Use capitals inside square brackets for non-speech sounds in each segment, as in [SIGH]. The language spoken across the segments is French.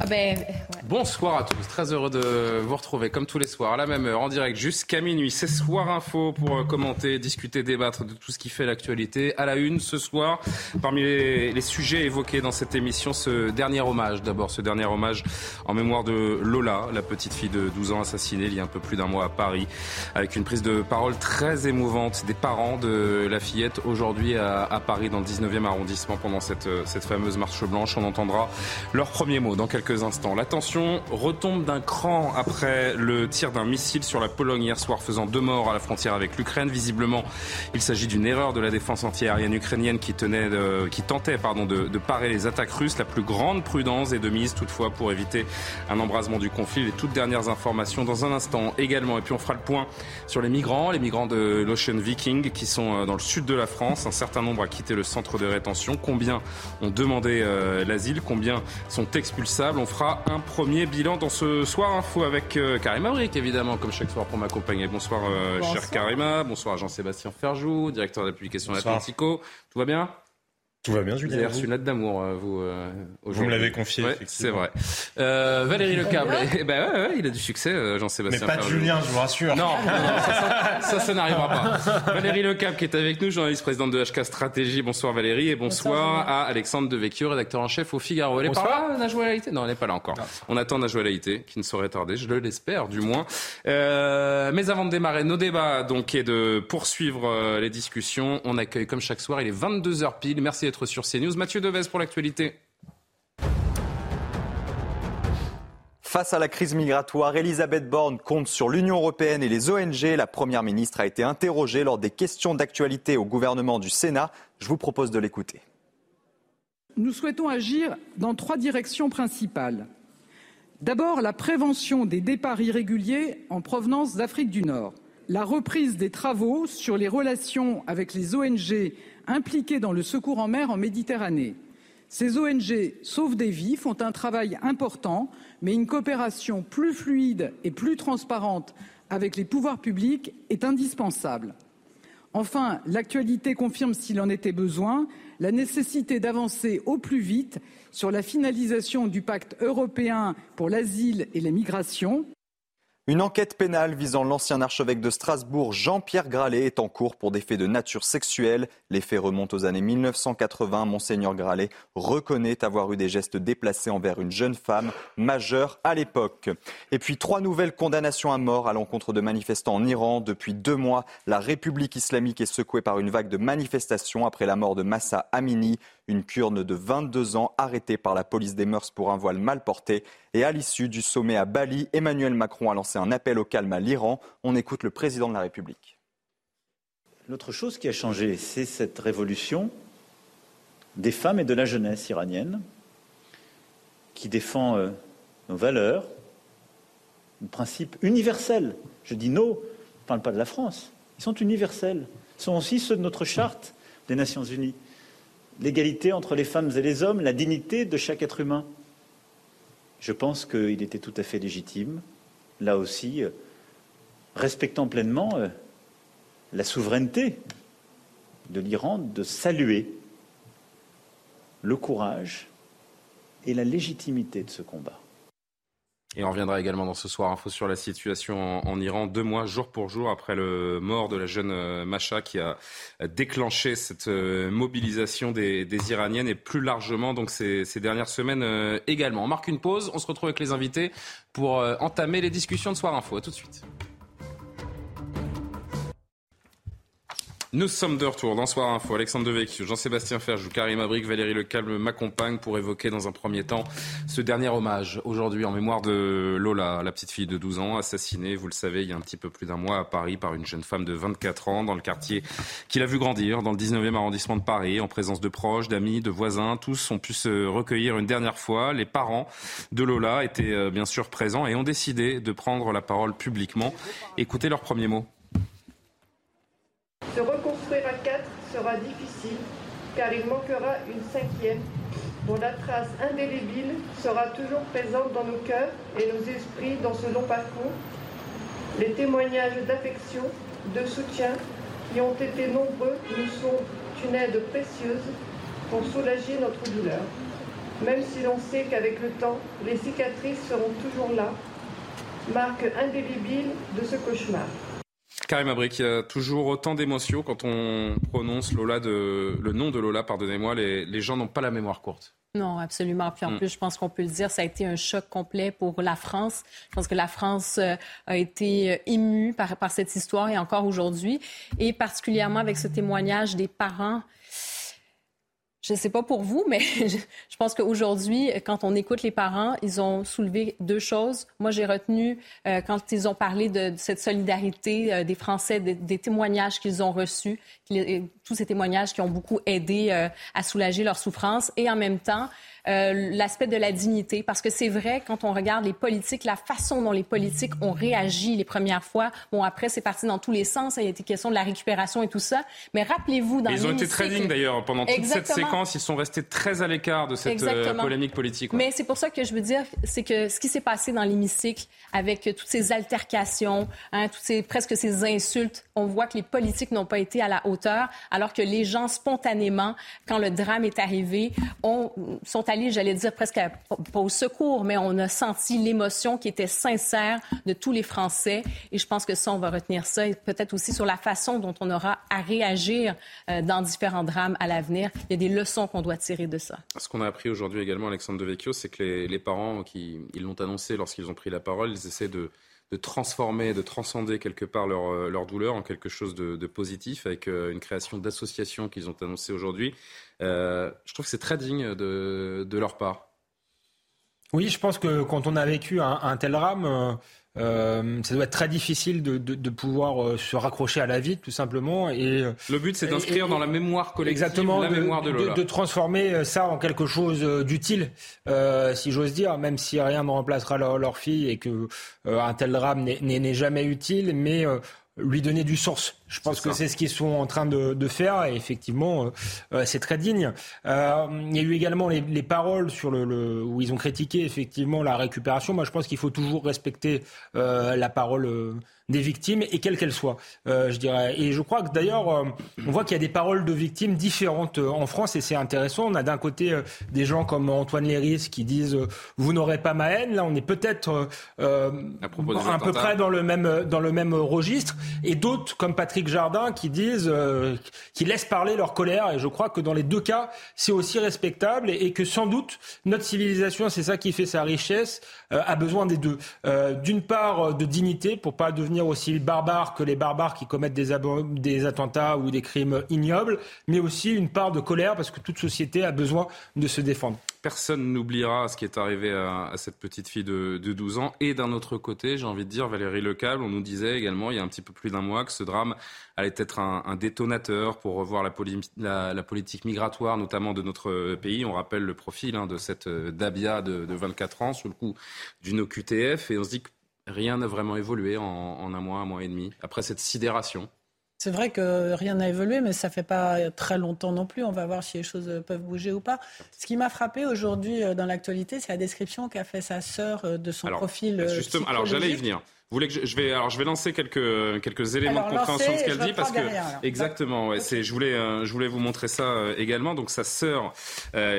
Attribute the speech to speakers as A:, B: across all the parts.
A: Ah ben.
B: Bonsoir à tous, très heureux de vous retrouver comme tous les soirs à la même heure en direct jusqu'à minuit. C'est Soir Info pour euh, commenter, discuter, débattre de tout ce qui fait l'actualité. À la une ce soir, parmi les, sujets évoqués dans cette émission, ce dernier hommage. D'abord, ce dernier hommage en mémoire de Lola, la petite fille de 12 ans assassinée il y a un peu plus d'un mois à Paris, avec une prise de parole très émouvante des parents de la fillette aujourd'hui à, à Paris dans le 19e arrondissement pendant cette, cette fameuse marche blanche. On entendra leurs premiers mots dans quelques instants. La tension retombe d'un cran après le tir d'un missile sur la Pologne hier soir, faisant deux morts à la frontière avec l'Ukraine. Visiblement, il s'agit d'une erreur de la défense antiaérienne ukrainienne qui, tenait de- qui tentait pardon, de, de parer les attaques russes. La plus grande prudence est de mise toutefois pour éviter un embrasement du conflit. Les toutes dernières informations dans un instant également. Et puis on fera le point sur les migrants, les migrants de l'Ocean Viking qui sont euh, dans le sud de la France. Un certain nombre a quitté le centre de rétention. Combien ont demandé euh, l'asile? Combien sont expulsables? On fera un premier bilan dans ce soir info avec euh, Karima Brick, évidemment, comme chaque soir pour m'accompagner. Bonsoir, euh,
A: Bonsoir.
B: cher Karima. Bonsoir Jean-Sébastien Ferjou, directeur de la publication
C: Bonsoir.
B: Atlantico. Tout va bien?
C: Tout va bien,
B: Vous avez
C: Julien.
B: reçu une lettre d'amour, euh, vous, euh,
C: Vous me l'avez confié,
B: Ouais, c'est vrai. Euh, Valérie Lecable. Eh ben ouais, ouais, il a du succès, euh,
C: Mais
B: Jean-Sébastien
C: pas de. Julien, je vous rassure.
B: Non, [LAUGHS] non, non, ça, ça, ça, ça n'arrivera pas. Valérie Lecap qui est avec nous, journaliste présidente de HK Stratégie. Bonsoir Valérie et bonsoir, à Alexandre Devecchio, rédacteur en chef au Figaro. Elle est pas là, Najwa Laïté Non, elle n'est pas là encore. On attend Najwa Laïté, qui ne saurait tarder, je l'espère du moins. Euh, mais avant de démarrer nos débats donc et de poursuivre les discussions, on accueille comme chaque soir, il est 22h pile. Merci d'être sur CNews. Mathieu Devez pour l'actualité.
D: Face à la crise migratoire, Elisabeth Borne compte sur l'Union européenne et les ONG. La Première ministre a été interrogée lors des questions d'actualité au gouvernement du Sénat. Je vous propose de l'écouter.
E: Nous souhaitons agir dans trois directions principales. D'abord, la prévention des départs irréguliers en provenance d'Afrique du Nord. La reprise des travaux sur les relations avec les ONG impliquées dans le secours en mer en Méditerranée. Ces ONG sauvent des vies, font un travail important, mais une coopération plus fluide et plus transparente avec les pouvoirs publics est indispensable. Enfin, l'actualité confirme, s'il en était besoin, la nécessité d'avancer au plus vite sur la finalisation du pacte européen pour l'asile et les migrations.
D: Une enquête pénale visant l'ancien archevêque de Strasbourg, Jean-Pierre Gralet, est en cours pour des faits de nature sexuelle. Les faits remontent aux années 1980. Monseigneur Gralet reconnaît avoir eu des gestes déplacés envers une jeune femme majeure à l'époque. Et puis trois nouvelles condamnations à mort à l'encontre de manifestants en Iran. Depuis deux mois, la République islamique est secouée par une vague de manifestations après la mort de Massa Amini, une kurde de 22 ans arrêtée par la police des mœurs pour un voile mal porté. Et à l'issue du sommet à Bali, Emmanuel Macron a lancé un appel au calme à l'Iran. On écoute le président de la République.
F: L'autre chose qui a changé, c'est cette révolution des femmes et de la jeunesse iranienne qui défend euh, nos valeurs, nos principes universels. Je dis nos, je ne parle pas de la France. Ils sont universels. Ils sont aussi ceux de notre charte des Nations Unies. L'égalité entre les femmes et les hommes, la dignité de chaque être humain. Je pense qu'il était tout à fait légitime, là aussi, euh, respectant pleinement euh, la souveraineté de l'Iran de saluer le courage et la légitimité de ce combat.
B: Et on reviendra également dans ce soir info sur la situation en, Iran, deux mois jour pour jour après le mort de la jeune euh, Masha qui a déclenché cette euh, mobilisation des, Iraniennes et plus largement donc ces, ces dernières semaines euh, également. On marque une pause, on se retrouve avec les invités pour entamer les discussions de soir info. À tout de suite. Nous sommes de retour dans Soir Info. Alexandre Devecchio, Jean-Sébastien Ferjou, Karim Abric, Valérie Lecalme m'accompagnent pour évoquer dans un premier temps ce dernier hommage aujourd'hui en mémoire de Lola, la petite fille de 12 ans assassinée, vous le savez, il y a un petit peu plus d'un mois à Paris par une jeune femme de 24 ans dans le quartier qu'il a vu grandir dans le 19e arrondissement de Paris en présence de proches, d'amis, de voisins. Tous ont pu se recueillir une dernière fois. Les parents de Lola étaient euh, bien sûr présents et ont décidé de prendre la parole publiquement. Écoutez leurs premiers mots.
C: Se reconstruire à quatre sera difficile car il manquera une cinquième dont la trace indélébile sera toujours présente dans nos cœurs et nos esprits dans ce long parcours. Les témoignages d'affection, de soutien qui ont été nombreux nous sont une aide précieuse pour soulager notre douleur. Même si l'on sait qu'avec le temps, les cicatrices seront toujours là, marque indélébile de ce cauchemar.
B: Karim Abric, il y a toujours autant d'émotions quand on prononce Lola de, le nom de Lola, pardonnez-moi, les, les gens n'ont pas la mémoire courte.
A: Non, absolument. Puis en mm. plus, je pense qu'on peut le dire, ça a été un choc complet pour la France. Je pense que la France euh, a été euh, émue par, par cette histoire et encore aujourd'hui, et particulièrement avec ce témoignage des parents je ne sais pas pour vous, mais [LAUGHS] je, pense qu'aujourd'hui, quand on écoute les parents, ils ont soulevé deux choses. Moi, j'ai retenu, euh, quand ils ont parlé de, cette solidarité euh, des Français, des, témoignages qu'ils ont reçus, tous ces témoignages qui ont beaucoup aidé euh, à soulager leur souffrance, et en même temps, euh, l'aspect de la dignité. Parce que c'est vrai, quand on regarde les politiques, la façon dont les politiques ont réagi les premières fois, bon, après, c'est parti dans tous les sens. Il y a été question de la récupération et tout ça. Mais rappelez-vous, dans
B: Ils ont été très dignes, d'ailleurs. Pendant toute cette séquence, ils sont restés très à l'écart de cette euh, polémique politique.
A: Mais c'est pour ça que je veux dire, c'est que ce qui s'est passé dans l'hémicycle, avec toutes ces altercations, hein, toutes ces, presque ces insultes, on voit que les politiques n'ont pas été à la hauteur, alors que les gens, spontanément, quand le drame est arrivé, ont, sont allés j'allais dire presque pas au secours, mais on a senti l'émotion qui était sincère de tous les Français. Et je pense que ça, on va retenir ça, et peut-être aussi sur la façon dont on aura à réagir euh, dans différents drames à l'avenir. Il y a des leçons qu'on doit tirer de ça.
B: Ce qu'on a appris aujourd'hui également, Alexandre Devecchio, c'est que les, parents qui ils l'ont annoncé lorsqu'ils ont pris la parole, ils essaient de de transformer, de transcender quelque part leur, euh, leur douleur en quelque chose de, positif avec euh, une création d'associations qu'ils ont annoncée aujourd'hui. Euh, je trouve que c'est très digne de, de, leur part.
G: Oui, je pense que quand on a vécu un, un tel drame, euh, ça doit être très difficile de, de, de, pouvoir euh, se raccrocher à la vie, tout simplement. Et
B: le but, c'est d'inscrire dans la mémoire collective
G: exactement,
B: la mémoire de Lola.
G: De, transformer ça en quelque chose d'utile, euh, si j'ose dire, même si rien ne remplacera leur, leur fille et que un tel drame n'est jamais utile, mais lui donner du sens. Je pense que c'est ce qu'ils sont en train de, de faire et effectivement, euh, euh c'est très digne. Euh, il y a eu également les, les paroles sur le, le, où ils ont critiqué effectivement la récupération. Moi, je pense qu'il faut toujours respecter euh, la parole euh, des victimes et quelles qu'elles soient, euh, je dirais. Et je crois que d'ailleurs, euh, on voit qu'il y a des paroles de victimes différentes euh, en France et c'est intéressant. On a d'un côté des gens comme Antoine Léris qui disent vous n'aurez pas ma haine. Là, on est peut-être un peu près dans le même dans le même registre et d'autres comme Patrick Jardin qui disent qui laissent parler leur colère. Et je crois que dans les deux cas, c'est aussi respectable et, et, que sans doute notre civilisation, c'est ça qui fait sa richesse, a besoin des deux. D'une part, de dignité pour pas devenir aussi barbares que les barbares qui commettent des, des attentats ou des crimes ignobles, mais aussi une part de colère parce que toute société a besoin de se défendre.
B: Personne n'oubliera ce qui est arrivé à, cette petite fille de, 12 ans. Et d'un autre côté, j'ai envie de dire, Valérie Lecable, on nous disait également il y a un petit peu plus d'un mois que ce drame allait être un, détonateur pour revoir la, politique migratoire, notamment de notre pays. On rappelle le profil hein, de cette Dabia de, de 24 ans sous le coup d'une OQTF. Et on se dit que rien n'a vraiment évolué en, un mois, un mois et demi, après cette sidération.
H: C'est vrai que rien n'a évolué, mais ça fait pas très longtemps non plus. On va voir si les choses peuvent bouger ou pas. Ce qui m'a frappé aujourd'hui euh, dans l'actualité, c'est la description qu'a fait sa sœur euh, de son profil.
B: Euh, justement, alors j'allais y venir. Vous voulez que je, vais alors je vais lancer quelques quelques éléments de compréhension de ce qu'elle dit parce que exactement ouais, c'est je voulais je voulais vous montrer ça également donc sa sœur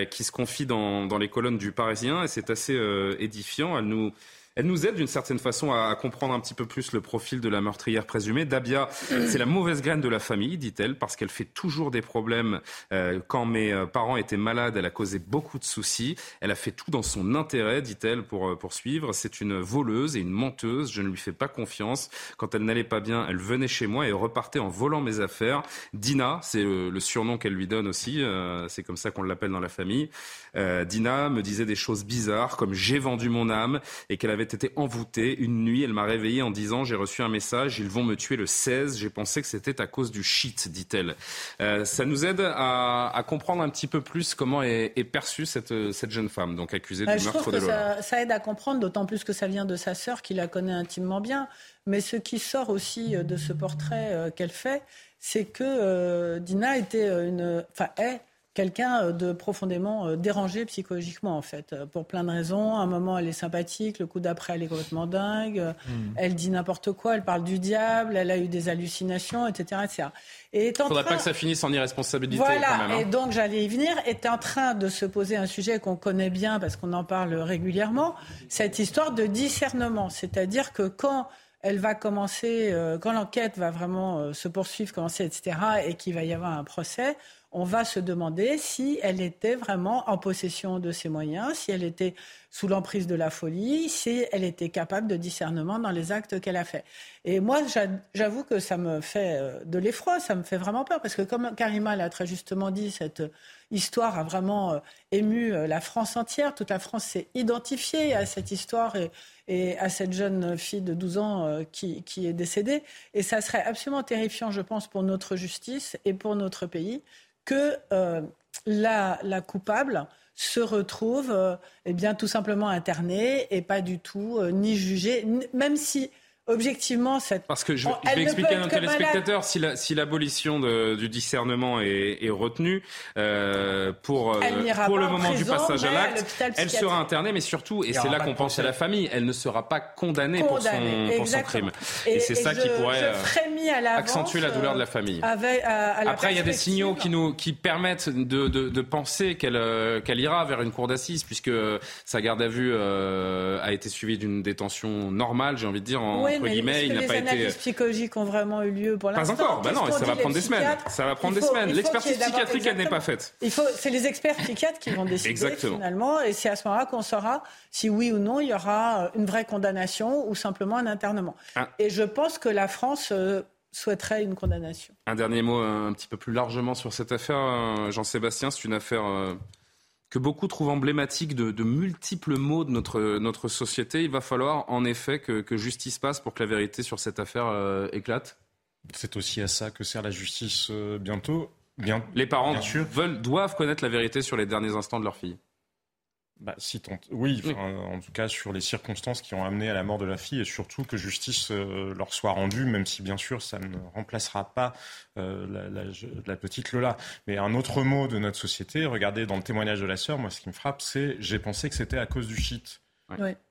B: qui se confie dans, dans les colonnes du Parisien et c'est assez édifiant elle nous Elle nous aide d'une certaine façon à, comprendre un petit peu plus le profil de la meurtrière présumée. Dabia, c'est la mauvaise graine de la famille, dit-elle, parce qu'elle fait toujours des problèmes. Euh, quand mes euh, parents étaient malades, elle a causé beaucoup de soucis. Elle a fait tout dans son intérêt, dit-elle, pour poursuivre. C'est une voleuse et une menteuse. Je ne lui fais pas confiance. Quand elle n'allait pas bien, elle venait chez moi et repartait en volant mes affaires. Dina, c'est le, surnom qu'elle lui donne aussi. c'est comme ça qu'on l'appelle dans la famille. Dina me disait des choses bizarres, comme j'ai vendu mon âme et qu'elle avait été envoûtée. Une nuit, elle m'a réveillé en disant j'ai reçu un message, ils vont me tuer le 16. J'ai pensé que c'était à cause du shit, dit-elle. Euh, ça nous aide à, comprendre un petit peu plus comment est, perçue cette, cette, jeune femme, donc accusée du meurtre de.
H: Ça, ça aide à comprendre, d'autant plus que ça vient de sa sœur qui la connaît intimement bien. Mais ce qui sort aussi euh, de ce portrait euh, qu'elle fait, c'est que Dina était une, enfin est quelqu'un euh, de profondément euh, dérangé psychologiquement, en fait, euh, pour plein de raisons. À un moment, elle est sympathique, le coup d'après, elle est complètement dingue, hmm. elle dit n'importe quoi, elle parle du diable, elle a eu des hallucinations, etc. etc.
B: Et Il ne faudrait pas que ça finisse en irresponsabilité.
H: Voilà,
B: quand même,
H: hein. et donc j'allais y venir, est en train de se poser un sujet qu'on connaît bien parce qu'on en parle régulièrement, cette histoire de discernement. C'est-à-dire que quand elle va commencer, quand l'enquête va vraiment se poursuivre, commencer, etc., et qu'il va y avoir un procès, on va se demander si elle était vraiment en possession de ses moyens, si elle était sous l'emprise de la folie, si elle était capable de discernement dans les actes qu'elle a faits. Et moi, j'avoue que ça me fait euh, de l'effroi, ça me fait vraiment peur, parce que comme Karima l'a très justement dit, cette histoire a vraiment euh, ému euh, la France entière. Toute la France s'est identifiée à cette histoire et, à cette jeune fille de 12 ans qui, qui est décédée. Et ça serait absolument terrifiant, je pense, pour notre justice et pour notre pays que euh, la, coupable se retrouve euh, eh bien tout simplement internée et pas du tout euh, ni jugée, même si objectivement, cette...
B: Parce que je, vais expliquer à nos téléspectateurs, si l'abolition du discernement est, retenue euh, pour, euh, pour le moment du passage à l'acte, elle sera internée, mais surtout, et c'est là qu'on pense à la famille, elle ne sera pas condamnée, pour, son, pour, son, crime. Et, c'est ça qui pourrait euh, accentuer la douleur de la famille. Après, il y a des signaux qui, nous, qui permettent de, de, penser qu'elle qu'elle ira vers une cour d'assises, puisque sa garde à vue a été suivie d'une détention normale, j'ai envie de dire, en, mais guillemets, il
H: n'a pas été. Les analyses psychologiques ont vraiment eu lieu pour l'instant.
B: Pas encore. Bah non, ça va prendre des semaines. Ça va prendre des semaines. L'expertise psychiatrique, elle n'est pas faite.
H: Il faut, c'est les experts psychiatres qui vont [LAUGHS] décider Exactement. finalement, et c'est à ce moment-là qu'on saura si oui ou non il y aura une vraie condamnation ou simplement un internement. Ah. Et je pense que la France euh, souhaiterait une condamnation.
B: Un dernier mot un petit peu plus largement sur cette affaire, euh, Jean-Sébastien. C'est une affaire euh, que beaucoup trouvent emblématique de, multiples maux de notre, notre société. Il va falloir en effet que, justice passe pour que la vérité sur cette affaire euh, éclate.
I: C'est aussi à ça que sert la justice euh, bientôt. Bien,
B: les parents veulent, doivent connaître la vérité sur les derniers instants de leur fille.
I: Bah, si oui, en tout cas sur les circonstances qui ont amené à la mort de la fille et surtout que justice euh, leur soit rendue, même si bien sûr ça ne remplacera pas euh, la, petite Lola. Mais un autre mot de notre société, regardez dans le témoignage de la sœur, moi ce qui me frappe, c'est j'ai pensé que c'était à cause du shit.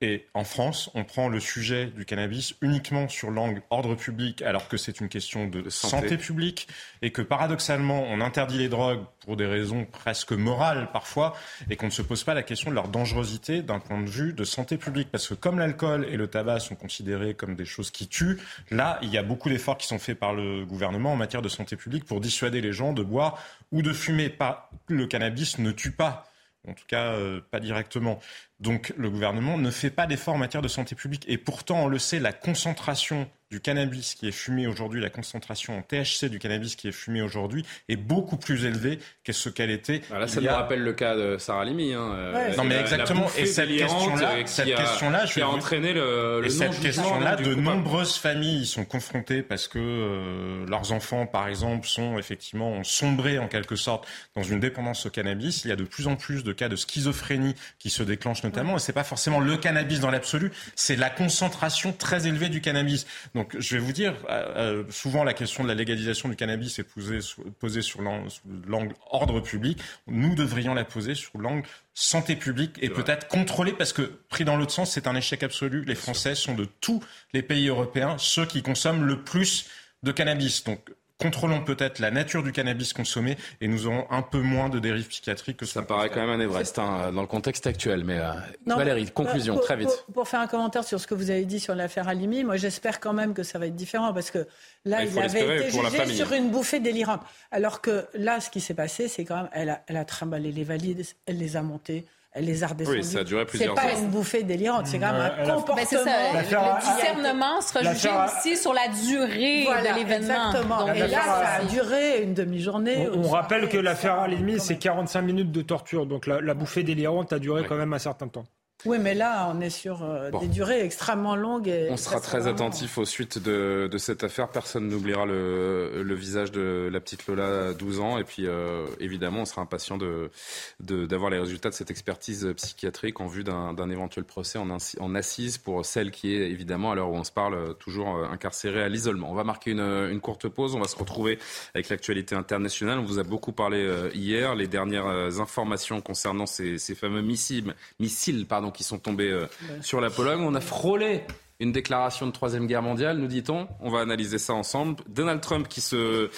I: Et en France, on prend le sujet du cannabis uniquement sur l'angle ordre public, alors que c'est une question de, santé. publique, et que paradoxalement, on interdit les drogues pour des raisons presque morales parfois, et qu'on ne se pose pas la question de leur dangerosité d'un point de vue de santé publique. Parce que comme l'alcool et le tabac sont considérés comme des choses qui tuent, là, il y a beaucoup d'efforts qui sont faits par le gouvernement en matière de santé publique pour dissuader les gens de boire ou de fumer. Pas, le cannabis ne tue pas en tout cas euh, pas directement. Donc le gouvernement ne fait pas d'efforts en matière de santé publique. Et pourtant, on le sait, la concentration du cannabis qui est fumé aujourd'hui, la concentration en THC du cannabis qui est fumé aujourd'hui est beaucoup plus élevée que ce qu'elle était.
B: Voilà, ça nous rappelle le cas de Sarah Limi. Hein,
I: euh, non, mais exactement. et cette question-là, cette question-là,
B: qui a entraîné le,
I: et cette question-là, de nombreuses familles sont confrontées parce que euh, leurs enfants, par exemple, sont effectivement ont sombré en quelque sorte dans une dépendance au cannabis. Il y a de plus en plus de cas de schizophrénie qui se déclenchent notamment. Et c'est pas forcément le cannabis dans l'absolu, c'est la concentration très élevée du cannabis. Donc je vais vous dire, euh, euh, souvent la question de la légalisation du cannabis est posée, posée sur l'angle ordre public. Nous devrions la poser sur l'angle santé publique et peut-être contrôler, parce que pris dans l'autre sens, c'est un échec absolu. Les Français sont de tous les pays européens ceux qui consomment le plus de cannabis. Donc contrôlons peut-être la nature du cannabis consommé et nous aurons un peu moins de dérives psychiatriques que
B: ça paraît quand même un Everest hein, dans le contexte actuel. Mais euh, Valérie, conclusion, très vite.
H: Pour, faire un commentaire sur ce que vous avez dit sur l'affaire Alimi, moi j'espère quand même que ça va être différent parce que là, il, avait été jugé sur une bouffée délirante. Alors que là, ce qui s'est passé, c'est quand même, elle a, elle a trimballé les valides, elle les a montées les a redescendus.
B: Oui, ça a duré plusieurs
H: C'est pas une bouffée délirante, c'est quand même un comportement. Ben,
A: le discernement sera jugé aussi sur la durée de l'événement.
H: Exactement. et là, ça a duré une demi-journée.
G: On, rappelle que l'affaire Alimi, c'est 45 minutes de torture. Donc la, la bouffée délirante a duré quand même un certain temps.
H: Oui, mais là, on est sur euh, des durées extrêmement longues. Et
B: on sera très attentif aux suites de, de cette affaire. Personne n'oubliera le, le, visage de la petite Lola, 12 ans. Et puis, euh, évidemment, on sera impatient d'avoir de, d'avoir les résultats de cette expertise psychiatrique en vue d'un éventuel procès en, en assise pour celle qui est, évidemment, à l'heure où on se parle, toujours euh, incarcérée à l'isolement. On va marquer une, une, courte pause. On va se retrouver avec l'actualité internationale. On vous a beaucoup parlé hier. Les dernières informations concernant ces, ces fameux missiles, missiles pardon, qui sont tombés euh, sur la Pologne. On a frôlé une déclaration de troisième guerre mondiale, nous dit-on. On va analyser ça ensemble. Donald Trump qui se,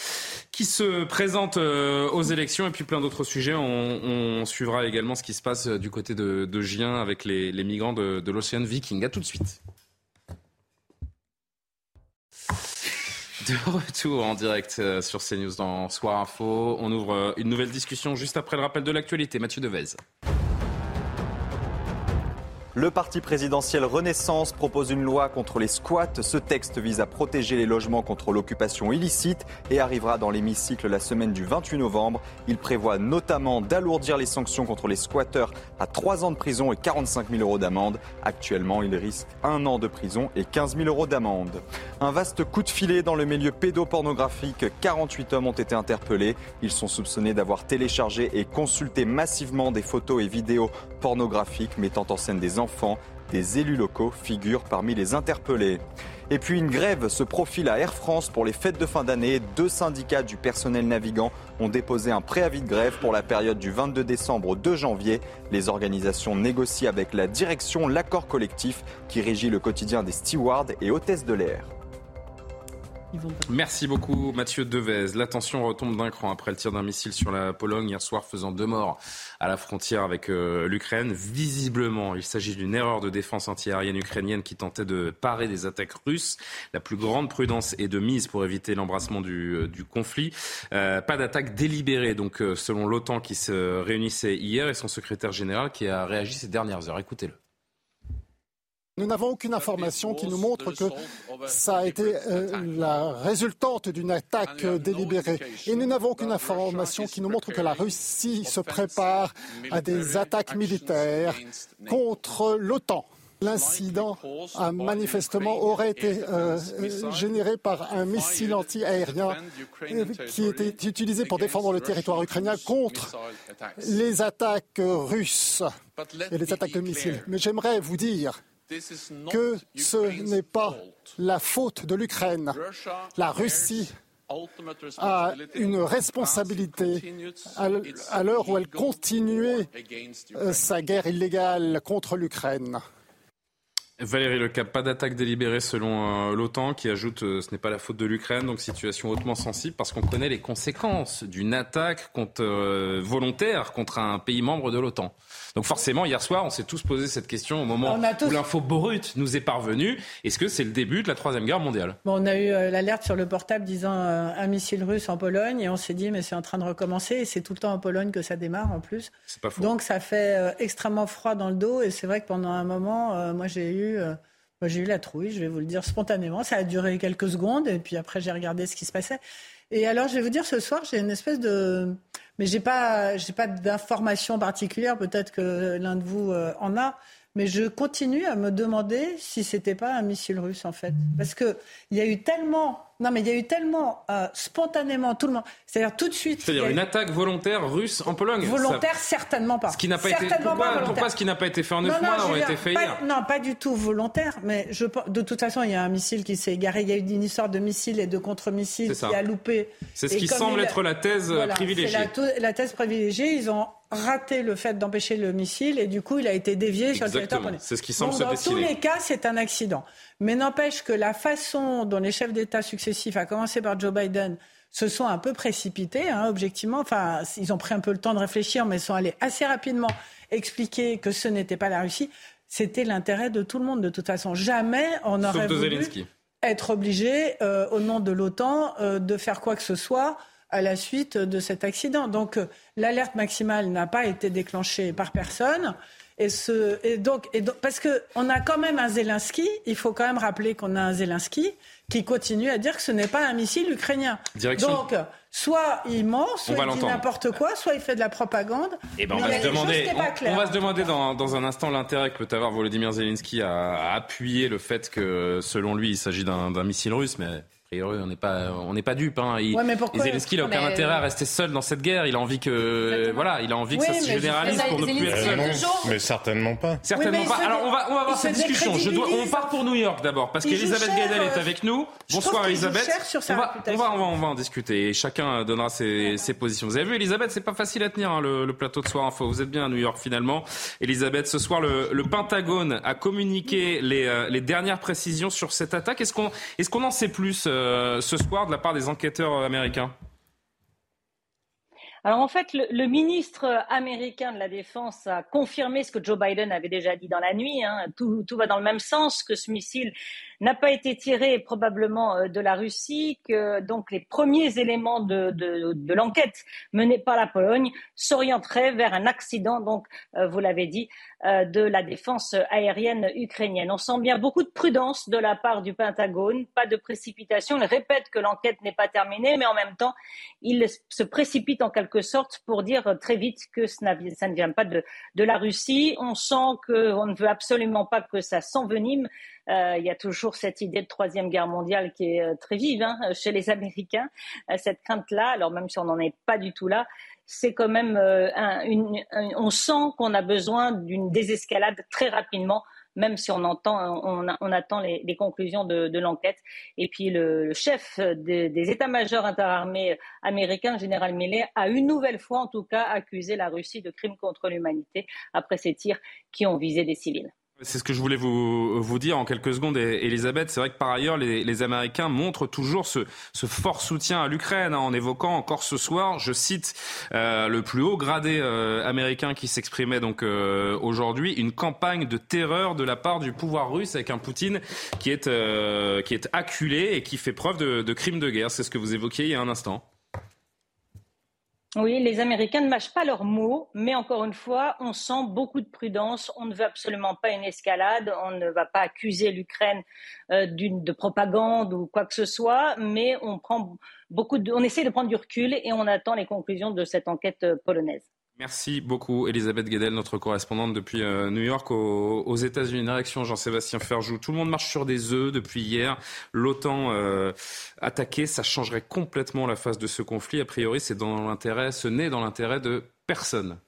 B: qui se présente euh, aux élections et puis plein d'autres sujets. On, suivra également ce qui se passe euh, du côté de, de Gien avec les, migrants de, de l'Océan Viking. À tout de suite. De retour en direct sur CNews dans Soir Info. On ouvre une nouvelle discussion juste après le rappel de l'actualité. Mathieu Devez.
D: Le parti présidentiel Renaissance propose une loi contre les squats. Ce texte vise à protéger les logements contre l'occupation illicite et arrivera dans l'hémicycle la semaine du 28 novembre. Il prévoit notamment d'alourdir les sanctions contre les squatteurs à 3 ans de prison et 45 000 euros d'amende. Actuellement, il risque un an de prison et 15 000 euros d'amende. Un vaste coup de filet dans le milieu pédopornographique. 48 hommes ont été interpellés. Ils sont soupçonnés d'avoir téléchargé et consulté massivement des photos et vidéos pornographiques mettant en scène des enfants. Des élus locaux figurent parmi les interpellés. Et puis une grève se profile à Air France pour les fêtes de fin d'année. Deux syndicats du personnel navigant ont déposé un préavis de grève pour la période du 22 décembre au 2 janvier. Les organisations négocient avec la direction l'accord collectif qui régit le quotidien des stewards et hôtesses de l'air.
B: Merci beaucoup Mathieu Devez. La tension retombe d'un cran après le tir d'un missile sur la Pologne hier soir faisant deux morts à la frontière avec euh, l'Ukraine. Visiblement, il s'agit d'une erreur de défense antiaérienne ukrainienne qui tentait de parer des attaques russes. La plus grande prudence est de mise pour éviter l'embrassement du, euh, conflit. Euh, pas d'attaque délibérée, donc selon l'OTAN qui se réunissait hier et son secrétaire général qui a réagi ces dernières heures. Écoutez-le.
J: Nous n'avons aucune information qui nous montre que ça a été euh, la résultante d'une attaque délibérée. Et nous n'avons aucune information qui nous montre que la Russie se prépare à des attaques militaires contre l'OTAN. L'incident a manifestement aurait été euh, généré par un missile anti-aérien euh, qui était utilisé pour défendre le territoire ukrainien contre les attaques russes et les attaques de missiles. Mais j'aimerais vous dire que ce n'est pas la faute de l'Ukraine. La Russie a une responsabilité à l'heure où elle continuait euh, sa guerre illégale contre l'Ukraine.
B: Valérie Lecap, pas d'attaque délibérée selon euh, l'OTAN qui ajoute euh, ce n'est pas la faute de l'Ukraine, donc situation hautement sensible parce qu'on connaît les conséquences d'une attaque contre, volontaire contre un pays membre de l'OTAN. Donc forcément, hier soir, on s'est tous posé cette question au moment où l'info brute nous est parvenue. Est-ce que c'est le début de la Troisième Guerre mondiale?
H: Bon, On a eu euh, l'alerte sur le portable disant euh, un missile russe en Pologne et on s'est dit mais c'est en train de recommencer et c'est tout le temps en Pologne que ça démarre en plus.
B: Pas faux.
H: Donc ça fait euh, extrêmement froid dans le dos et c'est vrai que pendant un moment, moi j'ai eu... j'ai eu la trouille, je vais vous le dire spontanément. Ça a duré quelques secondes et puis après j'ai regardé ce qui se passait. Et alors je vais vous dire, ce soir j'ai une espèce de mais j'ai pas, j'ai pas d'informations particulières. Peut-être que l'un de vous euh, en a. Mais je continue à me demander si c'était pas un missile russe en fait, parce que il y a eu tellement non, mais il y a eu tellement euh, spontanément tout le monde, c'est-à-dire tout de suite.
B: C'est-à-dire une attaque volontaire russe en Pologne.
H: Volontaire, certainement pas.
B: Ce qui n'a pas été. Pourquoi, ce qui n'a pas été fait en neuf mois aurait été fait hier
H: Non, pas du tout volontaire, mais je, de toute façon, il y a un missile qui s'est égaré. Il y a eu une histoire de missile et de contre-missile qui a loupé.
B: C'est ce qui semble être la thèse privilégiée.
H: La, la thèse privilégiée. Ils ont raté le fait d'empêcher le missile et du coup, il a été dévié sur le territoire polonais.
B: C'est ce qui semble
H: Donc,
B: se
H: dans
B: dessiner.
H: Tous les cas, c'est un accident. Mais n'empêche que la façon dont les chefs d'État successifs, à commencer par Joe Biden, se sont un peu précipités, hein, objectivement. Enfin, ils ont pris un peu le temps de réfléchir, mais sont allés assez rapidement expliquer que ce n'était pas la Russie. C'était l'intérêt de tout le monde, de toute façon. Jamais on n'aurait voulu être obligé, euh, au nom de l'OTAN, euh, de faire quoi que ce soit à la suite de cet accident. Donc, euh, l'alerte maximale n'a pas été déclenchée par personne. Et, ce, et, donc, et donc, parce qu'on a quand même un Zelensky, il faut quand même rappeler qu'on a un Zelensky qui continue à dire que ce n'est pas un missile ukrainien. Donc, soit il ment, soit il dit n'importe quoi, soit il fait de la propagande.
B: Et eh ben on, va se demander, on, va se demander dans, dans un instant l'intérêt que peut avoir Volodymyr Zelensky à appuyer le fait que, selon lui, il s'agit d'un missile russe, mais priori, on n'est pas, on n'est pas dupe. Hein. Il, ouais, Zelensky n'a aucun intérêt à rester seul dans cette guerre. Il a envie que, voilà, il a envie que ça se généralise pour ne plus être seul.
I: mais certainement pas.
B: Certainement pas. Alors on va, on va avoir cette discussion. Je dois, on part pour New York d'abord parce qu'Elisabeth Guedel est avec nous. Bonsoir Elisabeth. On va, on va, on va, en discuter et chacun donnera ses, ses positions. Vous avez vu Elisabeth, c'est pas facile à tenir hein, le, le, plateau de Soir Info. Vous êtes bien à New York finalement. Elisabeth, ce soir le, le Pentagone a communiqué les, euh, les dernières précisions sur cette attaque. Est-ce qu'on, est-ce qu'on en sait plus euh, ce soir? de la part des enquêteurs américains
K: alors en fait, le, ministre américain de la Défense a confirmé ce que Joe Biden avait déjà dit dans la nuit. Hein. Tout, va dans le même sens, que ce missile n'a pas été tiré probablement euh, de la Russie, que donc les premiers éléments de, de, l'enquête menée par la Pologne s'orienteraient vers un accident, donc euh, vous l'avez dit, euh, de la défense aérienne ukrainienne. On sent bien beaucoup de prudence de la part du Pentagone, pas de précipitation. Il répète que l'enquête n'est pas terminée, mais en même temps, il se précipite en quelque sorte pour dire très vite que ça ne vient pas de, de la Russie. On sent qu'on ne veut absolument pas que ça s'envenime. Euh, il y a toujours cette idée de troisième guerre mondiale qui est euh, très vive hein, [LAUGHS] chez les Américains. Euh, cette crainte-là, alors même si on n'en est pas du tout là, c'est quand même on sent qu'on a besoin d'une désescalade très rapidement même si on attend les, conclusions de, l'enquête. Et puis le, chef des, états-majors interarmés américains, général Milley, a une nouvelle fois, en tout cas, accusé la Russie de crimes contre l'humanité après ces tirs qui ont visé des civils.
B: C'est ce que je voulais vous, dire en quelques secondes, Elisabeth. C'est vrai que par ailleurs, les, Américains montrent toujours ce, ce fort soutien à l'Ukraine, hein, en évoquant encore ce soir, je cite euh, le plus haut gradé euh, américain qui s'exprimait donc euh, aujourd'hui, une campagne de terreur de la part du pouvoir russe avec un Poutine qui est, qui est acculé et qui fait preuve de, de crimes de guerre. C'est ce que vous évoquiez il y a un instant.
K: Oui, les Américains ne mâchent pas leurs mots, mais encore une fois, on sent beaucoup de prudence. On ne veut absolument pas une escalade. On ne va pas accuser l'Ukraine euh, de propagande ou quoi que ce soit, mais on prend beaucoup de, on essaie de prendre du recul et on attend les conclusions de cette enquête euh, polonaise.
B: Merci beaucoup, Elisabeth Guedel, notre correspondante depuis euh, New York aux, États-Unis. Une réaction, Jean-Sébastien Ferjou. Tout le monde marche sur des œufs depuis hier. L'OTAN euh, attaqué, ça changerait complètement la phase de ce conflit. A priori, c'est dans l'intérêt, ce n'est dans l'intérêt de personne.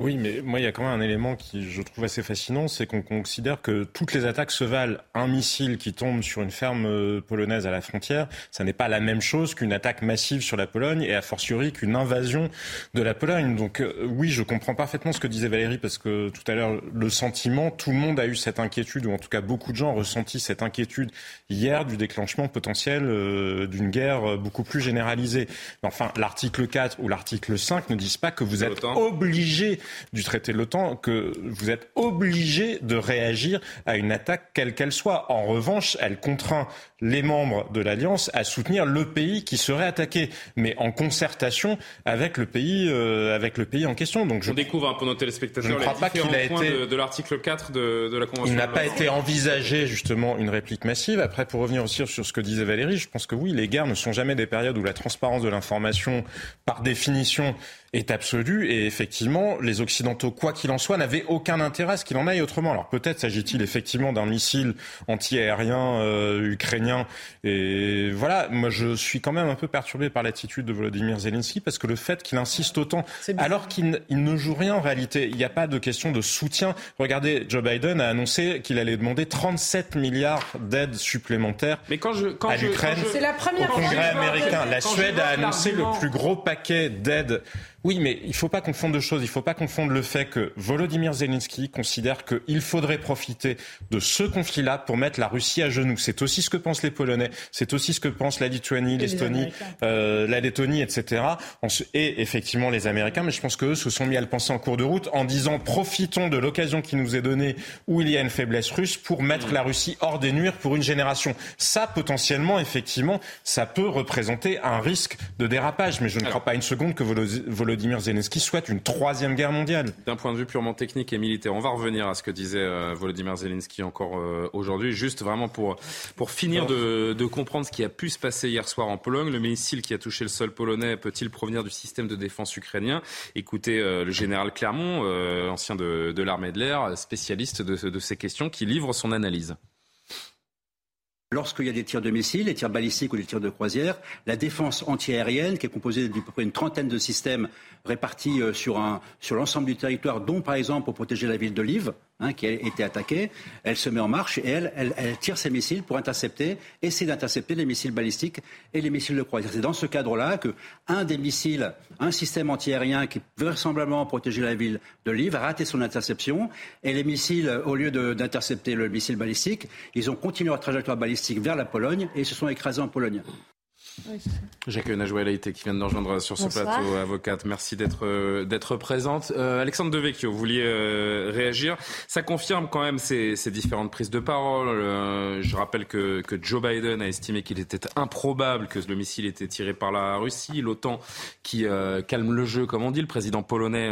I: Oui, mais moi, il y a quand même un élément qui je trouve assez fascinant, c'est qu'on considère que toutes les attaques se valent un missile qui tombe sur une ferme euh, polonaise à la frontière. Ça n'est pas la même chose qu'une attaque massive sur la Pologne et a fortiori qu'une invasion de la Pologne. Donc euh, oui, je comprends parfaitement ce que disait Valérie parce que tout à l'heure, le sentiment, tout le monde a eu cette inquiétude, ou en tout cas beaucoup de gens ont ressenti cette inquiétude hier du déclenchement potentiel euh, d'une guerre beaucoup plus généralisée. Mais enfin, l'article 4 ou l'article 5 ne disent pas que vous êtes obligé du traité de l'OTAN que vous êtes obligé de réagir à une attaque quelle qu'elle soit. En revanche, elle contraint les membres de l'Alliance à soutenir le pays qui serait attaqué, mais en concertation avec le pays, euh, avec le pays en question.
B: Donc je, On découvre un pour nos téléspectateurs je ne crois pas qu'il a été de, l'article 4 de, de, la Convention.
I: Il n'a pas été envisagé justement une réplique massive. Après, pour revenir aussi sur ce que disait Valérie, je pense que oui, les guerres ne sont jamais des périodes où la transparence de l'information, par définition, est absolue. Et effectivement, les Occidentaux, quoi qu'il en soit, n'avaient aucun intérêt à ce qu'il en aille autrement. Alors peut-être s'agit-il effectivement d'un missile anti-aérien euh, ukrainien. Et voilà, moi je suis quand même un peu perturbé par l'attitude de Volodymyr Zelensky parce que le fait qu'il insiste autant, alors qu'il ne joue rien en réalité, il n'y a pas de question de soutien. Regardez, Joe Biden a annoncé qu'il allait demander 37 milliards d'aides supplémentaires
B: Mais quand je, quand
I: à l'Ukraine
H: au Congrès
I: américain. La Suède a annoncé le plus gros paquet d'aides Oui, mais il ne faut pas confondre deux choses. Il ne faut pas confondre le fait que Volodymyr Zelensky considère qu'il faudrait profiter de ce conflit-là pour mettre la Russie à genoux. C'est aussi ce que pensent les Polonais, c'est aussi ce que pensent la Lituanie, l'Estonie, euh, la Lettonie, etc. Et effectivement les Américains, mais je pense qu'eux se sont mis à le penser en cours de route en disant profitons de l'occasion qui nous est donnée où il y a une faiblesse russe pour mettre la Russie hors des nuires pour une génération. Ça, potentiellement, effectivement, ça peut représenter un risque de dérapage. Mais je ne crois pas une seconde que Volodymyr Zelensky souhaite une troisième guerre mondiale.
B: D'un point de vue purement technique et militaire, on va revenir à ce que disait euh, Volodymyr Zelensky encore euh, aujourd'hui. Juste vraiment pour, pour finir de, de comprendre ce qui a pu se passer hier soir en Pologne. Le missile qui a touché le sol polonais peut-il provenir du système de défense ukrainien? Écoutez euh, le général Clermont, ancien de, de l'armée de l'air, spécialiste de, de ces questions, qui livre son analyse.
L: Lorsqu'il y a des tirs de missiles, des tirs balistiques ou des tirs de croisière, la défense antiaérienne, qui est composée d'à peu près une trentaine de systèmes répartis euh, sur, l'ensemble du territoire, dont par exemple pour protéger la ville de hein, qui a été attaquée, elle se met en marche et elle, tire ses missiles pour intercepter, essayer d'intercepter les missiles balistiques et les missiles de croisière. C'est dans ce cadre-là que un des missiles, un système antiaérien qui vraisemblablement protéger la ville de Lviv a raté son interception et les missiles, au lieu d'intercepter le missile balistique, ils ont continué leur trajectoire balistique vers la Pologne et se sont écrasés en Pologne.
B: J'accueille Najwa Laïté qui vient de nous rejoindre sur ce plateau, avocate. Merci d'être euh, d'être présente. Euh, Alexandre Devecchio, vous vouliez euh, réagir. Ça confirme quand même ces, ces différentes prises de parole. je rappelle que, que Joe Biden a estimé qu'il était improbable que le missile était tiré par la Russie. L'OTAN qui calme le jeu, comme on dit, le président polonais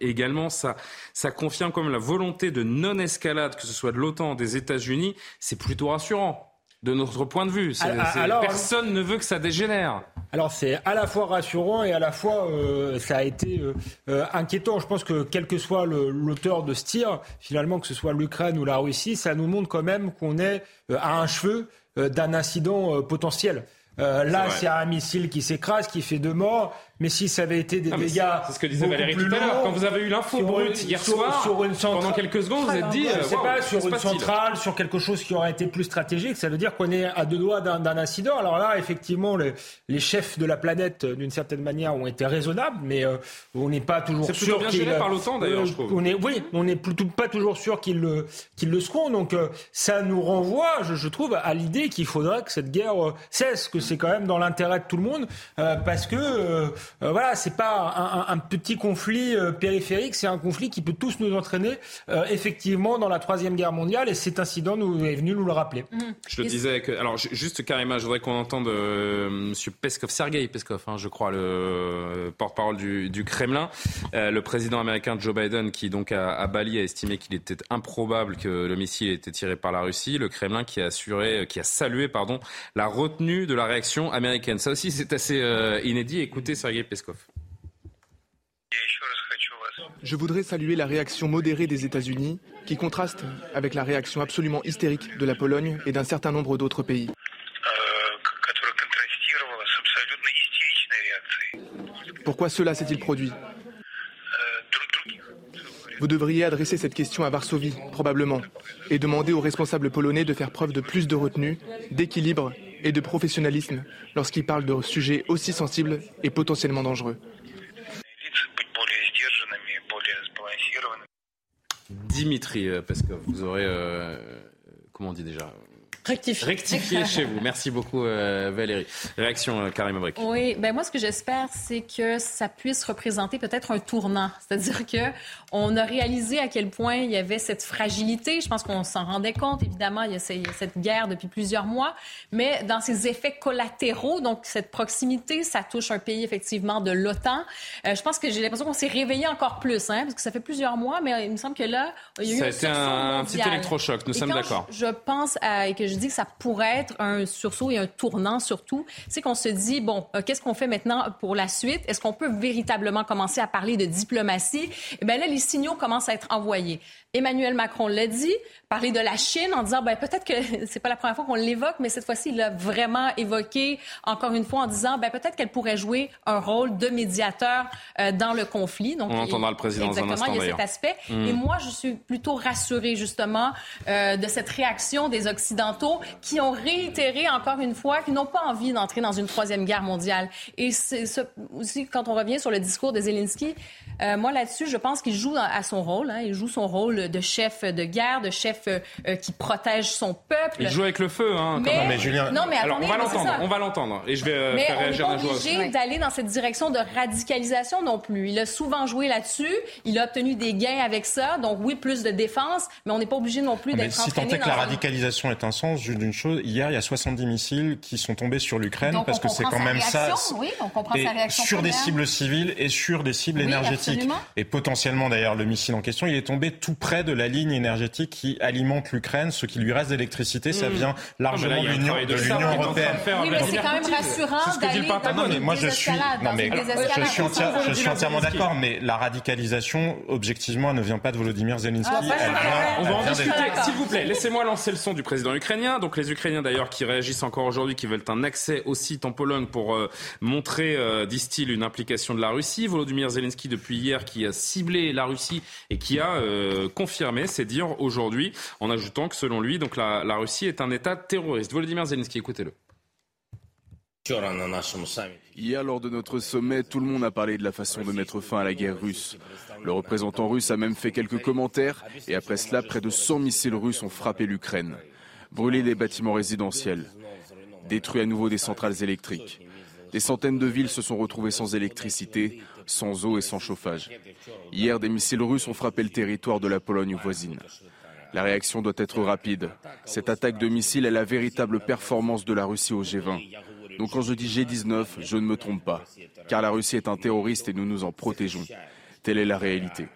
B: également. Ça, ça confirme quand même la volonté de non-escalade, que ce soit de l'OTAN, des États-Unis. C'est plutôt rassurant de notre point de vue. personne ne veut que ça dégénère.
G: Alors c'est à la fois rassurant et à la fois euh, ça a été euh, euh, inquiétant. Je pense que quel que soit l'auteur de ce tir, finalement que ce soit l'Ukraine ou la Russie, ça nous montre quand même qu'on est à un cheveu d'un incident potentiel. là, c'est un missile qui s'écrase, qui fait deux morts. Mais si ça avait été des dégâts.
B: C'est ce que disait Valérie tout à l'heure. Quand vous avez eu l'info brute hier soir, sur une centrale, pendant quelques secondes, vous êtes dit.
G: C'est pas sur une centrale, sur quelque chose qui aurait été plus stratégique. Ça veut dire qu'on est à deux doigts d'un incident. Alors là, effectivement, les, les chefs de la planète, d'une certaine manière, ont été raisonnables, mais euh, on n'est pas toujours sûr.
B: C'est bien par l'OTAN, d'ailleurs, je trouve.
G: On est, oui, on n'est plutôt pas toujours sûr qu'ils le, qu'ils le seront. Donc euh, ça nous renvoie, je, je trouve, à l'idée qu'il faudrait que cette guerre euh, cesse, que c'est quand même dans l'intérêt de tout le monde, parce que euh, voilà, c'est pas un, petit conflit euh, périphérique, c'est un conflit qui peut tous nous entraîner euh, effectivement dans la troisième guerre mondiale et cet incident nous est venu nous le rappeler.
B: Mhm. Je le disais que, alors juste Karima, je voudrais qu'on entende Monsieur Peskov, Sergei Peskov, hein, je crois le porte-parole du, Kremlin, le président américain Joe Biden qui donc à, Bali a estimé qu'il était improbable que le missile ait été tiré par la Russie, le Kremlin qui a assuré, qui a salué pardon la retenue de la réaction américaine. Ça aussi c'est assez inédit. Écoutez Sergei
M: Je voudrais saluer la réaction modérée des États-Unis, qui contraste avec la réaction absolument hystérique de la Pologne et d'un certain nombre d'autres pays. Pourquoi cela s'est-il produit? Vous devriez adresser cette question à Varsovie, probablement, et demander aux responsables polonais de faire preuve de plus de retenue, d'équilibre et de professionnalisme lorsqu'ils parlent de sujets aussi sensibles et potentiellement dangereux.
B: Dimitri euh, Peskov, vous aurez, euh, comment on dit déjà?
H: Rectifier. [LAUGHS]
B: chez vous. Merci beaucoup, euh, Valérie. Réaction, euh, Karim Abrik.
A: Oui, ben moi, ce que j'espère, c'est que ça puisse représenter peut-être un tournant. C'est-à-dire que on a réalisé à quel point il y avait cette fragilité. Je pense qu'on s'en rendait compte. Évidemment, il y a cette guerre depuis plusieurs mois. Mais dans ses effets collatéraux, donc cette proximité, ça touche un pays, effectivement, de l'OTAN. Euh, je pense que j'ai l'impression qu'on s'est réveillé encore plus, hein, parce que ça fait plusieurs mois, mais il me semble que là, il y a eu
B: ça a été un, petit électrochoc. Nous sommes d'accord.
A: Je, je pense à, et que je je dis que ça pourrait être un sursaut et un tournant surtout, c'est qu'on se dit, bon, euh, qu'est-ce qu'on fait maintenant pour la suite? Est-ce qu'on peut véritablement commencer à parler de diplomatie? Eh bien là, les signaux commencent à être envoyés. Emmanuel Macron l'a dit, parler de la Chine en disant, ben, peut-être que [LAUGHS] c'est pas la première fois qu'on l'évoque, mais cette fois-ci, il l'a vraiment évoqué encore une fois en disant, ben, peut-être qu'elle pourrait jouer un rôle de médiateur euh, dans le conflit.
B: Donc, On entendra le président
A: Exactement, il y a cet aspect. Et hmm. moi, je suis plutôt rassurée justement euh, de cette réaction des Occidentaux qui ont réitéré encore une fois qu'ils n'ont pas envie d'entrer dans une troisième guerre mondiale. Et c'est aussi quand on revient sur le discours de Zelensky, euh, moi là-dessus, je pense qu'il joue à son rôle. Hein. il joue son rôle de chef de guerre, de chef euh, euh, qui protège son peuple.
B: Il joue avec le feu, hein.
A: Mais, mais
B: Julien.
A: Non, mais
B: Alors, on va l'entendre. On va l'entendre. Et je vais
A: mais
B: faire réagir
A: on n'est pas obligé d'aller dans cette direction de radicalisation non plus. Il a souvent joué là-dessus. Il a obtenu des gains avec ça. Donc oui, plus de défense, mais on n'est pas obligé non plus d'être
I: Si tant est que la radicalisation est un sens, d'une chose, hier, il y a 70 missiles qui sont tombés sur l'Ukraine parce que c'est quand même ça.
A: Oui, on comprend sa réaction.
I: Sur des cibles civiles et sur des cibles énergétiques. Et potentiellement, d'ailleurs, le missile en question, il est tombé tout près de la ligne énergétique qui alimente l'Ukraine. Ce qui lui reste d'électricité, ça hmm. vient largement de l'Union européenne.
A: Oui, mais c'est quand même rassurant d'aller dans
I: mais moi je suis, non mais je suis, je suis entièrement d'accord, mais la radicalisation, objectivement, elle ne vient pas de Volodymyr Zelensky.
B: On va en discuter, s'il vous plaît. Laissez-moi lancer le son du président ukrainien. Donc les Ukrainiens d'ailleurs qui réagissent encore aujourd'hui, qui veulent un accès au site en Pologne pour euh, montrer, euh, disent-ils, une implication de la Russie. Volodymyr Zelensky depuis hier qui a ciblé la Russie et qui a euh, confirmé, c'est dire aujourd'hui, en ajoutant que selon lui, donc la, la Russie est un État terroriste. Volodymyr Zelensky, écoutez-le.
N: Hier, lors de notre sommet, tout le monde a parlé de la façon de mettre fin à la guerre russe. Le représentant russe a même fait quelques commentaires et après cela, près de 100 missiles russes ont frappé l'Ukraine, brûlé des bâtiments résidentiels, détruit à nouveau des centrales électriques. Des centaines de villes se sont retrouvées sans électricité, sans eau et sans chauffage. Hier, des missiles russes ont frappé le territoire de la Pologne voisine. La réaction doit être rapide. Cette attaque de missiles est la véritable performance de la Russie au G20. Donc quand je dis G19, je ne me trompe pas, car la Russie est un terroriste et nous nous en protégeons. Telle est la réalité.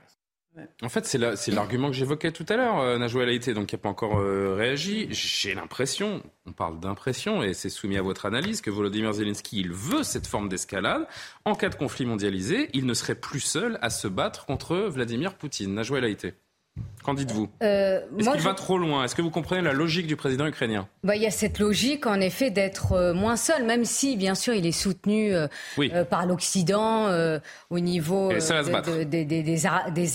B: En fait, c'est l'argument que j'évoquais tout à l'heure, euh, Laïté, donc qui n'a pas encore euh, réagi. J'ai l'impression, on parle d'impression, et c'est soumis à votre analyse, que Volodymyr Zelensky, il veut cette forme d'escalade. En cas de conflit mondialisé, il ne serait plus seul à se battre contre Vladimir Poutine. Najwa Laïté. Qu'en dites-vous euh, Est-ce qu'il va trop loin Est-ce que vous comprenez la logique du président ukrainien
O: bah, Il y a cette logique, en effet, d'être euh, moins seul, même si, bien sûr, il est soutenu euh, par l'Occident au niveau des,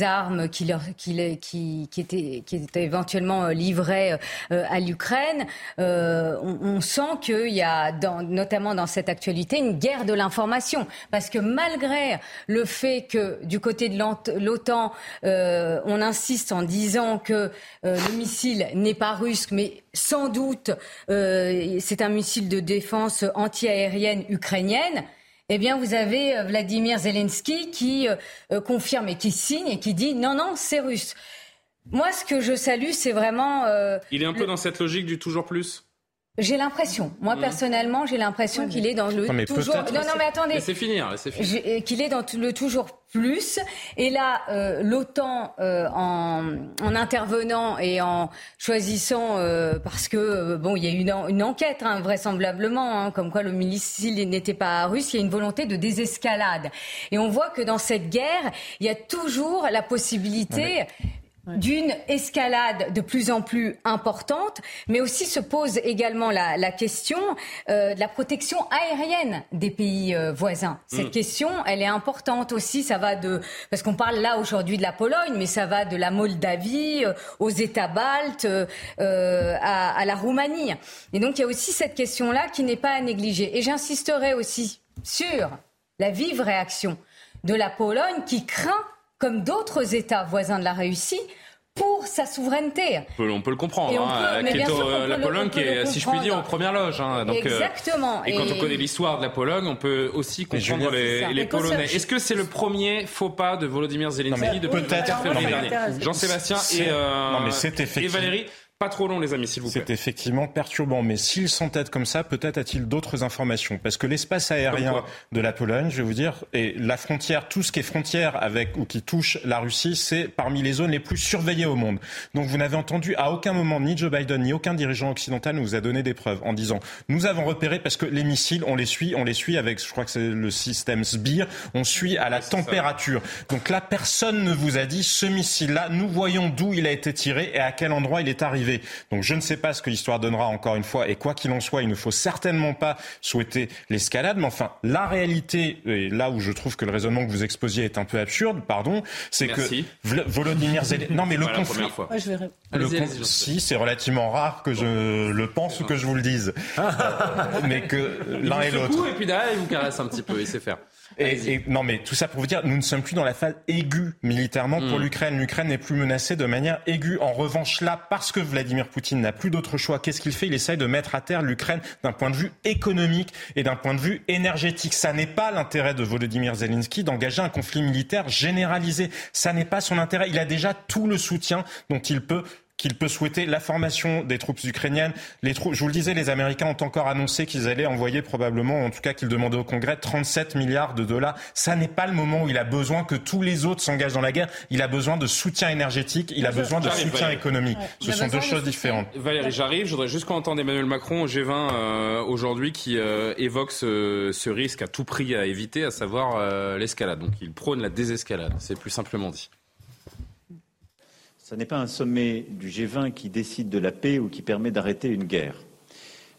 O: armes qui, qui, qui, étaient, qui étaient éventuellement livrées à l'Ukraine. On, sent qu'il y a, dans, notamment dans cette actualité, une guerre de l'information. Parce que malgré le fait que, du côté de l'OTAN, on insiste en disant que euh, le missile n'est pas russe, mais sans doute euh, c'est un missile de défense antiaérienne ukrainienne. Eh bien, vous avez euh, Vladimir Zelensky qui confirme et qui signe et qui dit non, non, c'est russe. Moi, ce que je salue, c'est vraiment.
B: Il est un peu dans cette logique du toujours plus?
O: J'ai l'impression, moi mmh. personnellement, j'ai l'impression qu'il est dans le toujours. Non, non, mais attendez.
B: C'est finir, c'est finir.
O: Qu'il est dans le toujours plus. Et là, euh, l'OTAN, euh, en, en, intervenant et en choisissant, euh, parce que euh, bon, il y a eu une, une enquête hein, vraisemblablement, hein, comme quoi le missile n'était pas russe. Il y a une volonté de désescalade. Et on voit que dans cette guerre, il y a toujours la possibilité d'une escalade de plus en plus importante, mais aussi se pose également la, la question euh, de la protection aérienne des pays euh, voisins. Cette mm. question, elle est importante aussi. Ça va de parce qu'on parle là aujourd'hui de la Pologne, mais ça va de la Moldavie euh, aux États baltes euh, à, à, la Roumanie. Et donc il y a aussi cette question-là qui n'est pas à négliger. Et j'insisterai aussi sur la vive réaction de la Pologne qui craint comme d'autres États voisins de la Russie, pour sa souveraineté.
B: On peut, le comprendre. Hein, la Pologne qui est, si je puis dire, en première loge. Hein,
O: donc, euh, Exactement.
B: et, quand on connaît l'histoire de la Pologne, on peut aussi comprendre les, Polonais. Est-ce que c'est le premier faux pas de Volodymyr Zelensky depuis le 4 février dernier Jean-Sébastien et, euh, et Valérie pas trop long, les amis, s'il vous plaît.
I: C'est effectivement perturbant, mais s'il s'entête comme ça, peut-être a-t-il d'autres informations. Parce que l'espace aérien de la Pologne, je vais vous dire, et la frontière, tout ce qui est frontière avec ou qui touche la Russie, c'est parmi les zones les plus surveillées au monde. Donc vous n'avez entendu à aucun moment ni Joe Biden ni aucun dirigeant occidental ne vous a donné des preuves en disant nous avons repéré parce que les missiles, on les suit, on les suit avec, je crois que c'est le système SBIR, on suit à la température. Donc là, personne ne vous a dit ce missile-là, nous voyons d'où il a été tiré et à quel endroit il est arrivé. Arriver. Donc je ne sais pas ce que l'histoire donnera encore une fois. Et quoi qu'il en soit, il ne faut certainement pas souhaiter l'escalade. Mais enfin, la réalité, et là où je trouve que le raisonnement que vous exposiez est un peu absurde, pardon, c'est que Volodymyr Zelensky. [LAUGHS] Non, mais le conflit. Si, c'est relativement rare que je le pense ou que je vous le dise. [LAUGHS] mais que l'un et l'autre.
B: Et puis derrière, il vous caresse un petit peu, il sait faire.
I: Et, non, mais tout ça pour vous dire, nous ne sommes plus dans la phase aiguë militairement pour mm. l'Ukraine. L'Ukraine n'est plus menacée de manière aiguë. En revanche, là, parce que Vladimir Poutine n'a plus d'autre choix, qu'est-ce qu'il fait? Il essaye de mettre à terre l'Ukraine d'un point de vue économique et d'un point de vue énergétique. Ça n'est pas l'intérêt de Volodymyr Zelensky d'engager un conflit militaire généralisé. Ça n'est pas son intérêt. Il a déjà tout le soutien dont il peut qu'il peut souhaiter la formation des troupes ukrainiennes. Les troupes, je vous le disais, les Américains ont encore annoncé qu'ils allaient envoyer probablement, en tout cas qu'ils demandaient au Congrès, 37 milliards de dollars. Ça n'est pas le moment où il a besoin que tous les autres s'engagent dans la guerre. Il a besoin de soutien énergétique, il a besoin de soutien économique. Ce sont deux choses différentes.
B: Valérie, j'arrive. Je voudrais juste qu'on entende Emmanuel Macron au G20 euh, aujourd'hui qui euh, évoque ce, ce, risque à tout prix à éviter, à savoir euh, l'escalade. Donc il prône la désescalade. C'est plus simplement dit.
F: Ce n'est pas un sommet du G20 qui décide de la paix ou qui permet d'arrêter une guerre.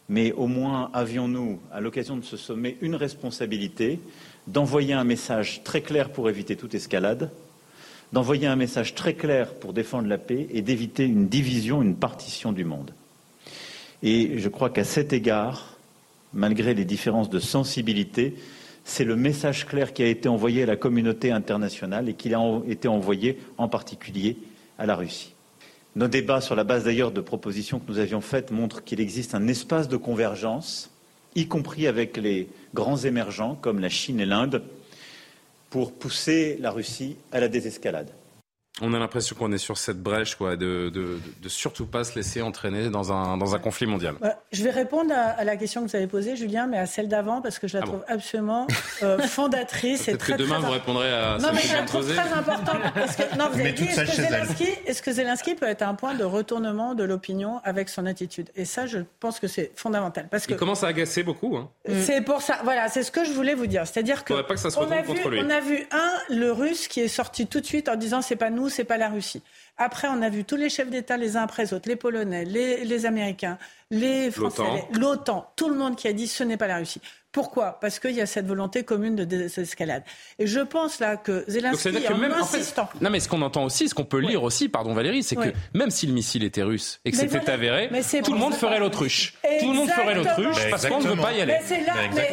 F: Mais au moins avions-nous, à l'occasion de ce sommet, une responsabilité d'envoyer un message très clair pour éviter toute escalade, d'envoyer un message très clair pour défendre la paix et d'éviter une division, une partition du monde. Et je crois qu'à cet égard, malgré les différences de sensibilité, c'est le message clair qui a été envoyé à la communauté internationale et qui a été envoyé en particulier à la Russie. Nos débats, sur la base d'ailleurs de propositions que nous avions faites, montrent qu'il existe un espace de convergence, y compris avec les grands émergents comme la Chine et l'Inde, pour pousser la Russie à la désescalade.
B: On a l'impression qu'on est sur cette brèche, quoi, de, de, de, surtout pas se laisser entraîner dans un, dans un conflit mondial.
H: Bah, je vais répondre à, la question que vous avez posée, Julien, mais à celle d'avant, parce que je la ah trouve absolument euh, [LAUGHS] fondatrice.
B: et très, que demain, vous répondrez à
H: Non, mais je la trouve très importante. que, non, [LAUGHS] vous avez dit, est-ce que, Zelensky, est que Zelensky peut être un point de retournement de l'opinion avec son attitude? Et ça, je pense que c'est fondamental. Parce que,
B: Il commence à agacer beaucoup. Hein.
H: C'est pour ça. Voilà, c'est ce que je voulais vous dire. C'est-à-dire que,
B: pas que ça se on, a vu,
H: on a vu, un, le russe qui est sorti tout de suite en disant c'est pas nous, c'est pas la Russie. Après, on a vu tous les chefs d'État les uns après les autres, les Polonais, les, Américains, les Français, l'OTAN, tout le monde qui a dit ce n'est pas la Russie. Pourquoi? Parce qu'il y a cette volonté commune de désescalade. Et je pense là que Zelensky, en même, insistant...
B: non, mais ce qu'on entend aussi, ce qu'on peut lire aussi, pardon Valérie, c'est que même si le missile était russe et que c'était avéré, tout le monde ferait l'autruche. Tout le monde ferait l'autruche parce qu'on ne veut pas y aller.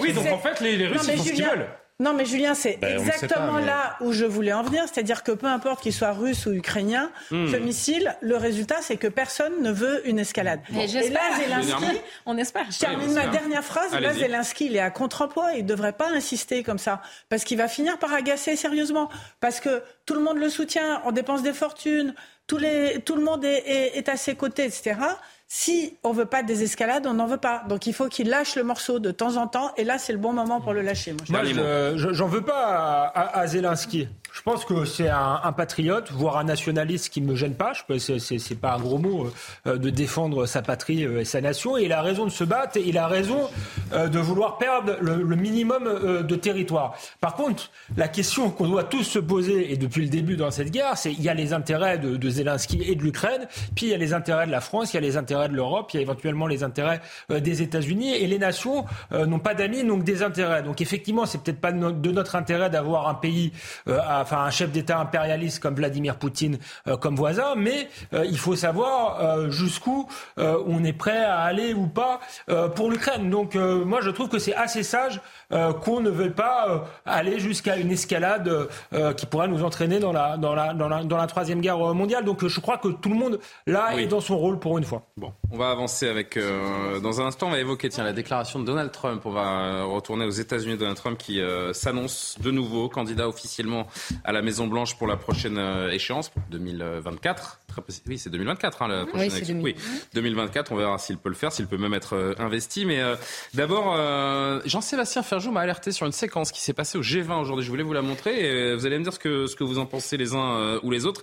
B: oui, donc en fait, les, les Russes, ils font ce qu'ils veulent.
H: Non, mais Julien, c'est ben, exactement là où je voulais en venir. C'est-à-dire que peu importe qu'il soit russe ou ukrainien, hmm. ce missile, le résultat, c'est que personne ne veut une escalade.
A: Et là, Zelensky, on espère.
H: Je termine ma dernière phrase. Là, Zelensky, il est à contre-emploi. Il ne devrait pas insister comme ça. Parce qu'il va finir par agacer sérieusement. Parce que tout le monde le soutient, on dépense des fortunes, tout, les, tout le monde est, est à ses côtés, etc. Si on veut pas de désescalade, on n'en veut pas. Donc il faut qu'il lâche le morceau de temps en temps. Et là, c'est le bon moment pour le lâcher.
G: Moi, je, j'en veux pas à Zelensky. Je pense que c'est un, patriote, voire un nationaliste qui ne me gêne pas. Je c'est, pas un gros mot euh, de défendre sa patrie euh, et sa nation. Et il a raison de se battre et il a raison euh, de vouloir perdre le, minimum de territoire. Par contre, la question qu'on doit tous se poser, et depuis le début dans cette guerre, c'est il y a les intérêts de, de Zelensky et de l'Ukraine, puis il y a les intérêts de la France, il y a les intérêts de l'Europe, il y a éventuellement les intérêts des États-Unis. Et les nations n'ont pas d'amis, donc des intérêts. Donc effectivement, c'est peut-être pas de notre intérêt d'avoir un pays à enfin un chef d'État impérialiste comme Vladimir Poutine euh, comme voisin, mais euh, il faut savoir euh, jusqu'où on est prêt à aller ou pas pour l'Ukraine. Donc moi je trouve que c'est assez sage qu'on ne veuille pas aller jusqu'à une escalade qui pourrait nous entraîner dans la, dans, la, dans, la, dans la troisième guerre mondiale. Donc je crois que tout le monde là est dans son rôle pour une fois.
B: Bon, on va avancer avec dans un instant on va évoquer tiens la déclaration de Donald Trump. On va retourner aux États-Unis. Donald Trump qui s'annonce de nouveau candidat officiellement à la Maison Blanche pour la prochaine euh, échéance, 2024. Oui, c'est 2024 hein, la prochaine élection. Oui, 2024, on verra s'il peut le faire, s'il peut même être euh, investi. Mais euh, d'abord, Jean-Sébastien Ferjou m'a alerté sur une séquence qui s'est passée au G20 aujourd'hui. Je voulais vous la montrer et vous allez me dire ce que, ce que vous en pensez les uns ou les autres.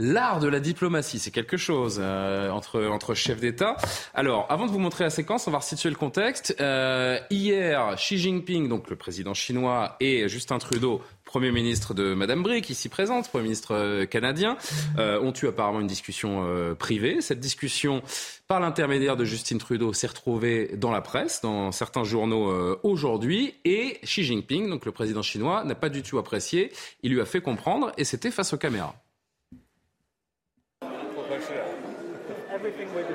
B: L'art de la diplomatie, c'est quelque chose euh, entre, entre chefs d'État. Alors, avant de vous montrer la séquence, on va resituer le contexte. Euh, hier, Xi Jinping, donc le président chinois, et Justin Trudeau, Premier ministre de Madame Brick, ici présente, Premier ministre euh, canadien, ont eu apparemment une discussion privée. Cette discussion, par l'intermédiaire de Justin Trudeau, s'est retrouvée dans la presse, dans certains journaux aujourd'hui. Et Xi Jinping, donc le président chinois, n'a pas du tout apprécié. Il lui a fait comprendre, et c'était face aux caméras.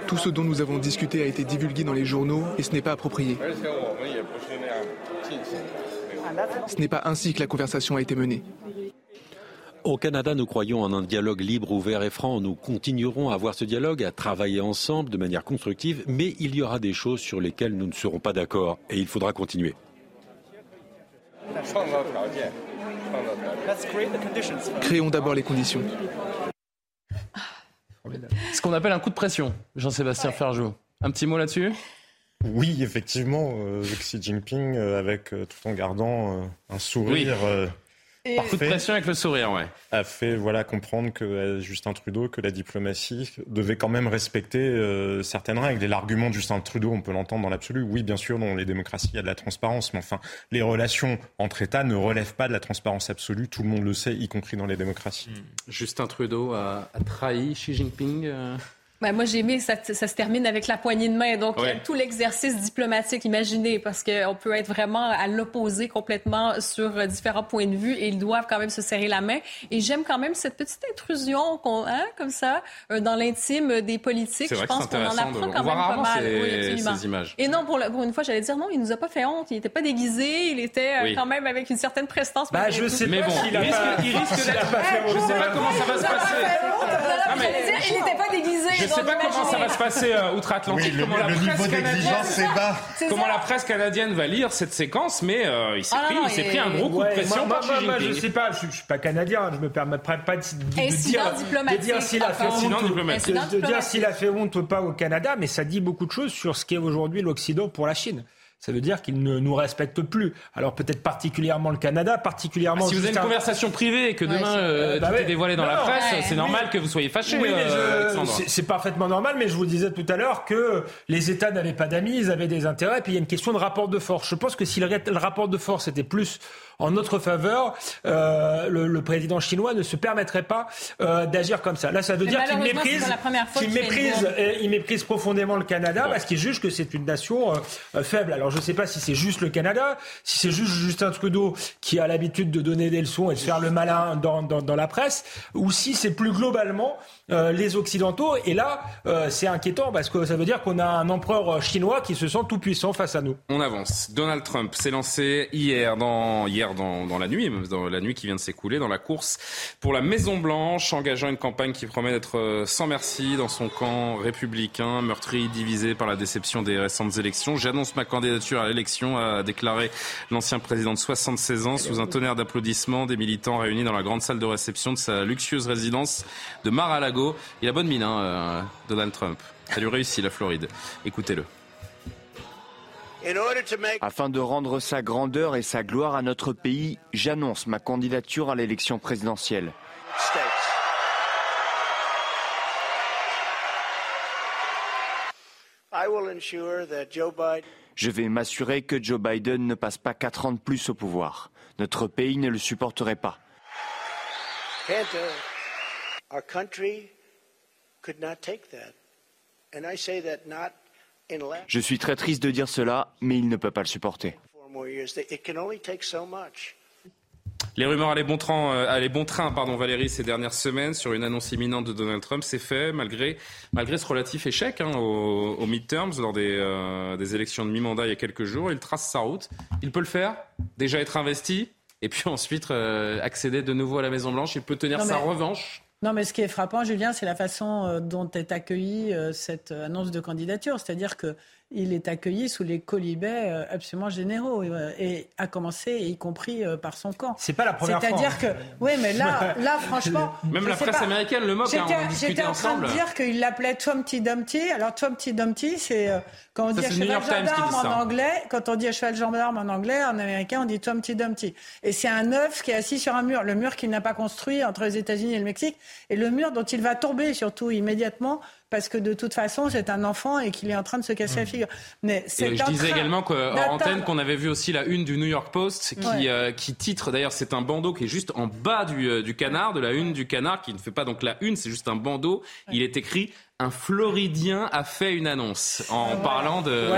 M: Tout ce dont nous avons discuté a été divulgué dans les journaux et ce n'est pas approprié. Ce n'est pas ainsi que la conversation a été menée.
P: Au Canada, nous croyons en un dialogue libre, ouvert et franc. Nous continuerons à avoir ce dialogue, à travailler ensemble de manière constructive, mais il y aura des choses sur lesquelles nous ne serons pas d'accord et il faudra continuer.
M: Créons d'abord les conditions.
B: Ce qu'on appelle un coup de pression, Jean-Sébastien Ferjou. Un petit mot là-dessus?
I: Oui, effectivement, euh, Xi Jinping, euh, avec euh, tout en gardant un sourire.
B: Par coup de pression avec le sourire, ouais.
I: A fait voilà comprendre que Justin Trudeau que la diplomatie devait quand même respecter euh, certaines règles. Et l'argument de Justin Trudeau, on peut l'entendre dans l'absolu. Oui, bien sûr, dans les démocraties, il y a de la transparence, mais enfin, les relations entre États ne relèvent pas de la transparence absolue. Tout le monde le sait, y compris dans les démocraties.
B: Justin Trudeau a, trahi Xi Jinping. Euh,
A: ben, moi, j'ai aimé, ça, ça, se termine avec la poignée de main. Donc, tout l'exercice diplomatique, imaginez, parce qu'on peut être vraiment à l'opposé complètement sur euh, différents points de vue et ils doivent quand même se serrer la main. Et j'aime quand même cette petite intrusion, qu'on, hein, comme ça, euh, dans l'intime des politiques.
B: Je pense qu'on en apprend quand même pas mal. Ces, Ces images.
A: Et non, pour, pour, une fois, j'allais dire non, il nous a pas fait honte. Il n'était pas déguisé. Il était euh, quand même avec une certaine prestance.
G: Bah, je sais mais bon,
B: il, risque, il risque d'être. Je sais pas comment ça va se passer.
A: Il n'était pas déguisé
B: sais pas comment ça va se passer euh, outre-Atlantique. comment
I: la presse canadienne,
B: bas. Comment la presse canadienne va lire cette séquence, mais euh, il s'est ah pris, pris un gros coup de pression
G: moi, moi, je sais pas, je, suis pas canadien, je me permets pas de, dire,
A: de
G: dire s'il a fait honte, de dire s'il a fait honte ou pas au Canada, mais ça dit beaucoup de choses sur ce qu'est aujourd'hui l'Occident pour la Chine ça veut dire qu'ils ne nous respectent plus. Alors peut-être particulièrement le Canada, particulièrement.
B: Ah, si vous avez une conversation privée et que demain euh, bah tout est dévoilé dans la presse, c'est normal que vous soyez fâché. Oui, euh,
G: c'est parfaitement normal, mais je vous disais tout à l'heure que les États n'avaient pas d'amis, ils avaient des intérêts, et puis il y a une question de rapport de force. Je pense que si le, le rapport de force était plus en notre faveur, euh, le, le, président chinois ne se permettrait pas euh, d'agir comme ça. Là, ça veut dire qu'il méprise, qu'il méprise, il méprise profondément le Canada parce qu'il juge que c'est une nation euh, faible. Alors, je ne sais pas si c'est juste le Canada, si c'est juste Justin Trudeau qui a l'habitude de donner des leçons et de faire le malin dans, dans, dans la presse, ou si c'est plus globalement euh, les Occidentaux. Et là, euh, c'est inquiétant parce que ça veut dire qu'on a un empereur chinois qui se sent tout puissant face à nous.
B: On avance. Donald Trump s'est lancé hier dans hier dans, la nuit, dans la nuit qui vient de s'écouler, dans la course pour la Maison Blanche, engageant une campagne qui promet d'être euh, sans merci dans son camp républicain, meurtri, divisé par la déception des récentes élections. J'annonce ma candidature à l'élection, a déclaré l'ancien président de 76 ans sous un tonnerre d'applaudissements des militants réunis dans la grande salle de réception de sa luxueuse résidence de Mar-a-Lago. Il a bonne mine, hein, euh, Donald Trump. Ça lui réussit la Floride. Écoutez-le.
Q: Afin de rendre sa grandeur et sa gloire à notre pays, j'annonce ma candidature à l'élection présidentielle. Je vais m'assurer que Joe Biden ne passe pas quatre ans de plus au pouvoir. Notre pays ne le supporterait pas. Je suis très triste de dire cela, mais il ne peut pas le supporter.
B: Les rumeurs allaient bon train, allaient bon train pardon, Valérie, ces dernières semaines sur une annonce imminente de Donald Trump. C'est fait malgré, malgré ce relatif échec hein, aux, midterms lors des, euh, des élections de mi-mandat il y a quelques jours. Il trace sa route. Il peut le faire, déjà être investi, et puis [LAUGHS] ensuite euh, accéder de nouveau à la Maison-Blanche. Il peut tenir sa revanche
H: non, mais ce qui est frappant, Julien, c'est la façon dont est accueillie cette annonce de candidature. C'est-à-dire que il est accueilli sous les colibets euh, absolument généraux, euh, et a commencé, y compris euh, par son camp.
G: C'est pas la première fois.
H: C'est-à-dire que, oui, mais là, [LAUGHS] là, franchement,
B: même la presse américaine le moque. Hein,
H: J'étais en train de dire qu'il l'appelait Trumpty Dumpty. Alors Trumpty Dumpty, c'est quand on dit à cheval gendarme en anglais, quand on dit à cheval gendarme en anglais, en américain, on dit Trumpty Dumpty. Et c'est un œuf qui est assis sur un mur, le mur qu'il n'a pas construit entre les États-Unis et le Mexique, et le mur dont il va tomber surtout immédiatement parce que de toute façon, c'est un enfant et qu'il est en train de se casser la mmh. figure.
B: Mais c'est je disais également qu'en antenne qu'on avait vu aussi la une du New York Post qui, euh, qui titre, d'ailleurs c'est un bandeau qui est juste en bas du, euh, du canard, de la une du canard, qui ne fait pas donc la une, c'est juste un bandeau. Il est écrit un Floridien a fait une annonce en parlant de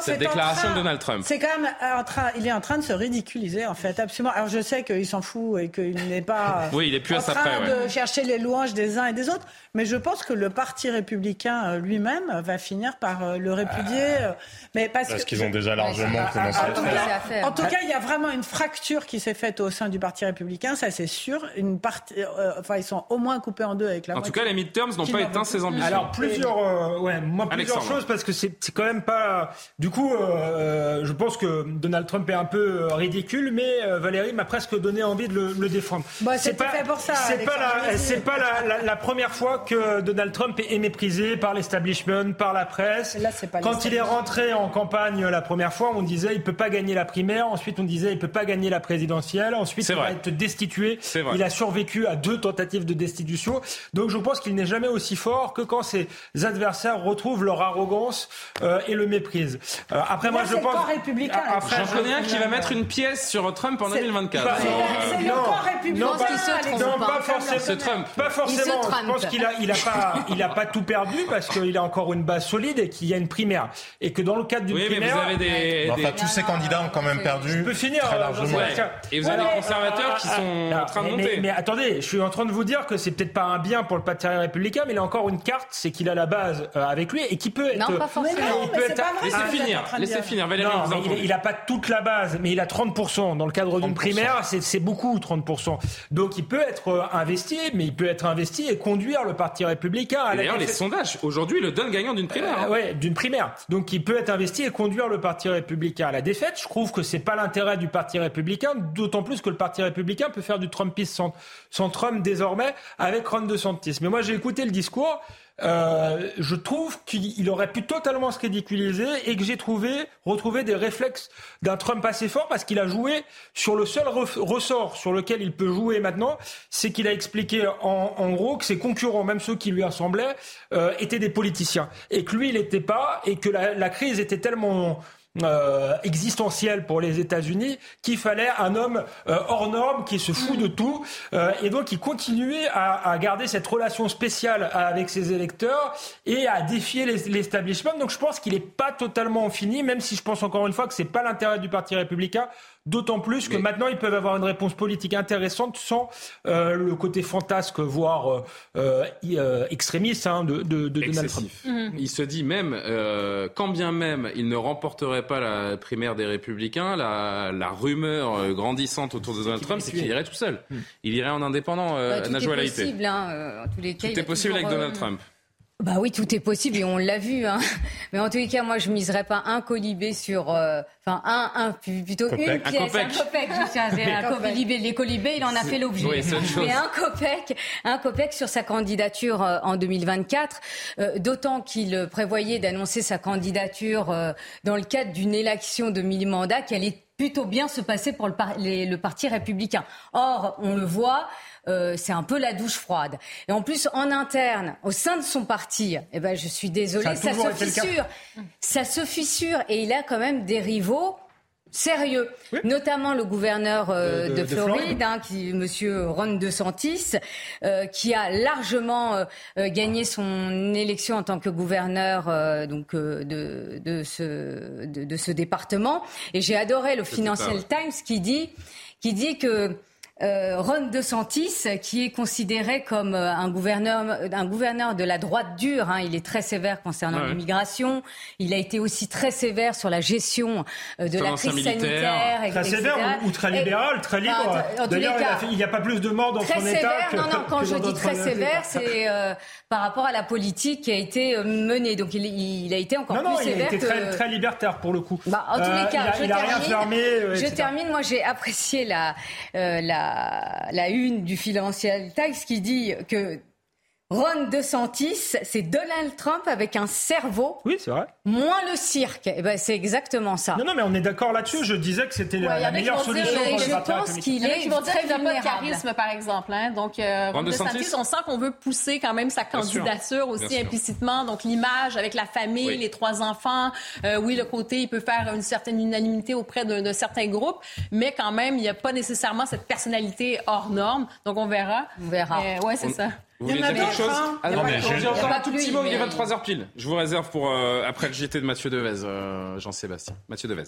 B: cette déclaration de Donald Trump.
H: C'est quand même en train, il est en train de se ridiculiser en fait, absolument. Alors je sais qu'il s'en fout et qu'il n'est pas [LAUGHS]
B: oui, il est plus
H: en
B: à
H: train de chercher les louanges des uns et des autres, mais je pense que le Parti républicain euh, lui-même va finir par euh, le répudier. Euh, mais
I: parce, parce qu'ils ont déjà largement commencé à,
H: faire. En tout cas, il y a vraiment une fracture qui s'est faite au sein du Parti républicain, ça c'est sûr. Une partie, enfin ils sont au moins coupés en deux avec la.
B: En tout cas, les midterms n'ont pas éteint ses ambitions.
G: Alors plusieurs, euh, ouais, moi plusieurs choses parce que c'est quand même pas. Du coup, euh, je pense que Donald Trump est un peu euh, ridicule, mais Valérie m'a presque donné envie de le, défendre.
H: Bah, c'est pas fait pour ça.
G: C'est pas la, c'est pas la, la, première fois que Donald Trump est méprisé par l'establishment, par la presse.
H: Là, pas
G: Quand il est rentré en campagne la première fois, on disait il peut pas gagner la primaire. Ensuite, on disait il peut pas gagner la présidentielle. Ensuite, il va être destitué. Il a survécu à deux tentatives de destitution. Donc, je pense qu'il n'est jamais aussi fort que quand ses adversaires retrouvent leur arrogance euh, et le méprise.
H: Euh, après, moi, je pense. Républicain,
B: après, J'en connais un qui va mettre une pièce sur Trump en 2024.
H: C'est le corps républicain.
G: Non, pas, forcément. Trump. Pas forcément. Je pense qu'il a, il a pas, [LAUGHS] il a pas tout perdu parce qu'il a encore une base solide et qu'il y a une primaire et que dans le cadre d'une
B: oui,
G: primaire.
B: Mais vous avez des,
I: enfin, tous ces candidats ont quand même perdu.
G: Je peux finir
I: très largement.
B: Et vous avez des conservateurs qui sont en train de monter.
G: Mais attendez, je suis en train de vous dire que c'est peut-être pas un bien pour le Parti républicain, mais il a encore une carte, c'est qu'il a la base euh, avec lui et qui peut être.
H: Non, pas forcément.
B: Il peut être... Laissez finir. Laissez finir. Valérie,
G: non, il n'a pas toute la base, mais il a 30%. Dans le cadre d'une primaire, c'est beaucoup, 30%. Donc il peut être euh, investi, mais il peut être investi et conduire le Parti républicain.
B: D'ailleurs, les sondages, aujourd'hui, le donnent gagnant d'une primaire.
G: Euh, ouais, d'une primaire. Donc il peut être investi et conduire le Parti républicain à la défaite. Je trouve que c'est pas l'intérêt du Parti républicain, d'autant plus que le Parti républicain peut faire du Trumpisme sans, sans Trump désormais avec Ron DeSantis. Mais moi, j'ai écouté le discours. Euh, je trouve qu'il aurait pu totalement se ridiculiser et que j'ai trouvé retrouvé des réflexes d'un Trump assez fort parce qu'il a joué sur le seul ressort sur lequel il peut jouer maintenant, c'est qu'il a expliqué en, en, gros que ses concurrents, même ceux qui lui ressemblaient, euh, étaient des politiciens et que lui il n'était pas et que la, la crise était tellement euh, existentiel pour les États-Unis qu'il fallait un homme euh, hors norme qui se fout de tout euh, et donc qui continuait à, à, garder cette relation spéciale avec ses électeurs et à défier l'establishment. Donc je pense qu'il n'est pas totalement fini, même si je pense encore une fois que c'est pas l'intérêt du Parti républicain D'autant plus que maintenant, ils peuvent avoir une réponse politique intéressante sans euh, le côté fantasque, voire euh, euh, extrémiste hein, de, de, de Donald Trump.
B: Mhm. Il se dit même, euh, quand bien même il ne remporterait pas la primaire des Républicains, la, la rumeur grandissante autour de Donald Trump, c'est qu'il irait tout seul. Mhm. Il irait en indépendant,
O: bah, tout
B: Najwa
O: est possible, hein, en tous les cas,
B: Tout est possible avec Donald Trump.
O: Bah oui, tout est possible et on l'a vu. Hein. Mais en tous les cas, moi, je miserais pas un colibé sur, euh, enfin un, un, plutôt une pièce, un copec. Un copec. Les colibés, il en a fait l'objet. mais un copec, un copec sur sa candidature euh, en 2024. Euh, D'autant qu'il prévoyait d'annoncer sa candidature euh, dans le cadre d'une élection de mi-mandat qui allait plutôt bien se passer pour le, le Parti républicain. Or, on le voit. Euh, c'est un peu la douche froide. Et en plus, en interne, au sein de son parti, eh ben, je suis désolée, ça, se fissure. Ça se fissure. Et il a quand même des rivaux sérieux, notamment le gouverneur euh, de, Floride, Hein, qui, Monsieur Ron DeSantis, euh, qui a largement gagné son élection en tant que gouverneur donc de, de, ce, de, ce département. Et j'ai adoré le Financial Times qui dit qui dit que euh, Ron DeSantis, qui est considéré comme euh, un gouverneur, un gouverneur de la droite dure. Hein. Il est très sévère concernant
B: Ouais.
O: l'immigration. Il a été aussi très sévère sur la gestion euh, de la crise sanitaire.
G: Très
O: etc.
G: sévère ou, ou très
O: Et-
G: libéral, très libre.
O: Enfin, en tous les
G: D'ailleurs, il a il n'y a, pas plus de morts dans
O: très
G: son
O: sévère.
G: État que
O: non, non, quand
G: que
O: je dis très sévère, c'est euh, par rapport à la politique qui a été euh, menée. Donc il, il a été encore
G: Non, non,
O: plus
G: il
O: sévère
G: était
O: que...
G: très, très libertaire pour le coup.
O: Bah, en tous
G: Euh,
O: les cas,
G: il a,
O: je
G: il a rien
O: termine.
G: fermé. euh,
O: je termine. Moi, j'ai apprécié la, euh, la, une du Financial Times qui dit que Ron DeSantis, c'est Donald Trump avec un cerveau.
G: Oui, c'est vrai.
O: Moins le cirque. Eh ben, c'est exactement ça.
G: Non, non, mais on est d'accord là-dessus. Je disais que c'était
A: Ouais,
G: la, la meilleure
A: vont dire-
G: solution pour
A: je
G: les partenaires
O: pense qu'il est
A: qui vont dire
O: très
A: qu'il n'a pas de charisme, par exemple. Hein? Donc, euh,
B: Ron
A: DeSantis,
B: DeSantis,
A: on sent qu'on veut pousser quand même sa candidature aussi implicitement. Donc, l'image avec la famille,
B: Oui.
A: les trois enfants. Euh, oui, le côté, il peut faire une certaine unanimité auprès de, de certains groupes, mais quand même, il n'y a pas nécessairement cette personnalité hors norme. Donc, on verra.
O: On verra.
A: Euh, ouais, c'est
B: On-
A: ça.
B: Vous
A: Il y
B: voulez dire quelque chose
A: hein.
B: Ah
A: Il y a
B: non, mais j'ai encore un tout petit
A: que
B: mot,
A: lui,
B: il est
A: mais-
B: 23h pile. Je vous réserve pour euh, après le JT de Mathieu Devez, euh, Jean-Sébastien. Mathieu Devez.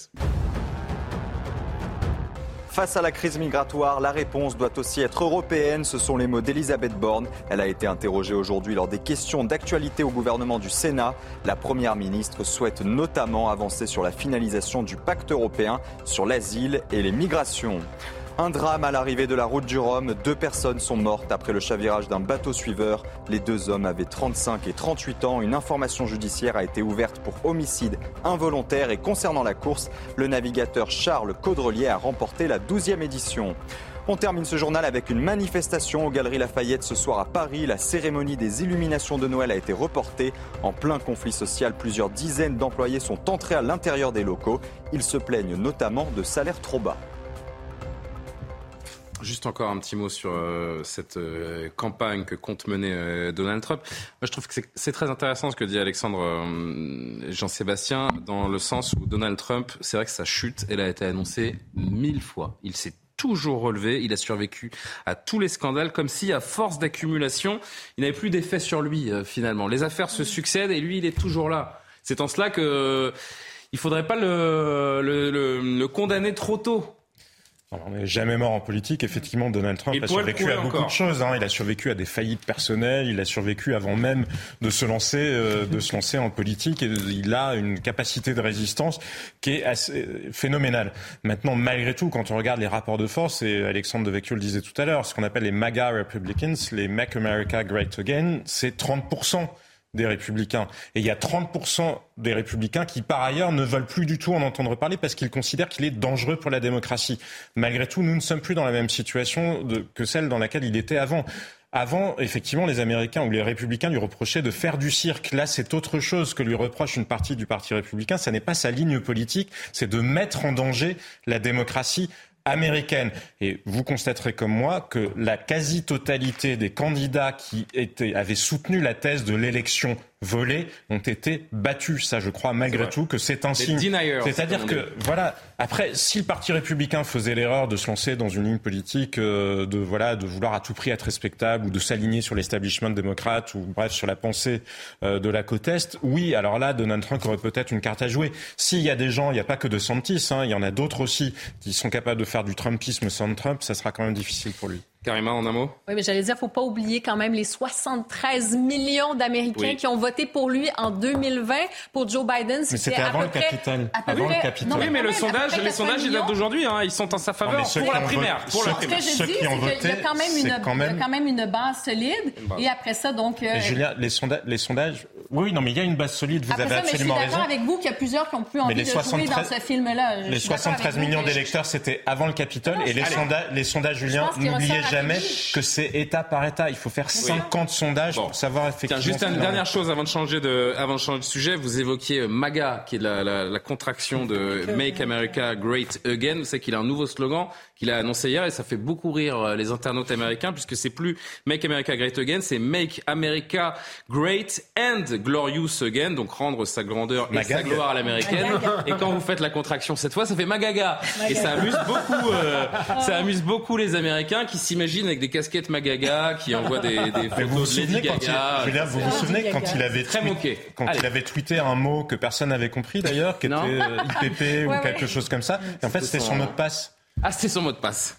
D: Face à la crise migratoire, la réponse doit aussi être européenne. Ce sont les mots d'Elisabeth Borne. Elle a été interrogée aujourd'hui lors des questions d'actualité au gouvernement du Sénat. La Première ministre souhaite notamment avancer sur la finalisation du pacte européen sur l'asile et les migrations. Un drame à l'arrivée de la route du Rhum. Deux personnes sont mortes après le chavirage d'un bateau suiveur. Les deux hommes avaient 35 et 38 ans. Une information judiciaire a été ouverte pour homicide involontaire et concernant la course, le navigateur Charles Caudrelier a remporté la 12e édition. On termine ce journal avec une manifestation aux Galeries Lafayette ce soir à Paris. La cérémonie des illuminations de Noël a été reportée. En plein conflit social, plusieurs dizaines d'employés sont entrés à l'intérieur des locaux. Ils se plaignent notamment de salaires trop bas.
B: Juste encore un petit mot sur euh, cette euh, campagne que compte mener euh, Donald Trump. Moi, je trouve que c'est- très intéressant ce que dit Alexandre euh, Jean-Sébastien, dans le sens où Donald Trump, c'est vrai que sa chute, elle a été annoncée mille fois. Il s'est toujours relevé, il a survécu à tous les scandales, comme si, à force d'accumulation, il n'avait plus d'effet sur lui, euh, finalement. Les affaires se succèdent et lui, il est toujours là. C'est en cela que euh, il faudrait pas le, le- le condamner trop tôt.
I: Alors, on n'est jamais mort en politique. Effectivement, Donald Trump
B: Il
I: a survécu à beaucoup
B: encore.
I: de choses. hein. Il a survécu à des faillites personnelles. Il a survécu avant même de se lancer, euh, de se lancer en politique. Et il a une capacité de résistance qui est assez euh, phénoménale. Maintenant, malgré tout, quand on regarde les rapports de force, et Alexandre Devecchio le disait tout à l'heure, ce qu'on appelle les MAGA Republicans, les Make America Great Again, c'est 30 des républicains. Et il y a 30% des républicains qui, par ailleurs, ne veulent plus du tout en entendre parler parce qu'ils considèrent qu'il est dangereux pour la démocratie. Malgré tout, nous ne sommes plus dans la même situation que celle dans laquelle il était avant. Avant, effectivement, les Américains ou les républicains lui reprochaient de faire du cirque. Là, c'est autre chose que lui reproche une partie du Parti républicain. Ça n'est pas sa ligne politique, c'est de mettre en danger la démocratie américaine. Et vous constaterez comme moi que la quasi-totalité des candidats qui avaient soutenu la thèse de l'élection volée ont été battus. Ça, je crois malgré tout que c'est un signe. C'est-à-dire que, voilà, après, si le Parti républicain faisait l'erreur de se lancer dans une ligne politique, euh, de, voilà, de vouloir à tout prix être respectable ou de s'aligner sur l'establishment démocrate ou bref, sur la pensée euh, de la côte Est, oui, alors là, Donald Trump aurait peut-être une carte à jouer. S'il y a des gens, il n'y a pas que de Santis, hein, il y en a d'autres aussi qui sont capables de faire du Trumpisme sans Trump, ça sera quand même difficile pour lui.
B: Karima, en un mot?
A: Oui, mais j'allais dire, faut pas oublier quand même les 73 millions d'Américains
B: Oui.
A: qui ont voté pour lui en 2020. Pour Joe Biden,
I: Mais c'était avant le
A: peu
I: Avant le
A: non,
B: Oui, mais le sondage, les sondages,
A: 80
B: ils datent d'aujourd'hui. Hein. Ils sont en sa
I: Non,
B: faveur
I: ceux
B: pour la primaire. Pour la
I: ceux-
A: Ce que
B: primaire.
A: je
I: Ceux
A: dis,
I: qui ont
A: c'est qu'il y a quand même une,
I: quand
A: il y a
I: même-
A: quand même une base solide.
B: base.
A: Et après ça, donc. euh,
I: Julien, les, sonda- les sondages, oui, non, mais il y a une base solide, vous
A: après
I: avez
A: ça, mais je suis
I: absolument
A: d'accord
I: raison.
A: avec vous qu'il y a plusieurs qui ont plus envie
I: les
A: de jouer dans
I: 73
A: ce film-là.
I: Les
A: suis d'accord
I: 73
A: avec vous,
I: millions d'électeurs, c'était avant le Capitole.
A: Non,
I: et les sondages, les sondages, Julien, n'oubliez jamais que c'est État par État. Il faut faire 50 sondages
B: Bon.
I: pour savoir effectivement.
B: Tiens, juste une dernière chose avant de changer de, avant de changer de sujet. Vous évoquiez euh, MAGA, qui est la, la, la contraction de Make America Great Again. Vous savez qu'il a un nouveau slogan qu'il a annoncé hier et ça fait beaucoup rire euh, les internautes américains puisque c'est plus Make America Great Again, c'est Make America Great and Glorious Again. Donc rendre sa grandeur et sa gloire à l'américaine. Et quand vous faites la contraction cette fois, ça fait Magaga. Et ça amuse beaucoup, euh, ça amuse beaucoup les Américains qui s'imaginent avec des casquettes Magaga, qui envoient des, des
I: Mais vous vous
B: photos de Lady
I: souvenez quand il,
B: Gaga.
I: Julien, vous vous souvenez quand il avait
B: Très
I: tweet- quand
B: Allez.
I: il avait tweeté un mot que personne n'avait compris d'ailleurs, qui était euh, IPP ou quelque
A: ouais.
I: chose comme ça. Et en fait,
B: C'était son
I: mot de passe.
B: Ah, c'était son mot de passe.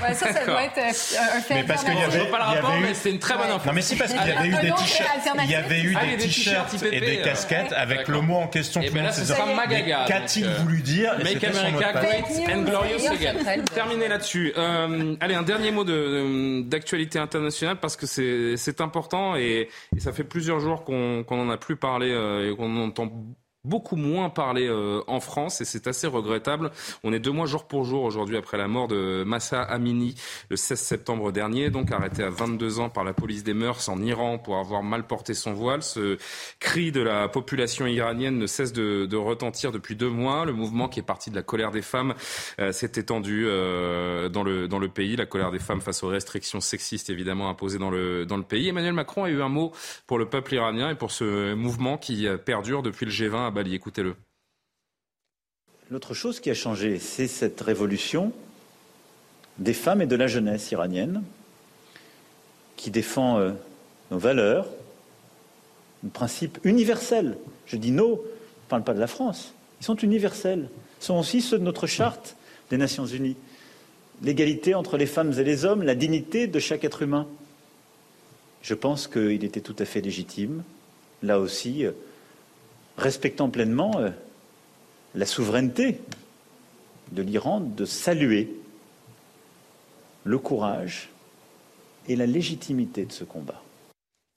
A: Ouais, ça, ça doit être euh, un fait
B: mais parce qu'il y avait, pas le rapport, mais c'est une très bonne info.
R: Non, mais si, parce qu'il y avait eu des t-shirts, il y avait eu des t-shirts et des casquettes avec le mot en question.
B: Et bien là, ce sera Magaga.
R: Qu'a-t-il voulu dire
B: Make America Great and Glorious Again. Terminé là-dessus. Euh, allez, un dernier mot d'actualité internationale parce que c'est important et, ça fait plusieurs jours qu'on n'en a plus parlé et qu'on entend beaucoup moins parlé euh, en France et c'est assez regrettable. On est deux mois jour pour jour aujourd'hui après la mort de Massa Amini le 16 septembre dernier, donc arrêté à 22 ans par la police des mœurs en Iran pour avoir mal porté son voile. Ce cri de la population iranienne ne cesse de, de retentir depuis deux mois. Le mouvement qui est parti de la colère des femmes euh, s'est étendu euh, dans, le, dans le pays. La colère des femmes face aux restrictions sexistes évidemment imposées dans le, dans le pays. Emmanuel Macron a eu un mot pour le peuple iranien et pour ce mouvement qui perdure depuis le G20
F: L'autre chose qui a changé, c'est cette révolution des femmes et de la jeunesse iranienne qui défend euh, nos valeurs, nos principes universels. Je dis nos, je ne parle pas de la France. Ils sont universels. Ils sont aussi ceux de notre charte des Nations Unies. L'égalité entre les femmes et les hommes, la dignité de chaque être humain. Je pense qu'il était tout à fait légitime, là aussi, euh, respectant pleinement euh, la souveraineté de l'Iran, de saluer le courage et la légitimité de ce combat.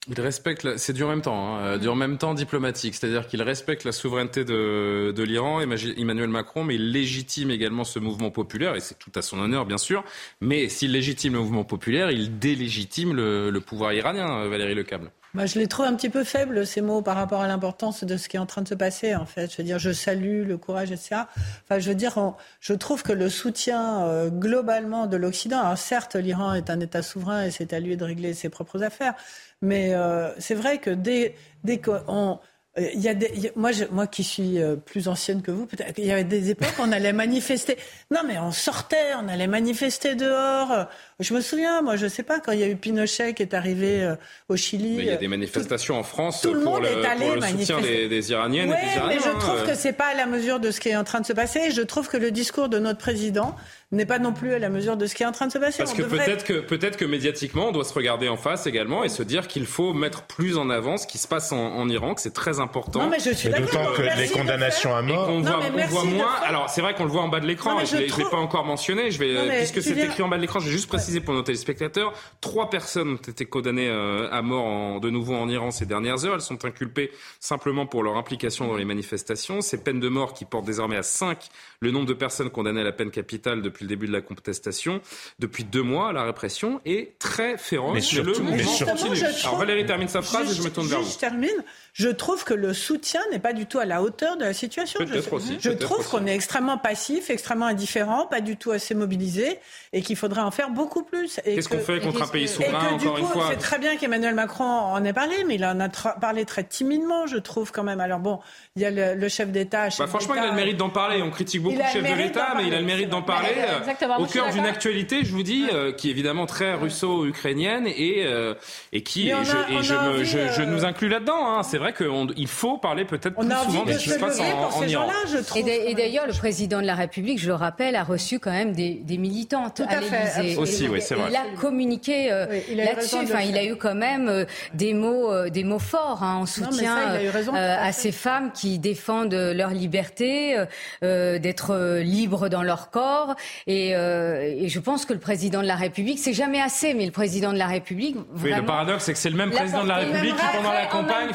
B: Il respecte, c'est du en même temps, hein, euh, du en même temps diplomatique, c'est-à-dire qu'il respecte la souveraineté de, l'Iran, Emmanuel Macron, mais il légitime également ce mouvement populaire, et c'est tout à son honneur bien sûr, mais s'il légitime le mouvement populaire, il délégitime le, le pouvoir iranien, Valérie Lecable.
H: Bah, je les trouve un petit peu faibles, ces mots, par rapport à l'importance de ce qui est en train de se passer, en fait. Je veux dire, je salue le courage, etc. Enfin, je veux dire, je trouve que le soutien euh, globalement de l'Occident, alors certes, l'Iran est un État souverain et c'est à lui de régler ses propres affaires, mais euh, c'est vrai que dès, dès qu'on il y a des, moi, je, moi qui suis euh, plus ancienne que vous, peut-être, il y avait des époques où on allait manifester. Non, mais on sortait, on allait manifester dehors. Je me souviens, moi, je sais pas, quand il y a eu Pinochet qui est arrivé euh, au Chili.
B: Mais il y a des manifestations en France pour, le, pour le, soutien des, des Iraniennes et des Iraniens.
H: mais je trouve que c'est pas à la mesure de ce qui est en train de se passer. Je trouve que le discours de notre président n'est pas non plus à la mesure de ce qui est en train de se passer.
B: Parce que peut-être que peut-être que médiatiquement, on doit se regarder en face également et se dire qu'il faut mettre plus en avant ce qui se passe en, en Iran, que c'est très important.
H: Non, mais je suis
R: D'autant que les condamnations à mort.
B: On, voit, on voit moins. Alors c'est vrai qu'on le voit en bas de l'écran. Je ne l'ai pas encore mentionné. Je vais, puisque c'est écrit en bas de l'écran, je vais juste préciser pour nos téléspectateurs. Trois personnes ont été condamnées euh, à mort en, de nouveau en Iran ces dernières heures. Elles sont inculpées simplement pour leur implication dans les manifestations. Ces peines de mort qui portent désormais à 5 le nombre de personnes condamnées à la peine capitale depuis le début de la contestation. Depuis deux mois, la répression est très féroce.
R: Mais surtout, le
B: continue. Alors Valérie termine sa phrase et je me tourne vers vous.
H: Je termine. Je trouve que le soutien n'est pas du tout à la hauteur de la situation.
B: Je, aussi,
H: je trouve qu'on est extrêmement passif, extrêmement indifférent, pas du tout assez mobilisé et qu'il faudrait en faire beaucoup plus.
B: Qu'est-ce qu'on fait contre un pays souverain, encore une fois
H: C'est très bien qu'Emmanuel Macron en ait parlé, mais il en a parlé très timidement, je trouve quand même. Alors bon, il y a le, chef d'État.
B: Bah, franchement, il a le mérite d'en parler. On critique beaucoup le chef de l'État, mais il a le mérite d'en parler. Euh, au cœur d'une actualité, je vous dis, euh, qui est évidemment très russo-ukrainienne et, euh, et qui, et je, et je, me, je, je, nous inclus là-dedans. Hein. C'est vrai qu'il faut parler peut-être plus souvent de ce qui se passe en, en Iran.
O: Et d'ailleurs, le président de la République, je le rappelle, a reçu quand même des, des militantes à l'Élysée.
B: Aussi, oui, c'est vrai.
O: Il a communiqué là-dessus. Enfin, il a eu quand même des mots, des mots forts hein, en soutien à ces femmes qui défendent leur liberté, d'être libres dans leur corps. Et, et, je pense que le président de la République, c'est jamais assez, mais le président de la République.
B: oui, le paradoxe, c'est que c'est le même président de la République qui, pendant la campagne,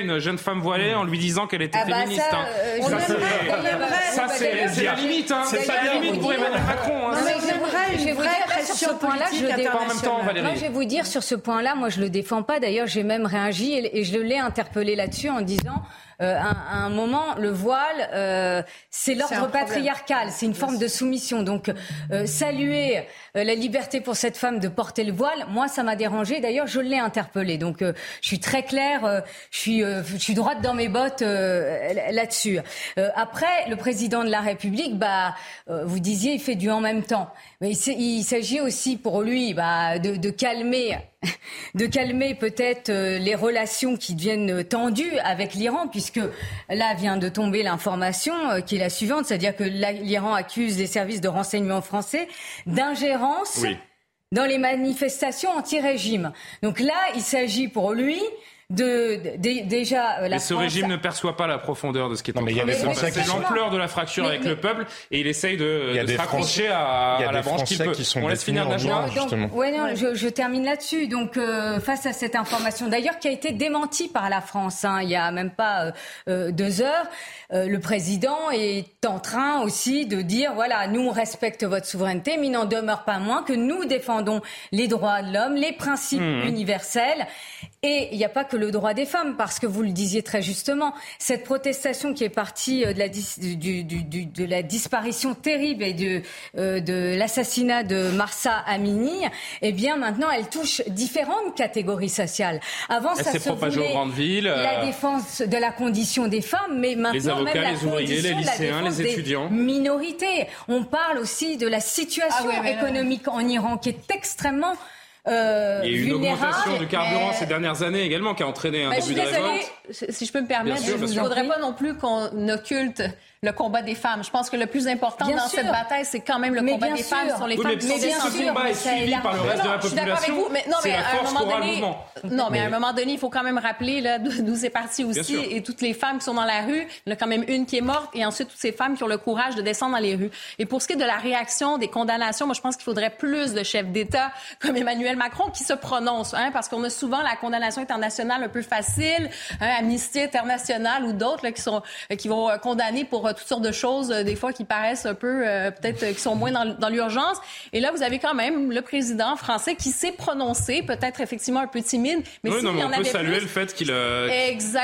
B: une jeune femme voilée en lui disant qu'elle était ah bah féministe. Ça,
H: hein.
B: ça c'est la limite. Hein. C'est la limite pour Emmanuel Macron. Hein.
O: Vous dire sur ce point-là, je
B: le
O: je vais vous dire sur ce point-là, moi je le défends pas. D'ailleurs, j'ai même réagi et je l'ai interpellé là-dessus en disant euh, à, un moment, le voile, euh, c'est l'ordre patriarcal, c'est une forme de soumission. Donc, euh, saluer la liberté pour cette femme de porter le voile, moi, ça m'a dérangé. D'ailleurs, je l'ai interpellé. Donc, je suis très claire, je suis, je suis droite dans mes bottes là-dessus. après, le président de la République, bah, vous disiez, il fait du en même temps. Mais il s'agit aussi pour lui bah, de, calmer, [LAUGHS] de calmer peut-être euh, les relations qui deviennent tendues avec l'Iran, puisque là vient de tomber l'information euh, qui est la suivante, c'est-à-dire que l'Iran accuse les services de renseignement français d'ingérence. dans les manifestations anti-régime. Donc là, il s'agit pour lui de, déjà
B: euh, la ce régime ne perçoit pas la profondeur de ce qui est en train de se passer. C'est l'ampleur de la fracture avec le peuple et il essaye de, de se raccrocher à, à la branche qu'il peut. Qui sont On laisse finir Najma.
O: Ouais, non, je, je, termine là-dessus. Donc euh, face à cette information, d'ailleurs qui a été démentie par la France, hein, il y a même pas euh, euh deux heures, euh, le président est en train aussi de dire voilà, nous on respecte votre souveraineté, mais il n'en demeure pas moins que nous défendons les droits de l'homme, les principes mmh. universels. Et il n'y a pas que le droit des femmes, parce que vous le disiez très justement, cette protestation qui est partie euh, de la, du, du, du, de la disparition terrible et de, euh, de l'assassinat de Marsa Amini, eh bien maintenant elle touche différentes catégories sociales.
B: Avant, ça se voulait
O: la défense de la condition des femmes, mais maintenant
B: les ouvriers, les lycéens, les étudiants.
O: Minorités. On parle aussi de la situation ah économique en Iran qui est extrêmement
B: euh, Il y a eu une augmentation du carburant ces dernières années également qui a entraîné un bah, début de révolte.
A: Si je peux me permettre, il ne faudrait pas non plus qu'on occulte le combat des femmes. Je pense que le plus important dans cette bataille, c'est quand même le combat des femmes sur les femmes.
B: Mais, bien ce combat est suivi par le reste de la population. Mais non, mais à un moment donné,
A: non, mais à un moment donné, il faut quand même rappeler là d'où c'est parti aussi et toutes les femmes qui sont dans la rue. Il y en a quand même une qui est morte et ensuite toutes ces femmes qui ont le courage de descendre dans les rues. Et pour ce qui est de la réaction, des condamnations, moi je pense qu'il faudrait plus de chefs d'État [LAUGHS] comme Emmanuel Macron qui se prononcent, hein, parce qu'on a souvent la condamnation internationale un peu facile, hein, Amnesty International ou d'autres qui sont qui vont condamner pour toutes sortes de choses, euh, des fois qui paraissent un peu, euh, peut-être, euh, qui sont moins dans, l'urgence. Et là, vous avez quand même le président français qui s'est prononcé, peut-être effectivement un peu timide, mais
B: oui, non, mais on peut saluer le fait qu'il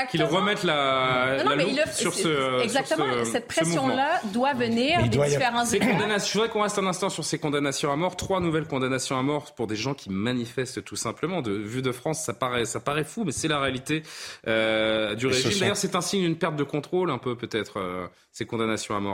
B: qu'il remette la, non, sur ce
A: Exactement. cette pression-là doit venir des différents
B: Je voudrais qu'on reste un instant sur ces condamnations à mort. Trois nouvelles condamnations à mort pour des gens qui manifestent tout simplement. De vue de France, ça paraît, ça paraît fou, mais c'est la réalité du régime. D'ailleurs, c'est un signe d'une perte de contrôle, un peu peut-être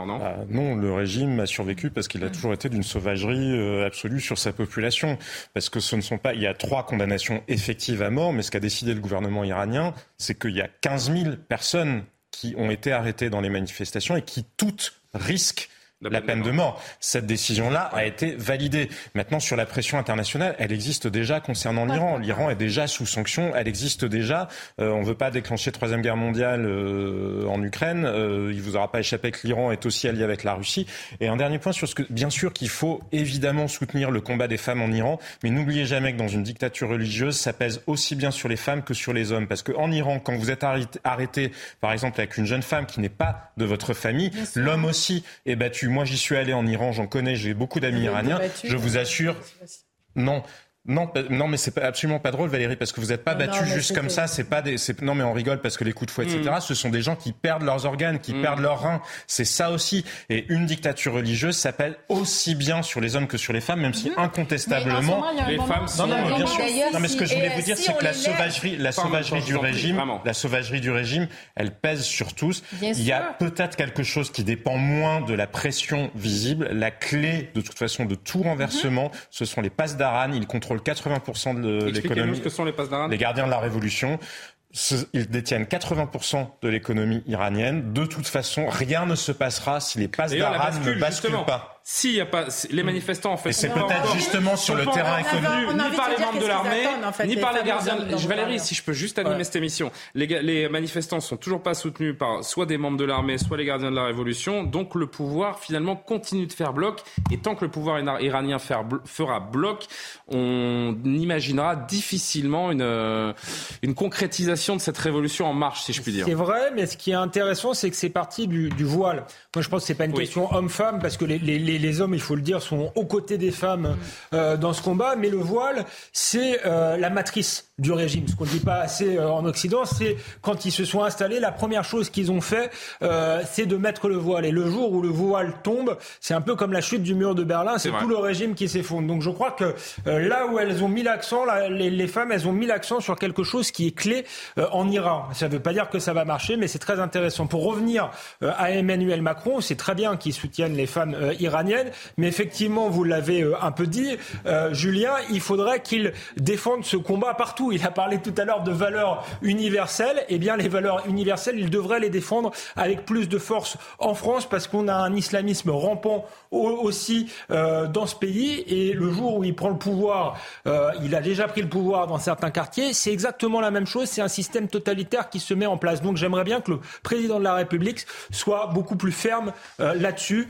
B: non
I: ah, Non, le régime a survécu parce qu'il a toujours été d'une sauvagerie euh, absolue sur sa population. Parce que ce ne sont pas. Il y a trois condamnations effectives à mort, mais ce qu'a décidé le gouvernement iranien, c'est qu'il y a 15 000 personnes qui ont été arrêtées dans les manifestations et qui toutes risquent la, peine, de mort. Cette décision-là a été validée. Maintenant, sur la pression internationale, elle existe déjà concernant l'Iran. L'Iran est déjà sous sanction, elle existe déjà. Euh, on ne veut pas déclencher troisième guerre mondiale euh, en Ukraine. Euh, il vous aura pas échappé que l'Iran est aussi allié avec la Russie. Et un dernier point sur ce que, bien sûr, qu'il faut évidemment soutenir le combat des femmes en Iran, mais n'oubliez jamais que dans une dictature religieuse, ça pèse aussi bien sur les femmes que sur les hommes, parce qu'en Iran, quand vous êtes arrêté, par exemple, avec une jeune femme qui n'est pas de votre famille, l'homme aussi est battu moi, j'y suis allé en Iran, j'en connais, j'ai beaucoup d'amis iraniens. Je vous assure, non, non, non, mais c'est absolument pas drôle, Valérie, parce que vous n'êtes pas battu juste comme ça. C'est pas des. Non, mais on rigole parce que les coups de fouet, etc. Mm. Ce sont des gens qui perdent leurs organes, qui mm. perdent leurs reins. C'est ça aussi. Et une dictature religieuse s'appelle aussi bien sur les hommes que sur les femmes, même si mm. incontestablement
B: les femmes sont.
I: Non, non, bien sûr. Non, mais ce que je voulais vous dire, c'est que la sauvagerie, la sauvagerie du régime, la sauvagerie du régime, elle pèse sur tous. Il y a peut-être quelque chose qui dépend moins de la pression visible. La clé, de toute façon, de tout renversement, mm-hmm. ce sont les passes d'Aran. Ils contrôlent 80% de l'économie.
B: que sont les
I: Les gardiens de la révolution. Ils détiennent 80% de l'économie iranienne. De toute façon, rien ne se passera si les passes d'Aran ne basculent pas.
B: S'il y a pas les manifestants en fait,
I: c'est peut-être justement sur le terrain économique,
B: ni par les membres de l'armée, ni par les gardiens. Valérie, si je peux juste animer cette émission, les, manifestants sont toujours pas soutenus par soit des membres de l'armée, soit les gardiens de la révolution. Donc le pouvoir finalement continue de faire bloc. Et tant que le pouvoir iranien fera bloc, on imaginera difficilement une euh, une concrétisation de cette révolution en marche, si je puis dire.
G: C'est vrai, mais ce qui est intéressant, c'est que c'est parti du, du, voile. Moi, je pense que c'est pas une question homme-femme, parce que les, les les, hommes, il faut le dire, sont aux côtés des femmes euh, dans ce combat, mais le voile, c'est euh, la matrice du régime. Ce qu'on ne dit pas assez euh, en Occident, c'est quand ils se sont installés, la première chose qu'ils ont fait, c'est de mettre le voile. Et le jour où le voile tombe, c'est un peu comme la chute du mur de Berlin, c'est tout le régime qui s'effondre. Donc je crois que là où elles ont mis l'accent, les, les, femmes, elles ont mis l'accent sur quelque chose qui est clé en Iran. Ça ne veut pas dire que ça va marcher, mais c'est très intéressant. Pour revenir à Emmanuel Macron, c'est très bien qu'il soutienne les femmes iraniennes Mais effectivement, vous l'avez euh, un peu dit, euh, Julien, il faudrait qu'il défende ce combat partout. Il a parlé tout à l'heure de valeurs universelles. Eh bien, les valeurs universelles, il devrait les défendre avec plus de force en France parce qu'on a un islamisme rampant aussi euh, dans ce pays. Et le jour où il prend le pouvoir, il a déjà pris le pouvoir dans certains quartiers, c'est exactement la même chose. C'est un système totalitaire qui se met en place. Donc j'aimerais bien que le président de la République soit beaucoup plus ferme là-dessus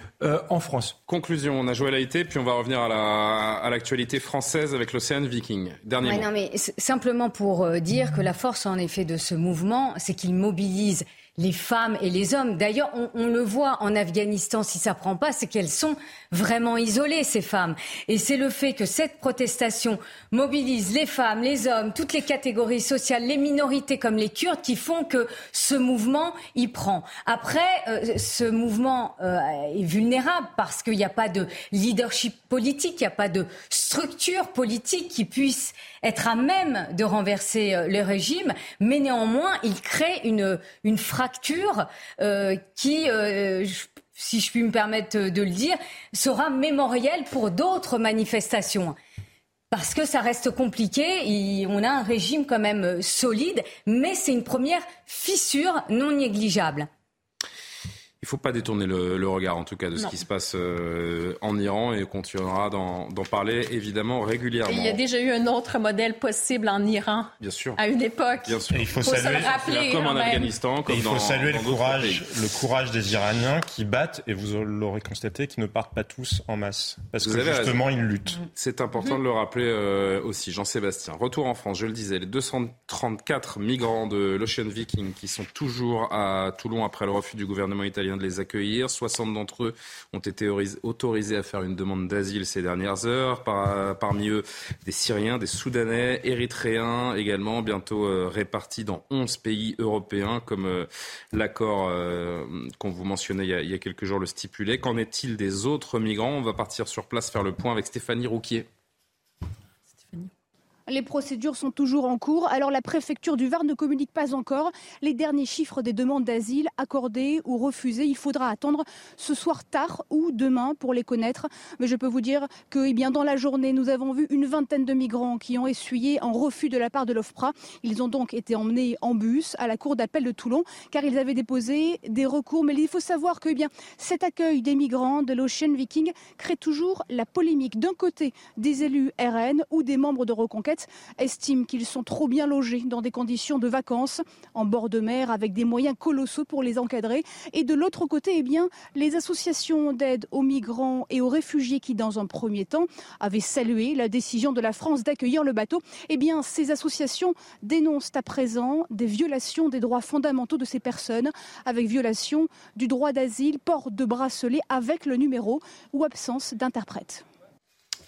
G: en France.
B: Conclusion, on a joué à l'AIT, puis on va revenir à l'actualité française avec l'Océan Viking. Dernier
O: Non, mais simplement pour dire que la force en effet de ce mouvement, c'est qu'il mobilise les femmes et les hommes. D'ailleurs, on, le voit en Afghanistan, si ça prend pas, c'est qu'elles sont vraiment isolées, ces femmes. Et c'est le fait que cette protestation mobilise les femmes, les hommes, toutes les catégories sociales, les minorités comme les Kurdes, qui font que ce mouvement y prend. Après, euh, ce mouvement euh, est vulnérable parce qu'il n'y a pas de leadership politique, il n'y a pas de structure politique qui puisse être à même de renverser euh, le régime, mais néanmoins, il crée une, une fracture euh, qui, euh, si je puis me permettre de le dire, sera mémorielle pour d'autres manifestations. Parce que ça reste compliqué, on a un régime quand même solide, mais c'est une première fissure non négligeable.
B: Il ne faut pas détourner le, regard, en tout cas, de ce qui se passe euh, en Iran et on continuera d'en parler évidemment régulièrement.
A: il y a déjà eu un autre modèle possible en Iran.
B: Bien sûr.
A: À une époque.
B: Bien sûr.
R: il faut, saluer,
A: rappeler,
B: comme en Afghanistan, comme
R: il
B: faut
R: saluer le courage, le courage des Iraniens qui battent et vous l'aurez constaté, qui ne partent pas tous en masse parce que justement ils luttent.
B: C'est important de le rappeler euh, aussi, Jean-Sébastien. Retour en France, je le disais, les 234 migrants de l'Ocean Viking qui sont toujours à Toulon après le refus du gouvernement italien de les accueillir. 60 d'entre eux ont été autorisés à faire une demande d'asile ces dernières heures. parmi eux, des Syriens, des Soudanais, Érythréens également, bientôt euh, répartis dans 11 pays européens, comme euh, l'accord euh, qu'on vous mentionnait il y, a, il y a quelques jours le stipulait. Qu'en est-il des autres migrants? On va partir sur place faire le point avec Stéphanie Rouquier.
S: Les procédures sont toujours en cours. Alors la préfecture du Var ne communique pas encore les derniers chiffres des demandes d'asile accordées ou refusées. Il faudra attendre ce soir tard ou demain pour les connaître. Mais je peux vous dire que eh bien, dans la journée, nous avons vu une vingtaine de migrants qui ont essuyé un refus de la part de l'OFPRA. Ils ont donc été emmenés en bus à la cour d'appel de Toulon car ils avaient déposé des recours. Mais il faut savoir que eh bien, cet accueil des migrants de l'Ocean Viking crée toujours la polémique. D'un côté, des élus RN ou des membres de Reconquête estiment qu'ils sont trop bien logés dans des conditions de vacances en bord de mer avec des moyens colossaux pour les encadrer. Et de l'autre côté, eh bien, les associations d'aide aux migrants et aux réfugiés qui, dans un premier temps, avaient salué la décision de la France d'accueillir le bateau, eh bien, ces associations dénoncent à présent des violations des droits fondamentaux de ces personnes, avec violation du droit d'asile, port de bracelet avec le numéro ou absence d'interprète.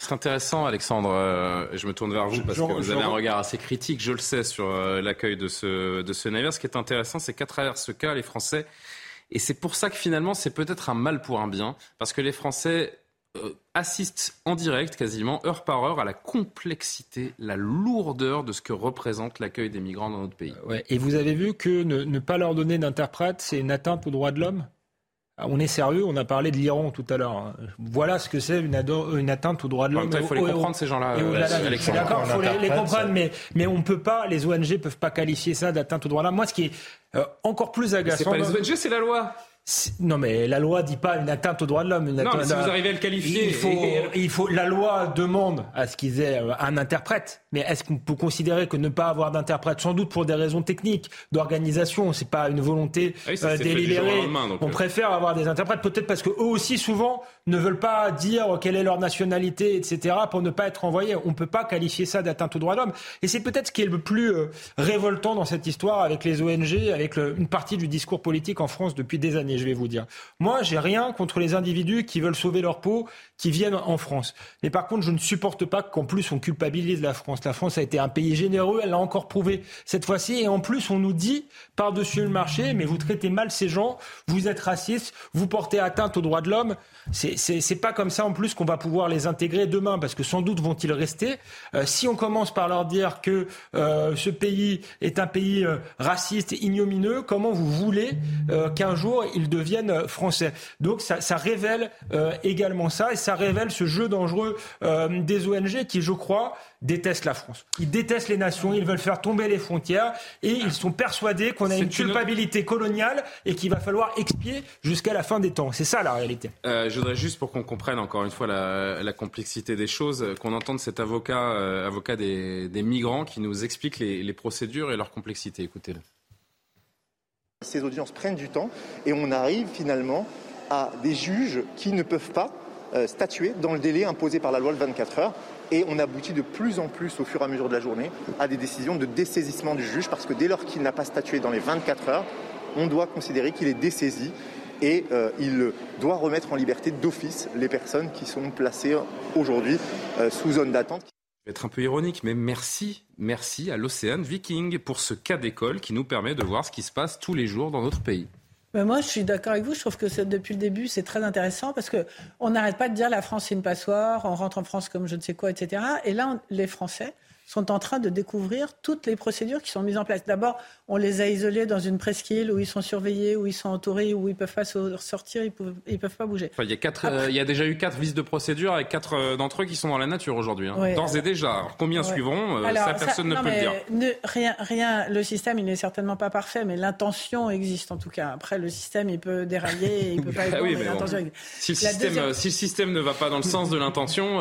B: C'est intéressant, Alexandre. Euh, je me tourne vers vous parce que vous avez un regard assez critique, je le sais, sur euh, l'accueil de ce, de ce navire. Ce qui est intéressant, c'est qu'à travers ce cas, les Français, et c'est pour ça que finalement, c'est peut-être un mal pour un bien, parce que les Français euh, assistent en direct, quasiment heure par heure, à la complexité, la lourdeur de ce que représente l'accueil des migrants dans notre pays.
G: Ouais. Et vous avez vu que ne, ne pas leur donner d'interprète, c'est une atteinte aux droits de l'homme? On est sérieux, on a parlé de l'Iran tout à l'heure. Hein. Voilà ce que c'est une, atteinte aux droits de l'homme.
B: Il faut les comprendre, ces gens-là.
G: D'accord, il faut les, comprendre, mais, mais on peut pas, les ONG ne peuvent pas qualifier ça d'atteinte aux droits de l'homme. Moi, ce qui est euh, encore plus agaçant. C'est
B: pas les ONG, c'est la loi.
G: Non, mais la loi dit pas une atteinte aux droits de l'homme.
B: Non, mais si vous arrivez à le qualifier.
G: Il faut, il faut, la loi demande à ce qu'ils aient euh, un interprète. Mais est-ce qu'on peut considérer que ne pas avoir d'interprète, sans doute pour des raisons techniques, d'organisation, c'est pas une volonté ah euh, délibérée. On euh. préfère avoir des interprètes, peut-être parce que eux aussi souvent ne veulent pas dire quelle est leur nationalité, etc., pour ne pas être envoyés. On peut pas qualifier ça d'atteinte aux droits de l'homme. Et c'est peut-être ce qui est le plus révoltant dans cette histoire avec les ONG, avec une partie du discours politique en France depuis des années je vais vous dire. Moi, j'ai rien contre les individus qui veulent sauver leur peau, qui viennent en France. Mais par contre, je ne supporte pas qu'en plus on culpabilise la France. La France a été un pays généreux, elle l'a encore prouvé cette fois-ci. Et en plus, on nous dit par-dessus le marché, mais vous traitez mal ces gens, vous êtes raciste, vous portez atteinte aux droits de l'homme. C'est c'est pas comme ça en plus qu'on va pouvoir les intégrer demain, parce que sans doute vont-ils rester. Euh, si on commence par leur dire que euh, ce pays est un pays euh, raciste, ignomineux, comment vous voulez qu'un jour ils deviennent français? Donc ça, ça révèle également ça, et ça révèle ce jeu dangereux des ONG qui, je crois, détestent la France. Ils détestent les nations, ils veulent faire tomber les frontières et ils sont persuadés qu'on a une culpabilité coloniale et qu'il va falloir expier jusqu'à la fin des temps. C'est ça la réalité.
B: Euh, je voudrais juste pour qu'on comprenne encore une fois la, complexité des choses, qu'on entende cet avocat, euh, avocat des, migrants qui nous explique les, procédures et leur complexité. Écoutez-le.
T: Ces audiences prennent du temps et on arrive finalement à des juges qui ne peuvent pas euh, statuer dans le délai imposé par la loi de 24 heures et on aboutit de plus en plus au fur et à mesure de la journée à des décisions de dessaisissement du juge parce que dès lors qu'il n'a pas statué dans les 24 heures, on doit considérer qu'il est dessaisi et euh, il doit remettre en liberté d'office les personnes qui sont placées aujourd'hui euh, sous zone d'attente.
B: Être un peu ironique, mais merci, merci à l'Océan Viking pour ce cas d'école qui nous permet de voir ce qui se passe tous les jours dans notre pays.
H: Mais moi, je suis d'accord avec vous. Je trouve que depuis le début, c'est très intéressant parce que on n'arrête pas de dire la France c'est une passoire, on rentre en France comme je ne sais quoi, etc. Et là, les Français sont en train de découvrir toutes les procédures qui sont mises en place. D'abord, on les a isolés dans une presqu'île où ils sont surveillés, où ils sont entourés, où ils peuvent pas sortir, ils peuvent, ils peuvent pas bouger.
B: il, y a quatre, euh, il y a déjà eu quatre vices de procédure avec quatre euh, d'entre eux qui sont dans la nature aujourd'hui. Hein. D'ores et déjà. Alors, combien suivront euh, Ça, personne ne peut le dire.
H: rien, rien, le système, il n'est certainement pas parfait, mais l'intention existe en tout cas. Après, le système, il peut dérailler, il peut [LAUGHS] pas
B: oui, mais si, le système, si le système ne va pas dans le sens de l'intention,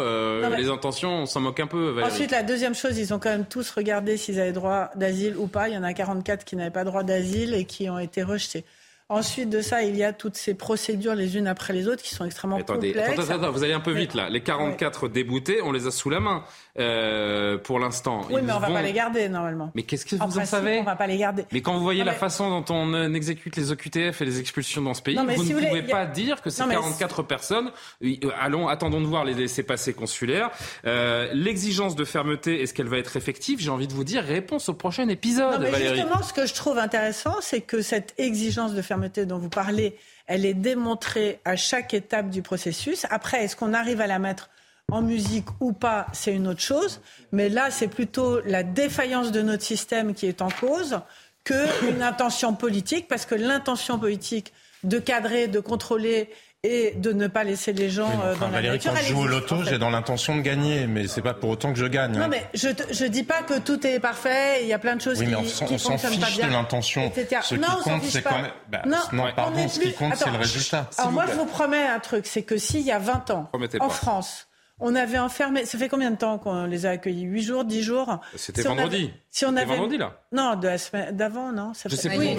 B: les intentions, on s'en moque un peu.
H: Ensuite, la deuxième chose, ils ont quand même tous regardé s'ils avaient droit d'asile ou pas. Il y en a 44 qui n'avaient pas droit d'asile et qui ont été rejetés. Ensuite de ça, il y a toutes ces procédures les unes après les autres qui sont extrêmement
B: attendez,
H: complexes.
B: Attendez, attendez, vous allez un peu vite là. Les 44 déboutés, on les a sous la main euh, pour l'instant.
H: Oui, mais on ne va pas les garder normalement.
B: Mais qu'est-ce que vous en, savez
H: On va pas les garder.
B: Mais quand vous voyez la façon dont on euh, exécute les OQTF et les expulsions dans ce pays, vous ne pouvez pas dire que ces 44 personnes, euh, allons, attendons de voir les laissés passer consulaires. Euh, L'exigence de fermeté, est-ce qu'elle va être effective? J'ai envie de vous dire, réponse au prochain épisode. Non, mais Valérie.
H: Justement, ce que je trouve intéressant, c'est que cette exigence de fermeté dont vous parlez elle est démontrée à chaque étape du processus. Après, est-ce qu'on arrive à la mettre en musique ou pas, c'est une autre chose. Mais là, c'est plutôt la défaillance de notre système qui est en cause qu'une intention politique, parce que l'intention politique de cadrer, de contrôler et de ne pas laisser les gens euh, dans la nature.
I: Quand je joue au loto, j'ai dans l'intention de gagner, mais c'est pas pour autant que je gagne.
H: Non, hein. mais je je dis pas que tout est parfait. Il y a plein de choses oui, qui, on, qui fonctionnent pas bien.
I: de l'intention. Ce qui compte, c'est quand même. Bah, non, non pardon. Ce qui compte, c'est le résultat.
H: Alors moi, je vous promets un truc, c'est que s'il y a 20 ans, en France, on avait enfermé. Ça fait combien de temps qu'on les a accueillis? 8 jours, 10 jours?
B: C'était vendredi.
H: si on avait
B: vendredi là.
H: Non, de la semaine d'avant, non.
B: Ça je sais pas. Oui,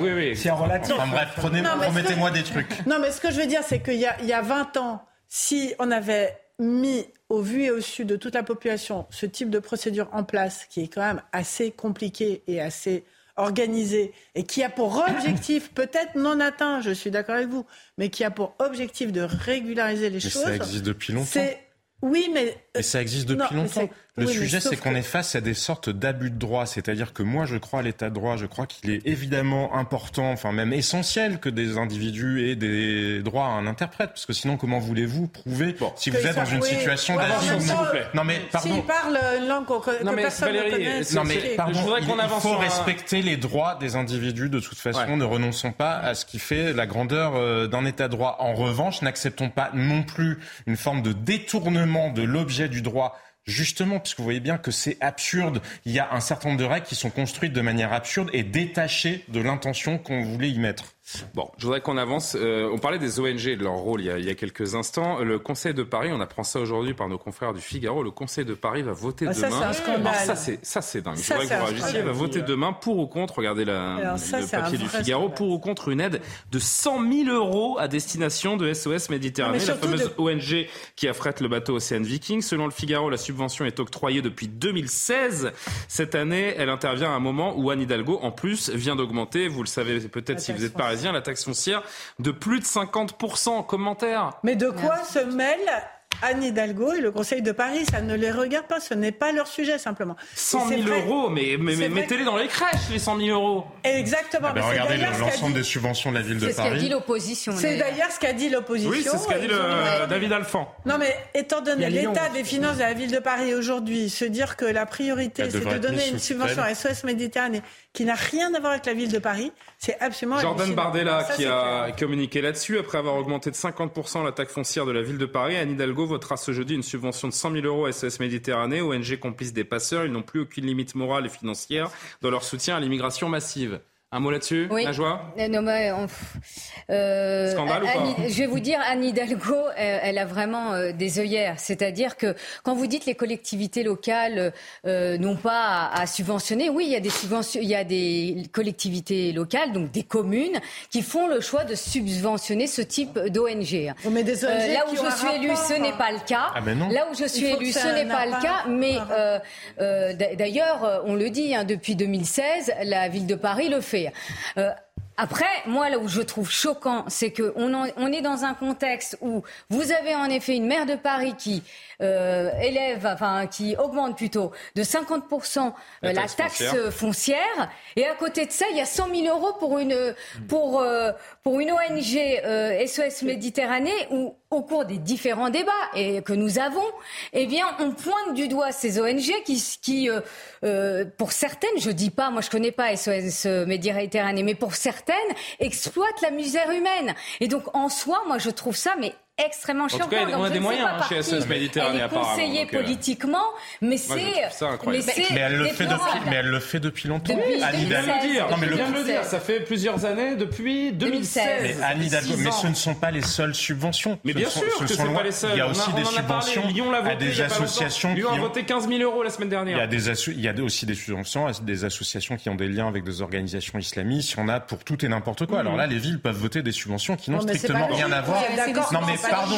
B: oui, oui,
G: C'est relatif.
I: Enfin, bref, promettez-moi des trucs. [LAUGHS]
H: Non, mais ce que je veux dire, c'est qu'il y, y a 20 ans, si on avait mis au vu et au su de toute la population ce type de procédure en place, qui est quand même assez compliqué et assez organisé et qui a pour objectif, [COUGHS] peut-être non atteint, je suis d'accord avec vous, mais qui a pour objectif de régulariser les choses.
I: Ça existe depuis longtemps.
H: Oui, mais.
I: Et ça existe depuis longtemps. Le sujet, c'est qu'on est face à des sortes d'abus de droit. C'est-à-dire que moi, je crois à l'état de droit. Je crois qu'il est évidemment important, enfin même essentiel, que des individus aient des droits à un interprète. Parce que sinon, comment voulez-vous prouver si vous êtes dans une situation d'asile
H: S'il vous plaît. Non, mais pardon. S'il parle une langue que non, mais personne Valérie, ne connaît.
I: Non, mais pardon. il, faut respecter les droits des individus de toute façon. Ne renonçons pas à ce qui fait la grandeur euh, d'un état de droit. En revanche, n'acceptons pas non plus une forme de détournement de l'objet du droit Justement, puisque vous voyez bien que c'est absurde. Il y a un certain nombre de règles qui sont construites de manière absurde et détachées de l'intention qu'on voulait y mettre.
B: Bon, je voudrais qu'on avance. Euh, on parlait des ONG et de leur rôle il y, a, il y, a, quelques instants. Le Conseil de Paris, on apprend ça aujourd'hui par nos confrères du Figaro. Le Conseil de Paris va voter
H: ah,
B: demain.
H: Ça, c'est un
B: ça, c'est ça, c'est dingue. Ça, je voudrais que vous Va voter demain pour ou contre. Regardez la, le papier du Figaro pour ou contre une aide de 100 000 euros à destination de SOS Méditerranée, la fameuse ONG qui affrète le bateau Océan Viking. Selon le Figaro, la subvention est octroyée depuis 2016. Cette année, elle intervient à un moment où Anne Hidalgo, en plus, vient d'augmenter. Vous le savez peut-être si vous êtes parisien, la taxe foncière de plus de 50% en commentaire.
H: Mais de quoi se mêle Anne Hidalgo et le Conseil de Paris? Ça ne les regarde pas, ce n'est pas leur sujet simplement.
B: 100 000 euros, mais, mais, mettez-les dans les crèches, les 100 000 euros.
H: Exactement.
I: Ah ben, regardez l'ensemble des subventions de la ville de Paris.
O: C'est ce qu'a dit l'opposition.
H: C'est d'ailleurs ce qu'a dit l'opposition.
B: Oui, c'est ce qu'a dit le, David Alphand.
H: Non, mais étant donné l'état des finances de la ville de Paris aujourd'hui, se dire que la priorité, c'est de donner une subvention à SOS Méditerranée qui n'a rien à voir avec la ville de Paris, c'est absolument
B: Jordan Bardella qui a communiqué là-dessus après avoir augmenté de 50% la taxe foncière de la ville de Paris. Anne Hidalgo votera ce jeudi une subvention de 100 000 euros à SOS Méditerranée, ONG complice des passeurs. Ils n'ont plus aucune limite morale et financière dans leur soutien à l'immigration massive. Un mot là-dessus,
O: oui.
B: la joie?
O: Euh, Non, mais euh,
B: Scandale ou pas?
O: Je vais vous dire, Anne Hidalgo, elle, a vraiment euh, des œillères. C'est-à-dire que quand vous dites les collectivités locales euh, n'ont pas à, à, subventionner, oui, il y a des subventions, il y a des collectivités locales, donc des communes, qui font le choix de subventionner ce type d'ONG.
H: Mais des ONG
O: là où je suis élu, ce n'est pas le cas.
I: Ah ben non.
O: Là où je suis élu, ce n'est pas le cas. Mais d'ailleurs, on le dit, hein, depuis 2016, la ville de Paris le fait. Euh, après, moi, là où je trouve choquant, c'est qu'on on est dans un contexte où vous avez en effet une maire de Paris qui euh, élève, enfin, qui augmente plutôt de 50%
B: La
O: la,
B: taxe
O: taxe
B: foncière.
O: foncière. Et à côté de ça, il y a 100 000 euros pour une, pour, euh, pour une ONG euh, SOS Méditerranée où, au cours des différents débats et que nous avons, eh bien, on pointe du doigt ces ONG qui, qui euh, euh, pour certaines, je dis pas, moi je connais pas SOS Méditerranée, mais pour certaines, exploitent la misère humaine. Et donc, en soi, moi je trouve ça, mais extrêmement
B: En tout cas, on a des
O: ne
B: moyens hein, chez SOS Méditerranée,
O: Elle est
B: apparemment.
O: conseillée
B: donc, euh,
O: politiquement, mais c'est
I: Mais elle le fait depuis, mais elle le fait depuis longtemps.
O: Depuis
I: Anne
B: Je viens de le
O: 2016.
B: dire,
I: Non, mais
B: je
I: le-
B: viens de le dire, ça fait plusieurs années, depuis 2016.
O: 2016.
I: Mais
B: Six
I: mais ce ne sont pas les seules subventions.
B: Mais
I: Ce
B: bien
I: sont-
B: sûr
I: ce
B: que
I: sont
B: pas les seuls.
I: Il y a aussi des subventions à
B: il y
I: des associations
B: Lyon a
I: ont-
B: voté 15 000 euros la semaine dernière.
I: il y a aussi des subventions à des associations qui ont des liens avec des organisations islamistes. Il y en a pour tout et n'importe quoi. Alors là, les villes peuvent voter des subventions qui n'ont strictement rien à voir. Non,
H: mais
I: pardon,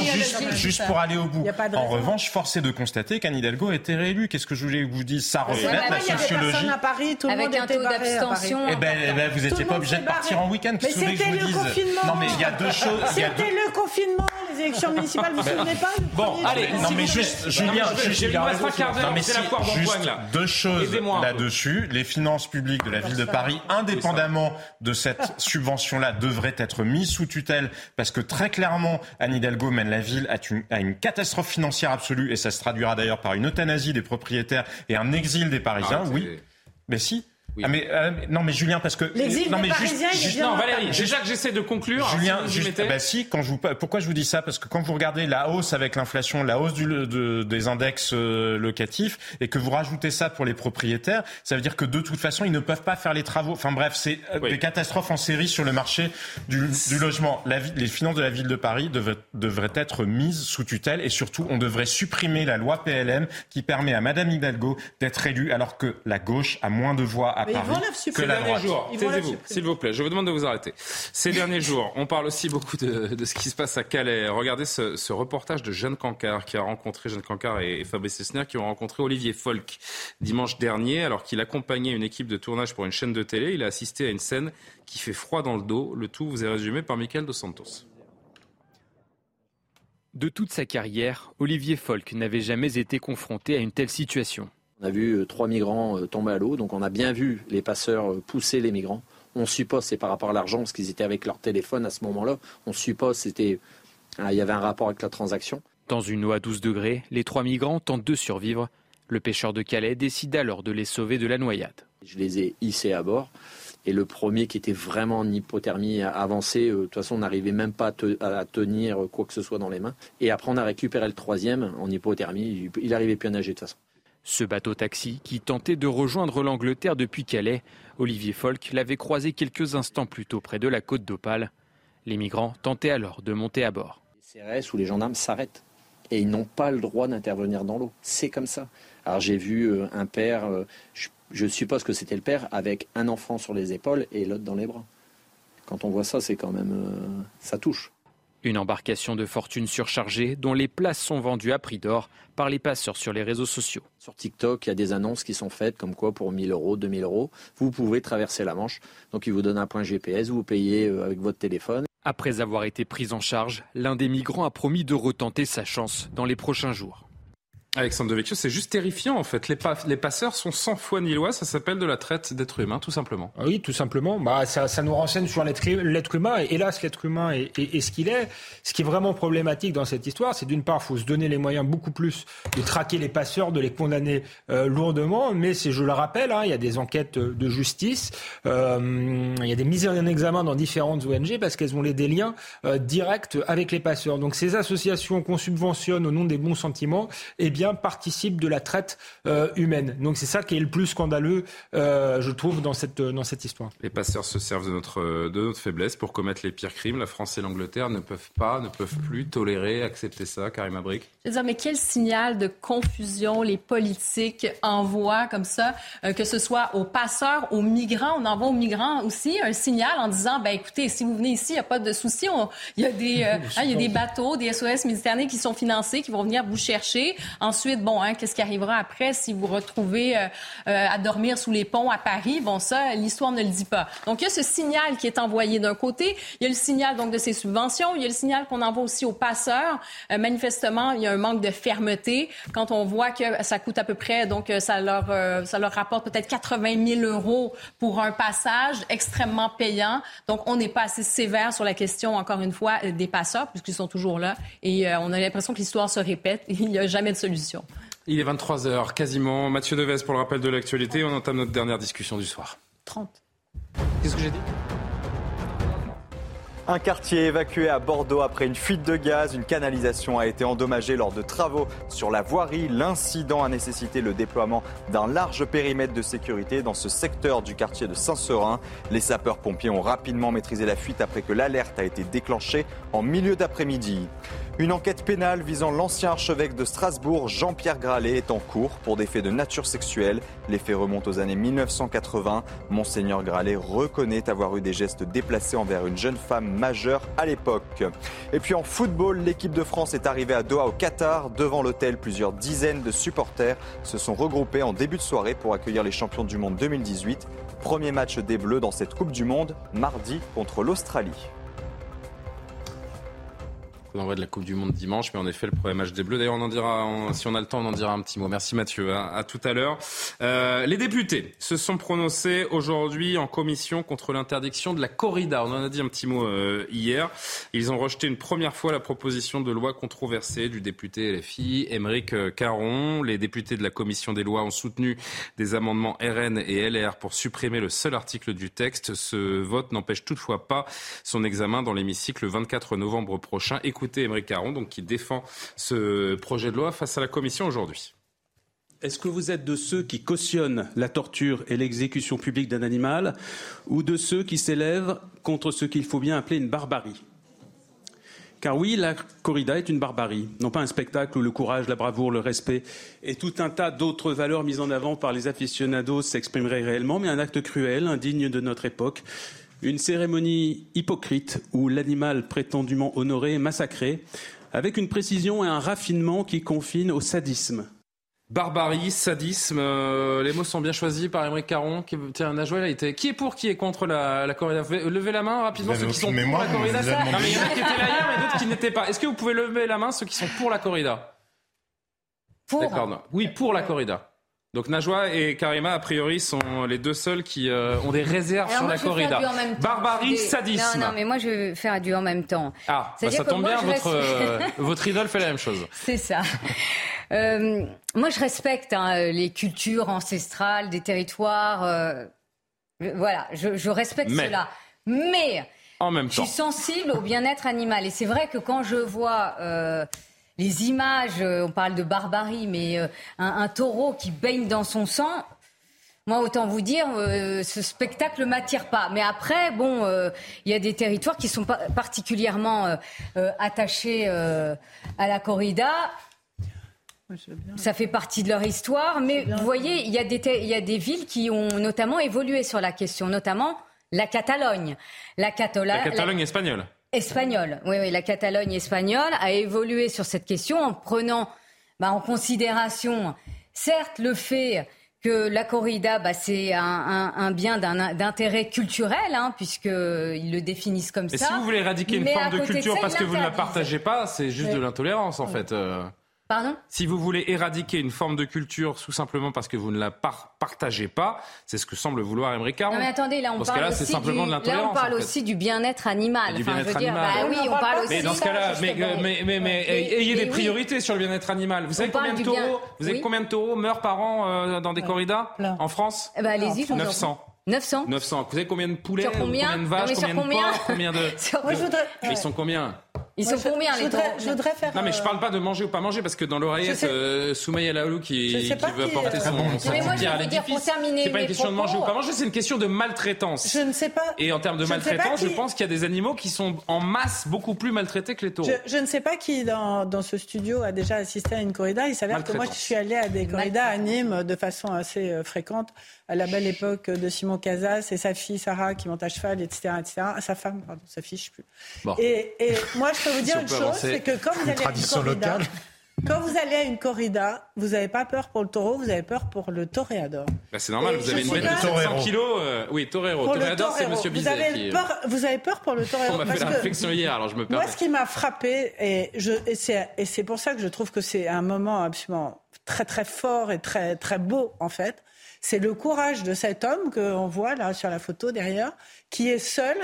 I: juste, pour aller au bout.
H: A
I: En revanche, force est de constater qu'Anne Hidalgo est réélue. Qu'est-ce que je voulais vous dire Ça reflète la
H: a
I: sociologie.
H: à Paris, tout le
O: Avec
H: monde
O: un taux d'abstention.
I: Eh ben, eh ben, vous n'étiez pas obligé de partir en week-end.
H: Mais
I: que que
H: c'était le
I: dise
H: confinement.
I: Non, mais il y a deux choses. a
H: C'était le confinement, les élections municipales, vous vous souvenez pas le
B: Bon, allez,
I: non mais juste Julien,
B: il reste quart d'heure, c'est la
I: si,
B: foire d'empoigne, là.
I: deux choses
B: Aidez-moi un peu.
I: là-dessus. Les finances publiques de la ville de Paris, indépendamment de cette [LAUGHS] subvention-là, devraient être mises sous tutelle parce que très clairement, Anne Hidalgo mène la ville à une, à une catastrophe financière absolue et ça se traduira d'ailleurs par une euthanasie des propriétaires et un exil des Parisiens.
B: Arrêtez.
I: oui, mais si. Ah, mais, euh, non mais Julien parce que
H: L'exil
I: non mais juste-
B: Non, Valérie, déjà que j'essaie de conclure. alors,
I: Julien,
B: si
I: juste-
B: mettez-
I: bah si, quand je vous, pourquoi je vous dis ça? Parce que quand vous regardez la hausse avec l'inflation, la hausse du, de- des index euh, locatifs, et que vous rajoutez ça pour les propriétaires, ça veut dire que de toute façon, ils ne peuvent pas faire les travaux. Enfin bref, c'est euh,
B: Oui.
I: des catastrophes en série sur le marché du, du logement. La, les finances de la ville de Paris devraient, devraient être mises sous tutelle, et surtout, on devrait supprimer la loi PLM qui permet à Madame Hidalgo d'être élue, alors que la gauche a moins de voix à Paris que la
B: Ces derniers
I: droite.
B: jours,
H: Ils vont la
B: taisez-vous, s'il vous plaît. Je vous demande de vous arrêter. Ces derniers jours, on parle aussi beaucoup de, de ce qui se passe à Calais. Regardez ce, ce reportage de Jeanne Cancard qui a rencontré Jeanne Cancard et, et Fabrice Esner qui ont rencontré Olivier Folk dimanche dernier alors qu'il accompagnait une équipe de tournage pour une chaîne de télé. Il a assisté à une scène qui fait froid dans le dos. Le tout vous est résumé par Michael Dos Santos.
U: De toute sa carrière, Olivier Folk n'avait jamais été confronté à une telle situation.
V: On a vu euh, trois migrants euh, tomber à l'eau, donc on a bien vu les passeurs euh, pousser les migrants. On suppose c'est par rapport à l'argent parce qu'ils étaient avec leur téléphone à ce moment-là. On suppose c'était ah, il y avait un rapport avec la transaction.
U: Dans une eau à 12 degrés, les trois migrants tentent de survivre. Le pêcheur de Calais décide alors de les sauver de la noyade.
V: Je les ai hissés à bord. Et le premier qui était vraiment en hypothermie avancée, de toute façon on n'arrivait même pas à, te- à tenir quoi que ce soit dans les mains. Et après on a récupéré le troisième en hypothermie. Il n'arrivait plus à nager de toute façon.
U: Ce bateau-taxi, qui tentait de rejoindre l'Angleterre depuis Calais, Olivier Folk l'avait croisé quelques instants plus tôt près de la côte d'Opale. Les migrants tentaient alors de monter à bord.
V: Les CRS ou les gendarmes s'arrêtent. Et ils n'ont pas le droit d'intervenir dans l'eau. C'est comme ça. Alors j'ai vu euh, un père, euh, je, suppose que c'était le père, avec un enfant sur les épaules et l'autre dans les bras. Quand on voit ça, c'est quand même... euh, ça touche.
U: Une embarcation de fortune surchargée dont les places sont vendues à prix d'or par les passeurs sur les réseaux sociaux.
V: Sur TikTok, il y a des annonces qui sont faites comme quoi pour 1000 euros, 2000 euros, vous pouvez traverser la Manche. Donc ils vous donnent un point GPS, vous payez euh, avec votre téléphone.
U: Après avoir été pris en charge, l'un des migrants a promis de retenter sa chance dans les prochains jours.
B: Alexandre Devecchio, c'est juste terrifiant en fait. Les, passeurs sont sans foi ni loi, ça s'appelle de la traite d'êtres humains, tout simplement.
G: Ah oui, tout simplement. Bah, ça, nous renseigne sur l'être humain, et hélas, l'être humain est, ce qu'il est. Ce qui est vraiment problématique dans cette histoire, c'est d'une part, il faut se donner les moyens beaucoup plus de traquer les passeurs, de les condamner euh, lourdement, mais je le rappelle, hein, il y a des enquêtes de justice, euh, il y a des mises en examen dans différentes ONG parce qu'elles ont les, des liens euh, directs avec les passeurs. Donc ces associations qu'on subventionne au nom des bons sentiments, eh bien, participe de la traite euh, humaine. Donc c'est ça qui est le plus scandaleux, euh, je trouve, dans cette, dans cette histoire.
B: Les passeurs se servent de notre, de notre faiblesse pour commettre les pires crimes. La France et l'Angleterre ne peuvent pas, ne peuvent plus tolérer, accepter ça. Karim Abrik.
A: Je veux dire, mais quel signal de confusion les politiques envoient comme ça, euh, que ce soit aux passeurs, aux migrants, on envoie aux migrants aussi un signal en disant, ben écoutez, si vous venez ici, il n'y a pas de souci, il y a des, [LAUGHS] hein, il y a des bateaux, des SOS Méditerranée qui sont financés, qui vont venir vous chercher. Ensuite, bon, hein, qu'est-ce qui arrivera après si vous retrouvez euh, euh, à dormir sous les ponts à Paris? Bon, ça, l'histoire ne le dit pas. Donc, il y a ce signal qui est envoyé d'un côté. Il y a le signal, donc, de ces subventions. Il y a le signal qu'on envoie aussi aux passeurs. Euh, manifestement, il y a un manque de fermeté. Quand on voit que ça coûte à peu près, donc, ça leur, ça leur rapporte peut-être 80 000 euros pour un passage extrêmement payant. Donc, on n'est pas assez sévère sur la question, encore une fois, des passeurs, puisqu'ils sont toujours là. Et on a l'impression que l'histoire se répète. [LAUGHS] Il n'y a jamais de solution.
B: Il est 23h quasiment. Mathieu Deves pour le rappel de l'actualité. On entame notre dernière discussion du soir.
A: 30.
B: Qu'est-ce que j'ai dit?
D: Un quartier évacué à Bordeaux après une fuite de gaz. Une canalisation a été endommagée lors de travaux sur la voirie. L'incident a nécessité le déploiement d'un large périmètre de sécurité dans ce secteur du quartier de Saint-Seurin. Les sapeurs-pompiers ont rapidement maîtrisé la fuite après que l'alerte a été déclenchée en milieu d'après-midi. Une enquête pénale visant l'ancien archevêque de Strasbourg, Jean-Pierre Gralet, est en cours pour des faits de nature sexuelle. Les faits remontent aux années 1980. Monseigneur Gralet reconnaît avoir eu des gestes déplacés envers une jeune femme majeure à l'époque. Et puis en football, l'équipe de France est arrivée à Doha au Qatar. Devant l'hôtel, plusieurs dizaines de supporters se sont regroupés en début de soirée pour accueillir les champions du monde 2018. Premier match des Bleus dans cette Coupe du Monde, mardi contre l'Australie
B: l'envoi de la Coupe du Monde dimanche, mais en effet, le premier match des Bleus. D'ailleurs, on en dira, si on a le temps, on en dira un petit mot. Merci Mathieu. Hein. À tout à l'heure. Euh, les députés se sont prononcés aujourd'hui en commission contre l'interdiction de la corrida. On en a dit un petit mot euh, hier. Ils ont rejeté une première fois la proposition de loi controversée du député LFI, Émeric euh, Caron. Les députés de la commission des lois ont soutenu des amendements RN et LR pour supprimer le seul article du texte. Ce vote n'empêche toutefois pas son examen dans l'hémicycle le 24 novembre prochain écouter Émeric Caron, donc, qui défend ce projet de loi face à la Commission aujourd'hui.
W: Est-ce que vous êtes de ceux qui cautionnent la torture et l'exécution publique d'un animal ou de ceux qui s'élèvent contre ce qu'il faut bien appeler une barbarie? Car oui, la corrida est une barbarie, non pas un spectacle où le courage, la bravoure, le respect et tout un tas d'autres valeurs mises en avant par les aficionados s'exprimeraient réellement, mais un acte cruel, indigne de notre époque, une cérémonie hypocrite où l'animal prétendument honoré est massacré, avec une précision et un raffinement qui confinent au sadisme.
B: Barbarie, sadisme, euh, les mots sont bien choisis par Émeric Caron. Qui, tiens, Najwa, là, était... qui est pour, qui est contre la, la corrida? Levez la main rapidement, ceux qui sont pour la corrida? Non, mais il y en a qui étaient là hier, mais d'autres qui n'étaient pas. Est-ce que vous pouvez lever la main, ceux qui sont pour la corrida?
O: Pour
B: D'accord, Oui, pour la corrida. Donc Najwa et Karima, a priori, sont les deux seuls qui euh, ont des réserves sur la corrida. Barbarie, sadisme.
O: Non, non, mais moi je vais faire du en même temps.
B: Ah, bah, ça tombe bien, votre, euh, votre idole fait la même chose. [LAUGHS]
O: C'est ça. Euh, moi je respecte hein, les cultures ancestrales des territoires. voilà, je, je respecte cela. Mais
B: en même
O: temps. je suis sensible au bien-être animal. Et c'est vrai que quand je vois les images, euh, on parle de barbarie, mais euh, un, taureau qui baigne dans son sang, moi, autant vous dire, euh, ce spectacle m'attire pas. Mais après, bon, il y a des territoires qui sont particulièrement attachés à la corrida. Ça fait partie de leur histoire. Mais vous voyez, il y, a des il y a des villes qui ont notamment évolué sur la question, notamment la Catalogne.
B: La, Catalogne espagnole
O: espagnole. Oui, oui, la Catalogne espagnole a évolué sur cette question en prenant bah, en considération, certes, le fait que la corrida, bah, c'est un, un, un, bien d'intérêt culturel, hein, puisqu'ils le définissent comme
B: Mais
O: ça.
B: si vous voulez éradiquer une forme de culture
O: ça,
B: parce que vous ne la partagez pas, c'est juste de l'intolérance en fait. euh.
O: Pardon?
B: Si vous voulez éradiquer une forme de culture tout simplement parce que vous ne la par- partagez pas, c'est ce que semble vouloir Émeric Caron.
O: Non mais attendez, là on
B: Dans ce
O: parle
B: cas-là, c'est
O: aussi
B: simplement
O: du,
B: de
O: là on parle
B: en fait.
O: aussi du bien-être animal.
B: Du
O: Enfin, je
B: bien-être
O: veux dire,
B: animal.
O: bah oui, on parle aussi.
B: Mais dans ce cas-là, mais, mais, mais, mais
O: Mais-
B: ayez des
O: mais oui.
B: priorités sur le bien-être animal. Vous savez
O: On
B: combien de
O: du bien-
B: taureaux, vous savez
O: Oui.
B: combien de taureaux meurent par an euh, dans des corridas en France?
O: Eh ben, allez-y, je vous en prie.
B: 900.
O: 900
B: 900. Vous savez combien de poulets,
O: Sur combien?
B: de vaches,
O: sur
B: combien de
O: combien?
B: porcs, combien de... [LAUGHS]
O: Sur-
H: Moi, je voudrais-
B: Mais ils sont combien?
O: Ils
H: Moi,
O: sont
H: je-
O: combien
H: je
O: les
H: voudrais,
O: taureaux
H: je voudrais faire.
B: Non mais je
H: euh,
B: parle pas de manger ou pas manger parce que dans l'oreillette, euh, Soumaïa Laoulou qui, veut apporter
H: euh,
B: son,
H: Non,
B: son
O: mais moi, je
B: pierre à
O: veux dire, pour
B: l'édifice.
O: terminer
B: C'est pas une question de manger ou pas manger, c'est une question de maltraitance.
H: Je ne sais pas.
B: Et en termes de
H: je
B: maltraitance, je pense qu'il y a des animaux qui sont en masse beaucoup plus maltraités que les taureaux.
H: Je, je ne sais pas qui dans, dans ce studio a déjà assisté à une corrida. Il s'avère que moi, je suis allée à des corridas à Nîmes de façon assez euh, fréquente, à la belle époque de Simon Casas et sa fille Sarah qui monte à cheval, etc. etc. Ah, sa femme, pardon, sa fille, je sais plus.
B: Bon.
H: Et, et moi, je peux vous dire
B: Si on
H: une
B: peut
H: chose,
B: avancer.
H: c'est que quand vous allez à une
B: tradition
H: corrida,
B: locale.
H: quand vous allez à une corrida, vous n'avez pas peur pour le taureau, vous avez peur pour le toréador.
B: Bah, c'est normal,
H: Et
B: vous avez une bête de
H: pas-
B: 700
I: Torero.
B: kilos. euh, oui, torero. Toréador, c'est. Monsieur
H: vous
B: Bizet.
H: avez,
B: qui-
H: peur, vous avez peur pour le [LAUGHS] torero
B: On m'a fait
H: parce
B: la
H: que-
B: réflexion hier, alors je me
H: Moi,
B: permets.
H: ce qui m'a frappé, et, je, et c'est, et c'est pour ça que je trouve que c'est un moment absolument très très fort et très très beau en fait, c'est le courage de cet homme qu'on voit là sur la photo derrière, qui est seul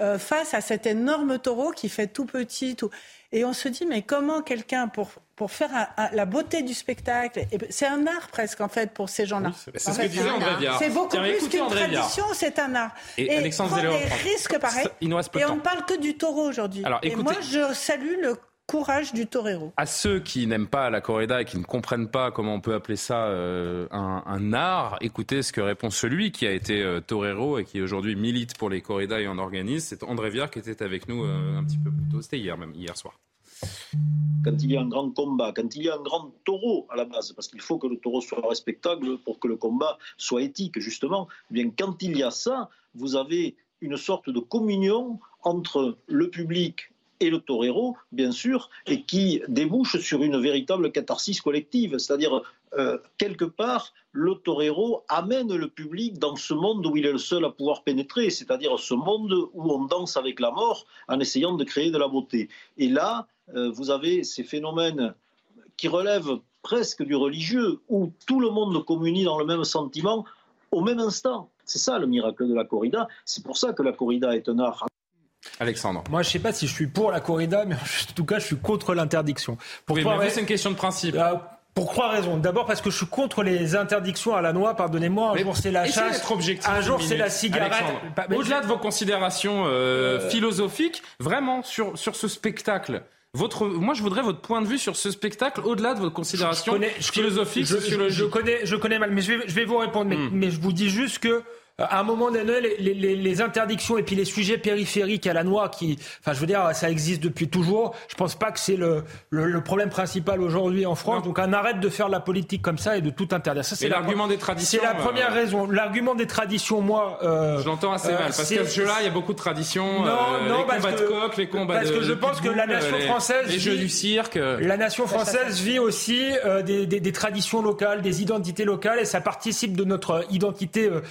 H: euh, face à cet énorme taureau qui fait tout petit, tout. Et on se dit mais comment quelqu'un pour pour faire un- un- la beauté du spectacle, et c'est un art presque en fait pour ces gens-là.
B: c'est- ce que disait André. Viard.
H: C'est beaucoup
B: Tiens,
H: plus qu'une tradition, c'est un art.
B: Et Alexandre Zéléo,
H: des
B: prend-
H: risques pareils.
B: Il nous reste peu de
H: Et on ne parle que du taureau aujourd'hui. Et
B: écoutez-
H: moi, je salue le courage du torero.
B: À ceux qui n'aiment pas la corrida et qui ne comprennent pas comment on peut appeler ça euh, un, un art, écoutez ce que répond celui qui a été euh, torero et qui aujourd'hui milite pour les corridas et en organise. C'est André Viard qui était avec nous euh, un petit peu plus tôt. C'était hier même, hier soir.
X: quand il y a un grand combat, quand il y a un grand taureau à la base, parce qu'il faut que le taureau soit respectable pour que le combat soit éthique, justement, eh bien quand il y a ça, vous avez une sorte de communion entre le public et le torero, bien sûr, et qui débouche sur une véritable catharsis collective. C'est-à-dire, euh, quelque part, le torero amène le public dans ce monde où il est le seul à pouvoir pénétrer, c'est-à-dire ce monde où on danse avec la mort en essayant de créer de la beauté. Et là, euh, vous avez ces phénomènes qui relèvent presque du religieux, où tout le monde communie dans le même sentiment au même instant. C'est ça le miracle de la corrida. C'est pour ça que la corrida est un art.
B: Alexandre.
G: Moi, je sais pas si je suis pour la corrida, mais [LAUGHS] en tout cas, je suis contre l'interdiction. Pour
B: Oui, mais c'est une question de principe.
G: Euh, pour trois raisons. D'abord parce que je suis contre les interdictions à la noix. Pardonnez-moi. Un
B: Mais
G: jour c'est la chasse. Un jour c'est la cigarette.
B: Au-delà de vos considérations euh, philosophiques, vraiment sur, sur ce spectacle. Votre, moi, je voudrais votre point de vue sur ce spectacle, au-delà de vos considérations
G: connais- je-
B: philosophiques,
G: je,
B: sociologiques.
G: Je connais, je connais mal, mais je vais, je vais vous répondre.
B: Hmm.
G: Mais, mais je vous dis juste que euh, à un moment donné, les, les- les- interdictions et puis les sujets périphériques à la noix, qui, enfin, je veux dire, ça existe depuis toujours. Je pense pas que c'est le, le, le problème principal aujourd'hui en France. Donc, on arrête de faire la politique comme ça et de tout interdire. Ça,
B: Et
G: la-
B: l'argument des traditions,
G: C'est la
B: euh,
G: première raison. L'argument des traditions, moi, euh,
B: Je l'entends assez
G: euh,
B: mal, parce
G: c'est-
B: qu'à ce jeu-là, il y a beaucoup de traditions.
G: Non,
B: euh,
G: non,
B: les
G: parce
B: combats
G: que-
B: de coq, les combats
G: parce
B: de
G: que je
B: de
G: pense que la nation française
B: Les jeux
G: vit-
B: du cirque. euh,
G: La nation française vit aussi euh, des, des- des traditions locales, des identités locales, et ça participe de notre identité euh,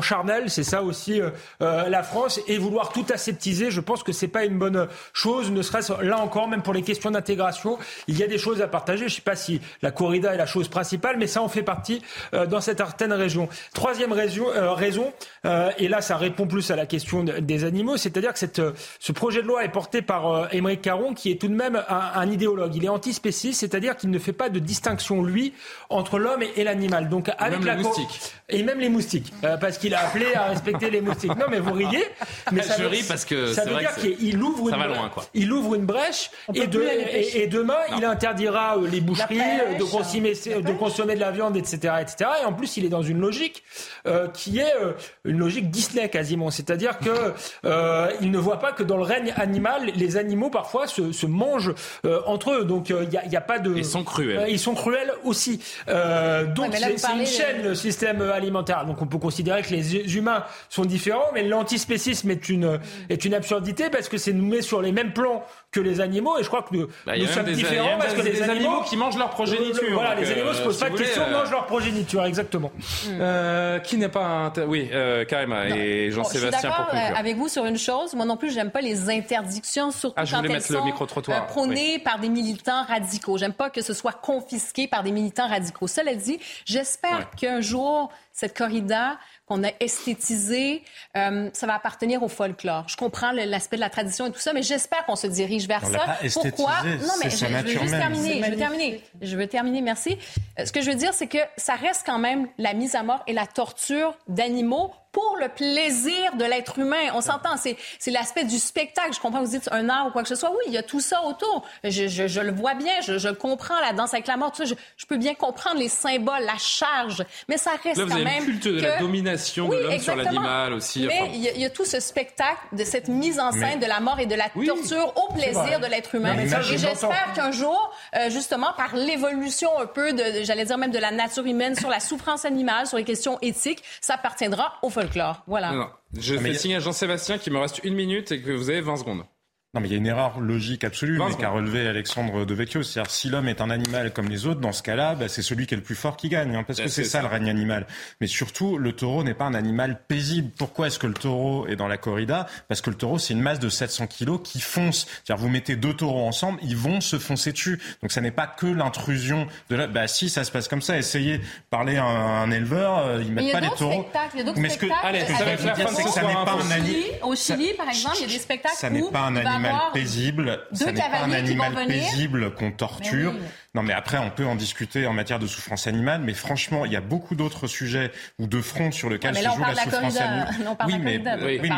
G: charnelle. C'est ça aussi euh, euh, la France. Et vouloir tout aseptiser, je pense que c'est pas une bonne chose. Ne serait-ce là encore, même pour les questions d'intégration, il y a des choses à partager. Je sais pas si la corrida est la chose principale, mais ça en fait partie euh, dans certaines régions. Troisième raison, euh, raison et là ça répond plus à la question de- des animaux, c'est-à-dire que cette, ce projet de loi est porté par Émeric Caron, qui est tout de même un, un idéologue. Il est antispéciste, c'est-à-dire qu'il ne fait pas de distinction, lui, entre l'homme et, et l'animal. Donc avec
B: même
G: la
B: les.
G: Et même les moustiques, parce qu'il a appelé à respecter les moustiques. Non mais vous riez. Mais ça
B: Je
G: veut-
B: ris parce que
G: ça veut
B: vrai
G: dire qu'il ouvre
B: ça
G: une
B: va
G: bre-
B: loin, quoi.
G: il ouvre une brèche et, de- demain il interdira euh, les boucheries, euh, de consommer, de consommer de la viande, etc., etc. Et en plus, il est dans une logique euh, qui est euh, une logique Disney quasiment, c'est-à-dire que euh, il ne voit pas que dans le règne animal, les animaux parfois se, se mangent euh, entre eux. Donc il n'y a, pas de.
B: Ils sont cruels.
G: Euh, ils sont cruels aussi. Euh, donc
A: Ouais,
G: c'est une
A: de-
G: chaîne le système alimentaire. Donc on peut considérer que que les humains sont différents, mais l'antispécisme est une, est une absurdité parce que c'est nous met sur les mêmes plans que les animaux, et je crois que nous,
B: Bah,
G: nous sommes différents parce que les animaux,
B: qui mangent leur progéniture.
G: Voilà, les animaux
B: euh,
G: se posent
B: si
G: pas de
B: voulez,
G: questions,
B: euh,
G: mangent leur progéniture, exactement.
B: Euh, qui n'est pas un... Oui, euh, Karima et
A: Bon, je suis
B: Jean-Sébastien pour
A: d'accord euh,
B: conclure.
A: avec vous sur une chose. Moi non plus, j'aime pas les interdictions, surtout
B: Ah, je
A: quand
B: voulais
A: elles
B: mettre le
A: euh, prônées par des militants radicaux. J'aime pas que ce soit confisqué par des militants radicaux. Cela dit, j'espère
B: Ouais.
A: qu'un jour, cette corrida qu'on a esthétisée, euh, ça va appartenir au folklore. Je comprends l'aspect de la tradition et tout ça, mais j'espère qu'on se dirige vers
I: On
A: ça.
I: pas
A: Pourquoi?
I: esthétisé,
A: Non, mais je, veux juste
I: même.
A: terminer. Je veux terminer. Je veux terminer. Merci. Euh, ce que je veux dire, c'est que ça reste quand même la mise à mort et la torture d'animaux pour le plaisir de l'être humain. On s'entend, c'est, c'est l'aspect du spectacle. Je comprends que vous dites un art ou quoi que ce soit. Oui, il y a tout ça autour. Je, je, je le vois bien, je, je comprends la danse avec la mort, tout ça. Je, je peux bien comprendre les symboles, la charge, mais ça reste
B: Là, vous
A: quand
B: avez
A: même
B: le culte de la domination
A: Oui,
B: de l'homme sur l'animal aussi.
A: Mais
B: enfin.
A: il y, a- il y a tout ce spectacle de cette mise en scène
B: Mais-
A: de la mort et de la torture au plaisir de l'être humain.
B: Non, mais ça,
A: et
B: je
A: j'espère qu'un jour, euh, justement, par l'évolution un peu de- j'allais dire même de la nature humaine sur la souffrance animale, sur les questions éthiques, ça appartiendra au folklore. Voilà.
B: Non, non. Je
I: Ah,
B: fais signe à Jean-Sébastien qu'il me reste une minute et que vous avez 20 secondes.
I: Non, mais il y a une erreur logique absolue, mais qu'a relevé Alexandre de Vecchio. C'est-à-dire, si l'homme est un animal comme les autres, dans ce cas-là, bah, c'est celui qui est le plus fort qui gagne, hein, parce que
B: Bah,
I: c'est
B: c'est
I: ça,
B: ça.
I: le règne animal. Mais surtout, le taureau n'est pas un animal paisible. Pourquoi est-ce que le taureau est dans la corrida? Parce que le taureau, c'est une masse de 700 kilos qui fonce. C'est-à-dire, vous mettez deux taureaux ensemble, ils vont se foncer dessus. Donc, ça n'est pas que l'intrusion de la... Bah, si, ça se passe comme ça. Essayez de parler à un, éleveur, euh, ils
A: il
I: mettent pas les taureaux.
A: spectacles. Il y a d'autres
I: Mais ce que-. Allez, ça soir, Ça n'est pas un ani-
A: Chili, Au Chili, par exemple, il y a des spectacles
I: Ça n'est pas un animal paisible,
A: deux
I: n'est pas un animal paisible qu'on torture. Non, mais après, on peut en discuter en matière de souffrance animale, mais franchement, il y a beaucoup d'autres sujets ou de fronts sur lesquels
A: Ah,
I: se joue
A: parle
I: la
A: de la
I: souffrance
A: corrida.
I: animale. Oui, mais, oui,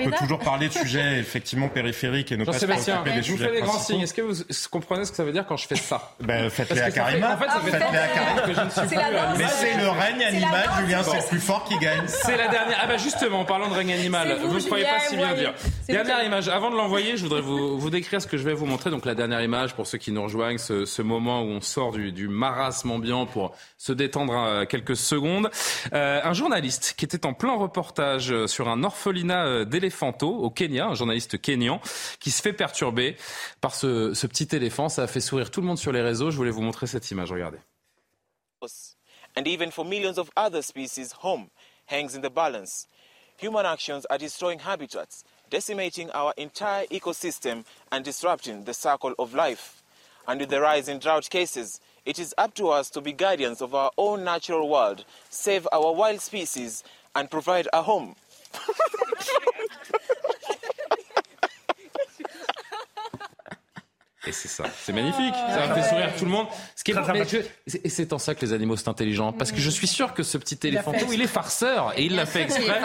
I: on peut toujours parler de [LAUGHS] sujets effectivement périphériques et ne pas se préoccuper des
B: je vous
I: sujets
B: fais des grands signes. Est-ce que vous comprenez ce que ça veut dire quand je fais ça?
I: Ben, faites-les à Karima.
B: En fait, ça fait
I: Faites-les à
B: 30
I: Karima.
B: que je ne suis
A: la danse.
I: Mais c'est le règne animal, Julien, c'est le plus fort qui gagne. [LAUGHS]
B: C'est la dernière. Ah bah justement, en parlant de règne animal,
A: vous,
B: ne croyez pas si bien dire. Dernière image. Avant de l'envoyer, je voudrais vous, vous décrire ce que je vais vous montrer. Donc la dernière image pour ceux qui nous rejoignent, ce, ce moment où on sort du, marasme ambiant pour se détendre euh, quelques secondes. Euh, un journaliste qui était en plein reportage euh, sur un orphelinat d'éléphanto au Kenya, un journaliste kényan, qui se fait perturber par ce, ce petit éléphant. Ça a fait sourire tout le monde sur les réseaux. Je voulais vous montrer cette image. Regardez.
Y: and even for millions of other species, home hangs in the balance. Human actions are destroying habitats, decimating our entire ecosystem and disrupting the circle of life. And with the rise in drought cases, it is up to us to be guardians of our own natural world, save our wild species, and provide a home. [LAUGHS]
B: Et c'est ça, c'est magnifique. Ça a fait sourire tout le monde. Ce qui est mais
G: sympathique.
B: je- Et c'est en ça que les animaux sont intelligents. Parce que je suis sûr que ce petit éléphanto,
G: fait
B: il est farceur. Et il l'a fait exprès.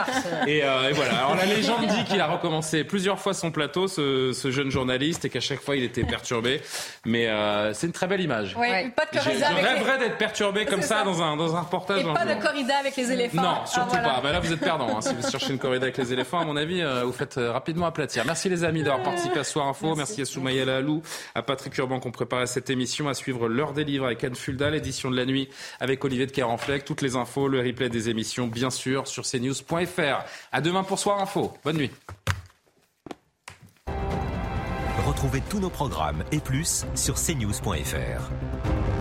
B: Et, euh, et voilà. Alors la légende dit qu'il a recommencé plusieurs fois son plateau, ce, ce jeune journaliste, et qu'à chaque fois il était perturbé. Mais euh, c'est une très belle image.
A: Oui, pas de
B: Je, je
A: corrida avec les...
B: rêverais d'être perturbé comme
A: C'est
B: ça,
A: ça.
B: dans un, dans un reportage.
A: Et
B: un
A: pas
B: jour.
A: de corrida avec les éléphants.
B: Non,
A: Ah,
B: surtout
A: voilà.
B: pas. Bah là, vous êtes perdant. hein. Si vous cherchez une corrida avec les éléphants, à mon avis, euh, vous faites euh, rapidement aplatir. Merci les amis d'avoir participé à Soir Info. Merci, à Soumaïa Lalou, à Patrick Urban qui ont préparé cette émission. À suivre l'heure des livres avec Anne Fulda, l'édition de la nuit avec Olivier de Carenfleck. Toutes les infos, le replay des émissions, bien sûr, sur cnews.fr. À demain pour Soir Info. Bonne nuit.
Z: Retrouvez tous nos programmes et plus sur cnews.fr.